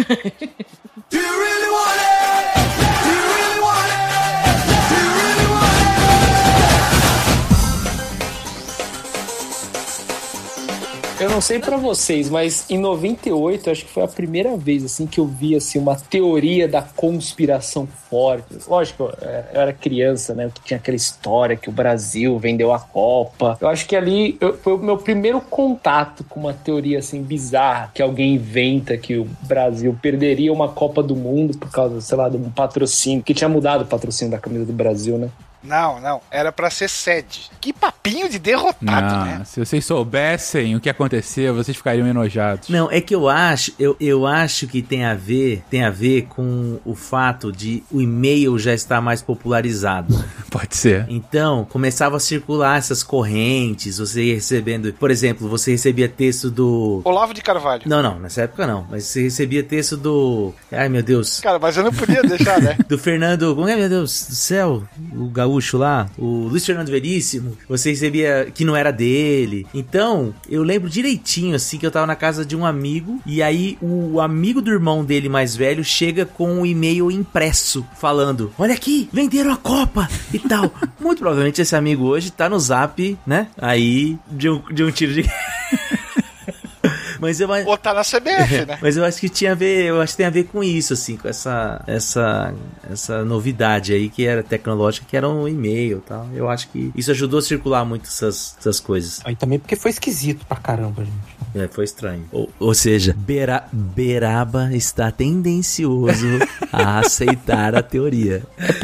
Eu não sei pra vocês, mas em 98 acho que foi a primeira vez assim que eu vi assim uma teoria da conspiração forte. Lógico, eu eu era criança, né? Que tinha aquela história que o Brasil vendeu a Copa. Eu acho que ali eu- foi o meu primeiro contato com uma teoria assim bizarra que alguém inventa que o Brasil perderia uma Copa do Mundo por causa, sei lá, de um patrocínio que tinha mudado o patrocínio da camisa do Brasil, né? Não, não. Era pra ser sede. Que papinho de derrotado, Não, né? se vocês soubessem o que aconteceu, vocês ficariam enojados. Não, é que eu acho, eu, eu acho que tem a ver, tem a ver com o fato de o e-mail já estar mais popularizado. Pode ser. Então, começava a circular essas correntes, você ia recebendo, por exemplo, você recebia texto do Olavo de Carvalho. Não, não, nessa época não, mas você recebia texto do Ai, meu Deus. Cara, mas eu não podia deixar, né? Do Fernando, como é, meu Deus do céu? O gaúcho lá, o Luiz Fernando Veríssimo, você recebia que não era dele. Então, eu lembro direitinho, assim, que eu tava na casa de um amigo, e aí o amigo do irmão dele mais velho chega com um e-mail impresso, falando: Olha aqui, venderam a Copa e tal. Muito provavelmente esse amigo hoje tá no zap, né? Aí, de um, de um tiro de. Mas eu, Ou tá na CBF, né? mas eu acho que tinha a ver, eu acho que tem a ver com isso, assim, com essa, essa, essa novidade aí que era tecnológica, que era um e-mail e tal. Eu acho que isso ajudou a circular muito essas, essas coisas. Aí também porque foi esquisito pra caramba, gente. É, foi estranho. Ou, ou seja, Bera, Beraba está tendencioso a aceitar a teoria.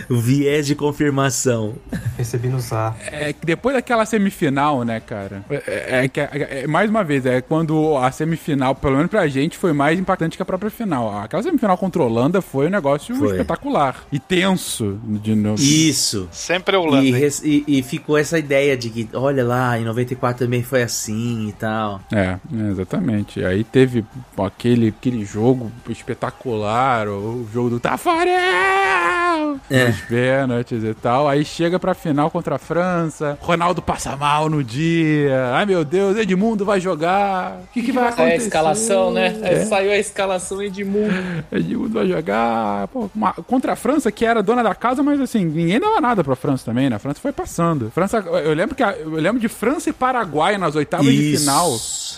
O viés de confirmação. Recebi no zap. É que depois daquela semifinal, né, cara? É, é que é- é- mais uma vez, é quando a semifinal, pelo menos pra gente, foi mais impactante que a própria final. Aquela semifinal contra a Holanda foi um negócio Foi. espetacular. E tenso de novo. Isso. Sempre a Holanda. E, e- e ficou essa ideia de que, olha lá, em 94 também foi assim e tal. É, é, exatamente. Aí teve aquele, aquele jogo espetacular, o jogo do Tafarel! É. Nos pênaltis e tal. Aí chega pra final contra a França. Ronaldo passa mal no dia. Ai meu Deus, Edmundo vai jogar. O que, que vai É acontecer? a escalação, né? É. Saiu a escalação Edmundo. Edmundo vai jogar. Pô, uma- contra a França, que era dona da casa, mas assim, ninguém dava nada pra França também, né? A França foi passando. França, eu lembro que a- eu lembro de França e Paraguai nas oitavas de Isso. final.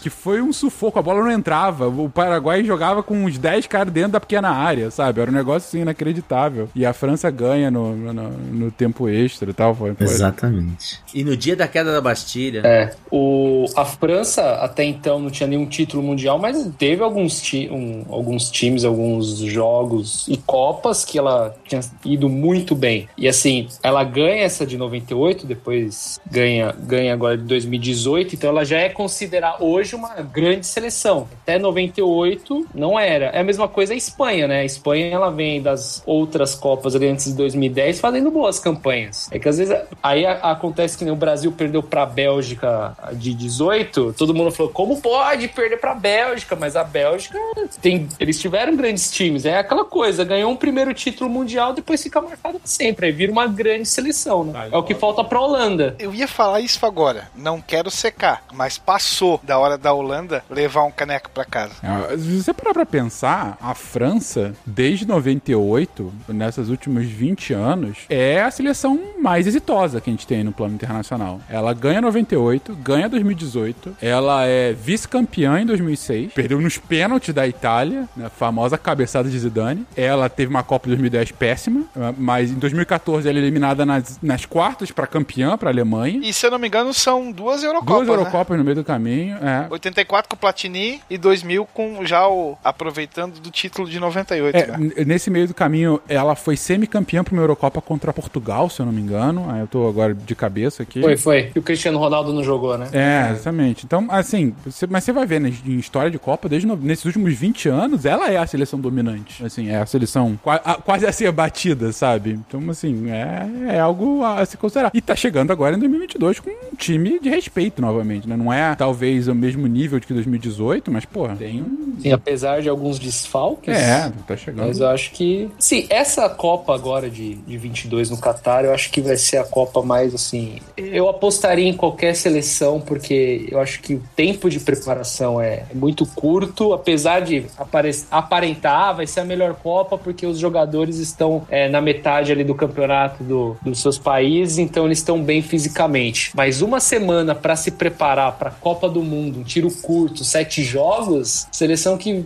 Que foi um sufoco, a bola não entrava. O Paraguai jogava com uns 10 caras dentro da pequena área, sabe? Era um negócio assim inacreditável. E a França ganha no, no, no tempo extra e tal. Foi, foi- Exatamente. E no dia da queda da Bastilha. É. O, a França até então não tinha nenhum título mundial, mas teve alguns, ti, um- alguns times, alguns jogos e copas que ela tinha ido muito bem. E assim, ela ganha essa de 98, depois ganha, ganha agora de 2018, então ela já é considerada hoje uma grande seleção. Até 98 não era. É a mesma coisa a Espanha, né? A Espanha ela vem das outras copas ali antes de 2010 fazendo boas campanhas. É que às vezes aí acontece que nem o Brasil perdeu pra Bélgica de 18, todo mundo falou: como pode perder pra Bélgica? Mas a Bélgica tem. Eles tiveram grandes times. É aquela coisa, ganhou um primeiro título mundial, depois fica marcado sempre. Aí vira uma grande seleção, né? É o que falta pra Holanda. Eu ia falar isso agora. Não quero secar, mas passou da hora da Holanda levar um caneco pra casa. É, Se você parar pra pensar, a França, desde 98, nessas últimos 20 anos, é a seleção mais exitosa que a gente tem no plano internacional. Ela ganha 98, ganha 2018, ela é vice-campeã em 2006, perdeu nos pênaltis da Itália, na famosa cabeçada de Zidane. Ela teve uma Copa 2010 péssima, mas em 2014 ela é eliminada nas, nas quartas pra campeã, pra Alemanha. E se eu não me engano, são duas Eurocopas. Duas né? Eurocopas no meio do caminho, é. 84 com o Platini e 2000 com já o aproveitando do título de 98, É, né? nesse meio do caminho, ela foi semicampeã pra uma Eurocopa contra Portugal, se eu não me engano. Aí eu tô agora de cabeça aqui. Foi, foi. E o Cristiano Ronaldo não jogou, né? É, exatamente. Então, assim, você- mas você vai ver né, em história de Copa, desde no- nesses últimos 20 anos, ela é a seleção dominante. Assim, é a seleção qua- a- quase a ser batida, sabe? Então, assim, é, é algo a se considerar. E tá chegando agora em 2022 com um time de respeito novamente, né? Não é talvez o mesmo nível de que 2018, mas, pô, tem um. Sim, apesar de alguns desfalques. É, tá chegando. Mas eu acho que. Sim, essa Copa agora de, de 22 no Catar, eu acho que vai ser a Copa mais assim. Eu apostaria em qualquer seleção, porque eu acho que o tempo de preparação é muito curto, apesar de apare- aparentar, ah, vai ser a melhor Copa, porque os jogadores estão é, na metade ali do campeonato do- dos seus países, então eles estão bem fisicamente. Mas uma semana para se preparar para a Copa do Mundo, tiro curto, sete jogos, seleção que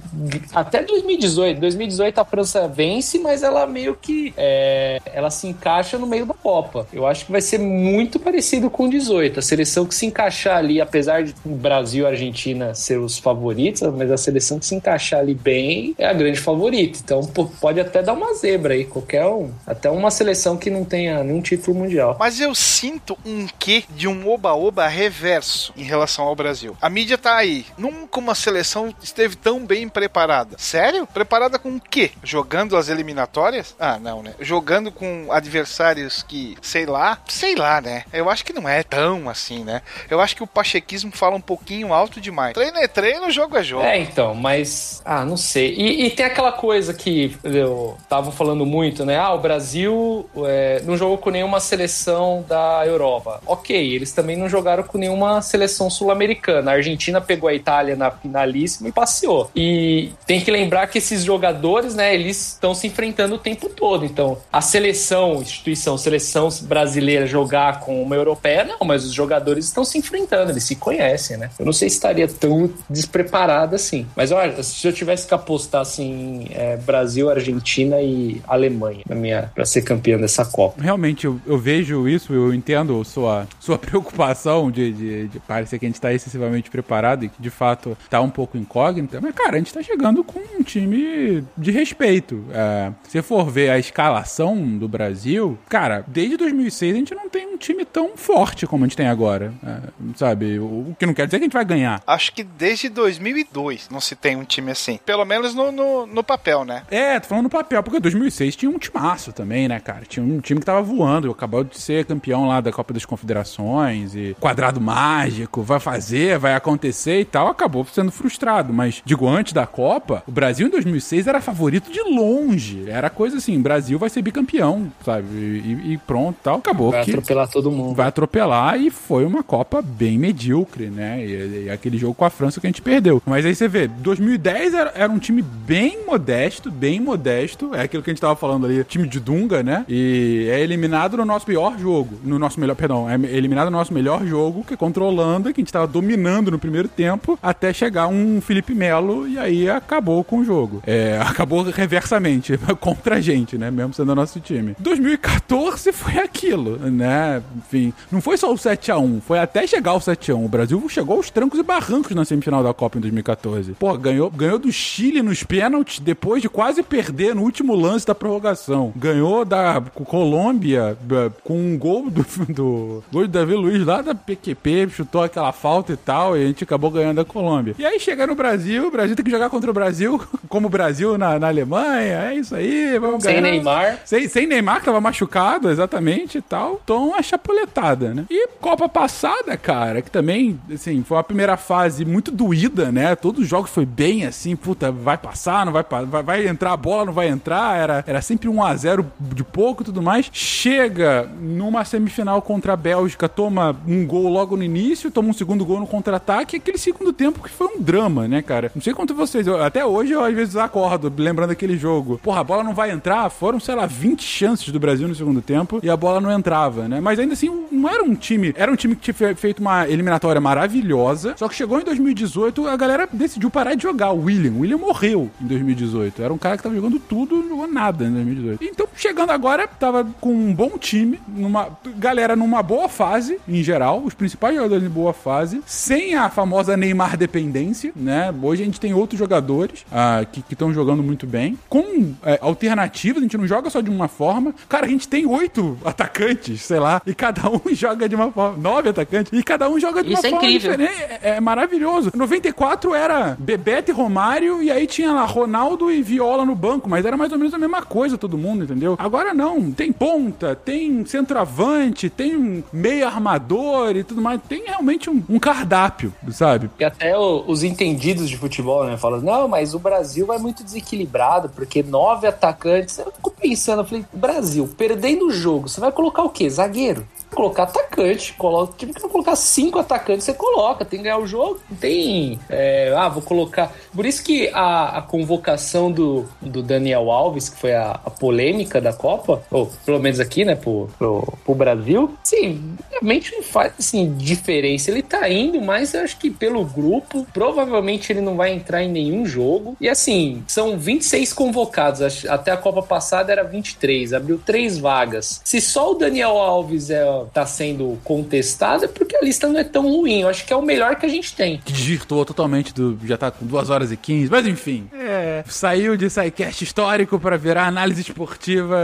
até 2018, 2018 a França vence, mas ela meio que é, ela se encaixa no meio da Copa. Eu acho que vai ser muito parecido com 18. A seleção que se encaixar ali, apesar de Brasil e Argentina ser os favoritos, mas a seleção que se encaixar ali bem é a grande favorita. Então pode até dar uma zebra aí, qualquer um. Até uma seleção que não tenha nenhum título mundial. Mas eu sinto um quê de um oba-oba reverso em relação ao Brasil. A mídia tá aí. Nunca uma seleção esteve tão bem preparada. Sério? Preparada com o quê? Jogando as eliminatórias? Ah, não, né? Jogando com adversários que, sei lá, sei lá, né? Eu acho que não é tão assim, né? Eu acho que o pachequismo fala um pouquinho alto demais. Treino é treino, jogo é jogo. É, então, mas. Ah, não sei. E, e tem aquela coisa que eu tava falando muito, né? Ah, o Brasil é, não jogou com nenhuma seleção da Europa. Ok, eles também não jogaram com nenhuma seleção sul-americana. A Argentina pegou a Itália na finalíssima e passeou. E tem que lembrar que esses jogadores, né, eles estão se enfrentando o tempo todo. Então, a seleção, instituição, seleção brasileira jogar com uma europeia, não, mas os jogadores estão se enfrentando, eles se conhecem, né? Eu não sei se estaria tão despreparado assim. Mas olha, se eu tivesse que apostar assim, é, Brasil, Argentina e Alemanha na minha para ser campeão dessa Copa. Realmente, eu, eu vejo isso, eu entendo sua, sua preocupação de, de, de parecer que a gente tá excessivamente preparado e que de fato tá um pouco incógnita, mas cara, a gente tá chegando com um time de respeito. É, se for ver a escalação do Brasil, cara, desde 2006 a gente não tem um time tão forte como a gente tem agora, é, sabe? O, o que não quer dizer que a gente vai ganhar. Acho que desde 2002 não se tem um time assim. Pelo menos no, no, no papel, né? É, tô falando no papel, porque 2006 tinha um timaço também, né, cara? Tinha um time que tava voando, acabou de ser campeão lá da Copa das Confederações e quadrado mágico, vai fazer, vai acontecer e tal, acabou sendo frustrado. Mas, digo, antes da Copa, o Brasil em 2006 era favorito de longe. Era coisa assim, Brasil vai ser bicampeão, sabe? E, e pronto, tal, acabou. Vai que... atropelar todo mundo. vai atropelar e foi uma Copa bem medíocre, né? E, e aquele jogo com a França que a gente perdeu. Mas aí você vê, 2010 era, era um time bem modesto, bem modesto. É aquilo que a gente tava falando ali, time de Dunga, né? E é eliminado no nosso pior jogo. No nosso melhor, perdão, é eliminado no nosso melhor jogo, que é contra a Holanda, que a gente tava dominando no primeiro tempo, até chegar um Felipe Melo e aí acabou com o jogo. É, acabou reversamente contra a gente, né? Mesmo sendo o nosso time. 2014 foi aquilo, né? Enfim, não foi só o 7x1, foi até chegar ao 7x1. O Brasil chegou aos trancos e barrancos na semifinal da Copa em 2014. Pô, ganhou, ganhou do Chile nos pênaltis depois de quase perder no último lance da prorrogação. Ganhou da Colômbia com um gol do, do, gol do Davi Luiz lá da PQP, chutou aquela falta e tal, e a gente acabou ganhando da Colômbia. E aí chega no Brasil, o Brasil tem que jogar contra o Brasil, como o Brasil na, na Alemanha, é isso aí, vamos Sem ganhar. Neymar. Sem, sem Neymar, que tava machucado, exatamente e tal. Então, uma chapuletada, né? E Copa passada, cara, que também, assim, foi uma primeira fase muito doída, né? Todos os jogos foi bem assim, puta, vai passar, não vai passar, vai, vai entrar a bola, não vai entrar. Era, era sempre 1 a 0 de pouco e tudo mais. Chega numa semifinal contra a Bélgica, toma um gol logo no início, toma um segundo gol no contra-ataque, e aquele segundo tempo que foi um drama, né, cara? Não sei quanto vocês, eu- até hoje eu às vezes acordo lembrando aquele jogo. Porra, a bola não vai entrar, foram, sei lá, 20 chances do Brasil no segundo tempo e a bola não entrava, né? Mas ainda assim, não era um time, era um time que tinha fe- feito uma eliminatória maravilhosa, só que chegou em 2018, a galera decidiu parar de jogar. O William, o William morreu em 2018. Era um cara que tava jogando tudo, não jogou nada em 2018. Então, chegando agora, tava com um bom time, numa galera numa boa fase, em geral, os principais jogadores em boa fase, sem a famosa Neymar dependência, né? Hoje a gente tem outros jogadores ah, que estão jogando muito bem, com é, alternativas, a gente não joga só de uma forma. Cara, a gente tem oito atacantes, sei lá, e cada um joga de uma forma, nove atacantes, e cada um joga de Isso uma é forma incrível. diferente. É, é maravilhoso. 94 era Bebeto e Romário, e aí tinha lá Ronaldo e Viola no banco, mas era mais ou menos a mesma coisa todo mundo, entendeu? Agora não, tem ponta, tem centroavante, tem um meio armador e tudo mais. Tem realmente um, um cardápio, sabe? E até o- os entendidos de futebol, né? Falam, não, mas o Brasil vai muito desequilibrado, porque nove atacantes. Eu fico pensando, eu falei, Brasil, perdendo o jogo, você vai colocar o quê? Zagueiro? Colocar atacante, coloca. Time que não colocar cinco atacantes, você coloca, tem que ganhar o jogo. Tem. é, ah, vou colocar. Por isso que a, a convocação do, do Daniel Alves, que foi a, a polêmica da Copa, ou pelo menos aqui, né, pro, pro, pro Brasil, sim, realmente não faz assim, diferença. Ele tá indo, mas eu acho que pelo grupo, provavelmente ele não vai entrar em nenhum jogo. E assim, são 26 convocados. Até a Copa passada era 23, abriu três vagas. Se só o Daniel Alves é, tá sendo contestado, é porque a lista não é tão ruim. Eu acho que é o melhor que a gente tem. Que desvirtuou totalmente do. Já tá com 2 horas e 15, mas enfim. É. Saiu de SciCast histórico pra virar análise esportiva.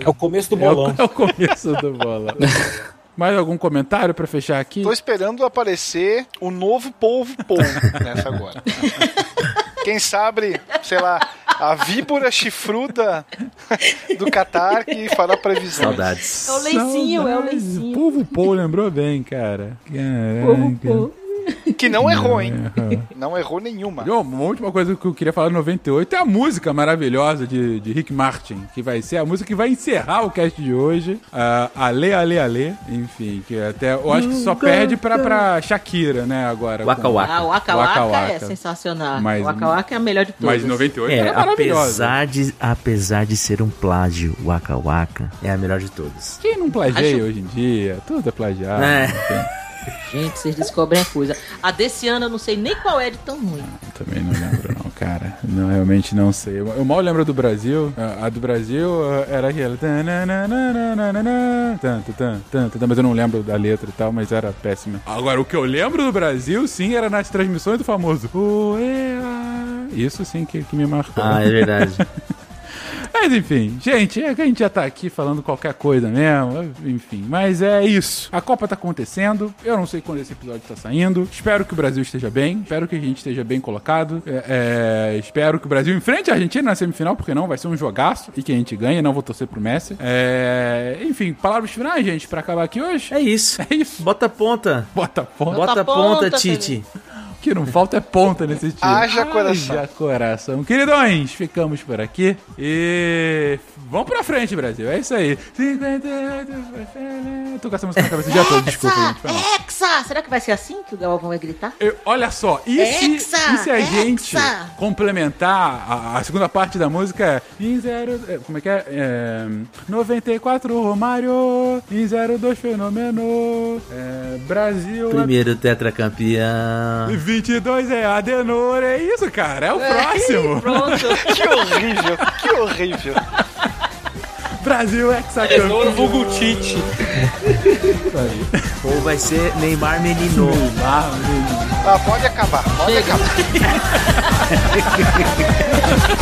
É o começo do É o- bolão. É o, começo do bola. Mais algum comentário pra fechar aqui? Tô esperando aparecer o novo polvo polvo nessa agora. Quem sabe, sei lá, a víbora chifruda do Catar que fará previsões. Saudades. É o leicinho, é o Saudades. leicinho. Povo Paul lembrou bem, cara. Povo Caraca. Que não errou, hein? Errou. Não errou nenhuma. Bom, Uma última coisa que eu queria falar de 98 é a música maravilhosa de, de Rick Martin, que vai ser a música que vai encerrar o cast de hoje. Uh, Ale, Ale, Ale. Enfim, que até eu acho que só perde pra, pra Shakira, né, agora. Waka com- Waka. Ah, o Waka Waka Waka é Waka. sensacional. Mas- o Waka Waka é a melhor de todas. Mas em 98 É, era maravilhosa. apesar de, apesar de ser um plágio, Waka Waka é a melhor de todas. Quem não plageia Acho- hoje em dia? Tudo é plagiado. É. enfim. Gente, vocês descobrem a coisa. A desse ano eu não sei nem qual é de tão ruim. Também não lembro, não, cara. Não, realmente não sei. Eu, eu mal lembro do Brasil. A, a do Brasil ah, era aquela. tananana, tan, tan, tan, tan, tan, Mas eu não lembro da letra e tal, mas era péssima. Agora, o que eu lembro do Brasil, sim, era nas transmissões do famoso. Isso sim que, que me marcou. Ah, é verdade. Mas enfim, gente, é que a gente já tá aqui falando qualquer coisa mesmo, enfim. Mas é isso. A Copa tá acontecendo. Eu não sei quando esse episódio tá saindo. Espero que o Brasil esteja bem. Espero que a gente esteja bem colocado. É, é, espero que o Brasil enfrente a Argentina na semifinal, porque não, vai ser um jogaço e que a gente ganhe. Não vou torcer pro Messi. É, enfim, palavras finais, gente, pra acabar aqui hoje. É isso. É isso. Bota a ponta. Bota a ponta. Bota, Bota a ponta, ponta, Tite. Que não falta é ponta nesse time. Haja coração. Haja coração. Queridões, ficamos por aqui e vamos pra frente, Brasil. É isso aí. 58... Tô com essa música na cabeça o dia todo, desculpa, gente. foi mal. Hexa! Será que vai ser assim que o Galvão vai gritar? Eu- olha só, e se, Hexa, e se a gente hexa. complementar a, a segunda parte da música é em zero, é, como é que é? é 94 Romário, em 02 Fenômeno, é, Brasil... Primeiro tetracampeão. 22 é Adenor, é isso, cara, é o próximo. Que horrível, que horrível. Brasil hexacampeão. Tesouro vulgo Tite. Ou vai ser Neymar Menino. Neymar Menino. Ah, pode acabar, pode acabar.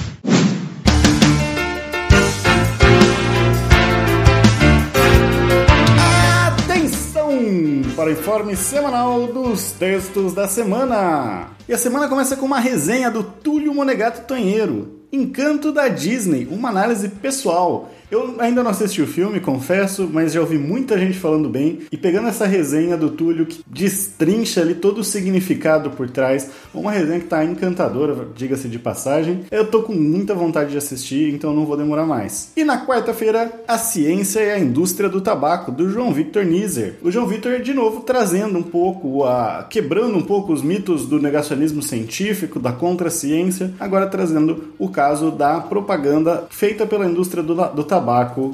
Para o informe semanal dos textos da semana. E a semana começa com uma resenha do Túlio Monegato Tonheiro. Encanto da Disney, uma análise pessoal. Eu ainda não assisti o filme, confesso, mas já ouvi muita gente falando bem. E pegando essa resenha do Túlio, que destrincha ali todo o significado por trás, uma resenha que tá encantadora, diga-se de passagem. Eu tô com muita vontade de assistir, então não vou demorar mais. E na quarta-feira, a ciência e a indústria do tabaco, do João Victor Nizer. O João Victor, de novo, trazendo um pouco, a, quebrando um pouco os mitos do negacionismo científico, da contraciência, agora trazendo o caso da propaganda feita pela indústria do, do tabaco,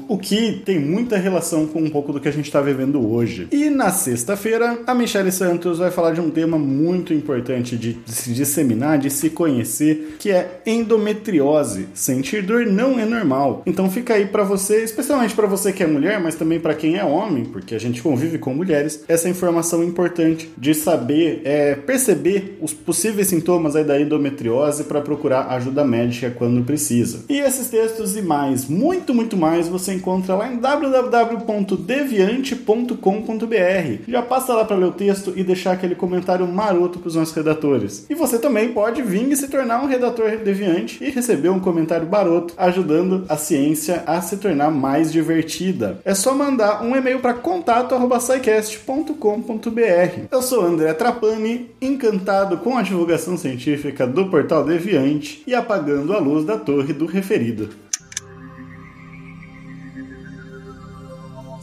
o que tem muita relação com um pouco do que a gente está vivendo hoje. E na sexta-feira, a Michelle Santos vai falar de um tema muito importante de se disseminar, de se conhecer, que é endometriose. Sentir dor não é normal. Então fica aí para você, especialmente para você que é mulher, mas também para quem é homem, porque a gente convive com mulheres, essa informação importante de saber, é, perceber os possíveis sintomas aí da endometriose para procurar ajuda médica quando precisa. E esses textos e mais, muito, muito mais, você encontra lá em www.deviante.com.br. Já passa lá para ler o texto e deixar aquele comentário maroto para os nossos redatores. E você também pode vir e se tornar um redator deviante e receber um comentário baroto, ajudando a ciência a se tornar mais divertida. É só mandar um e-mail para contato@scicast.com.br. Eu sou André Trapani, encantado com a divulgação científica do Portal Deviante e apagando a luz da torre do referido.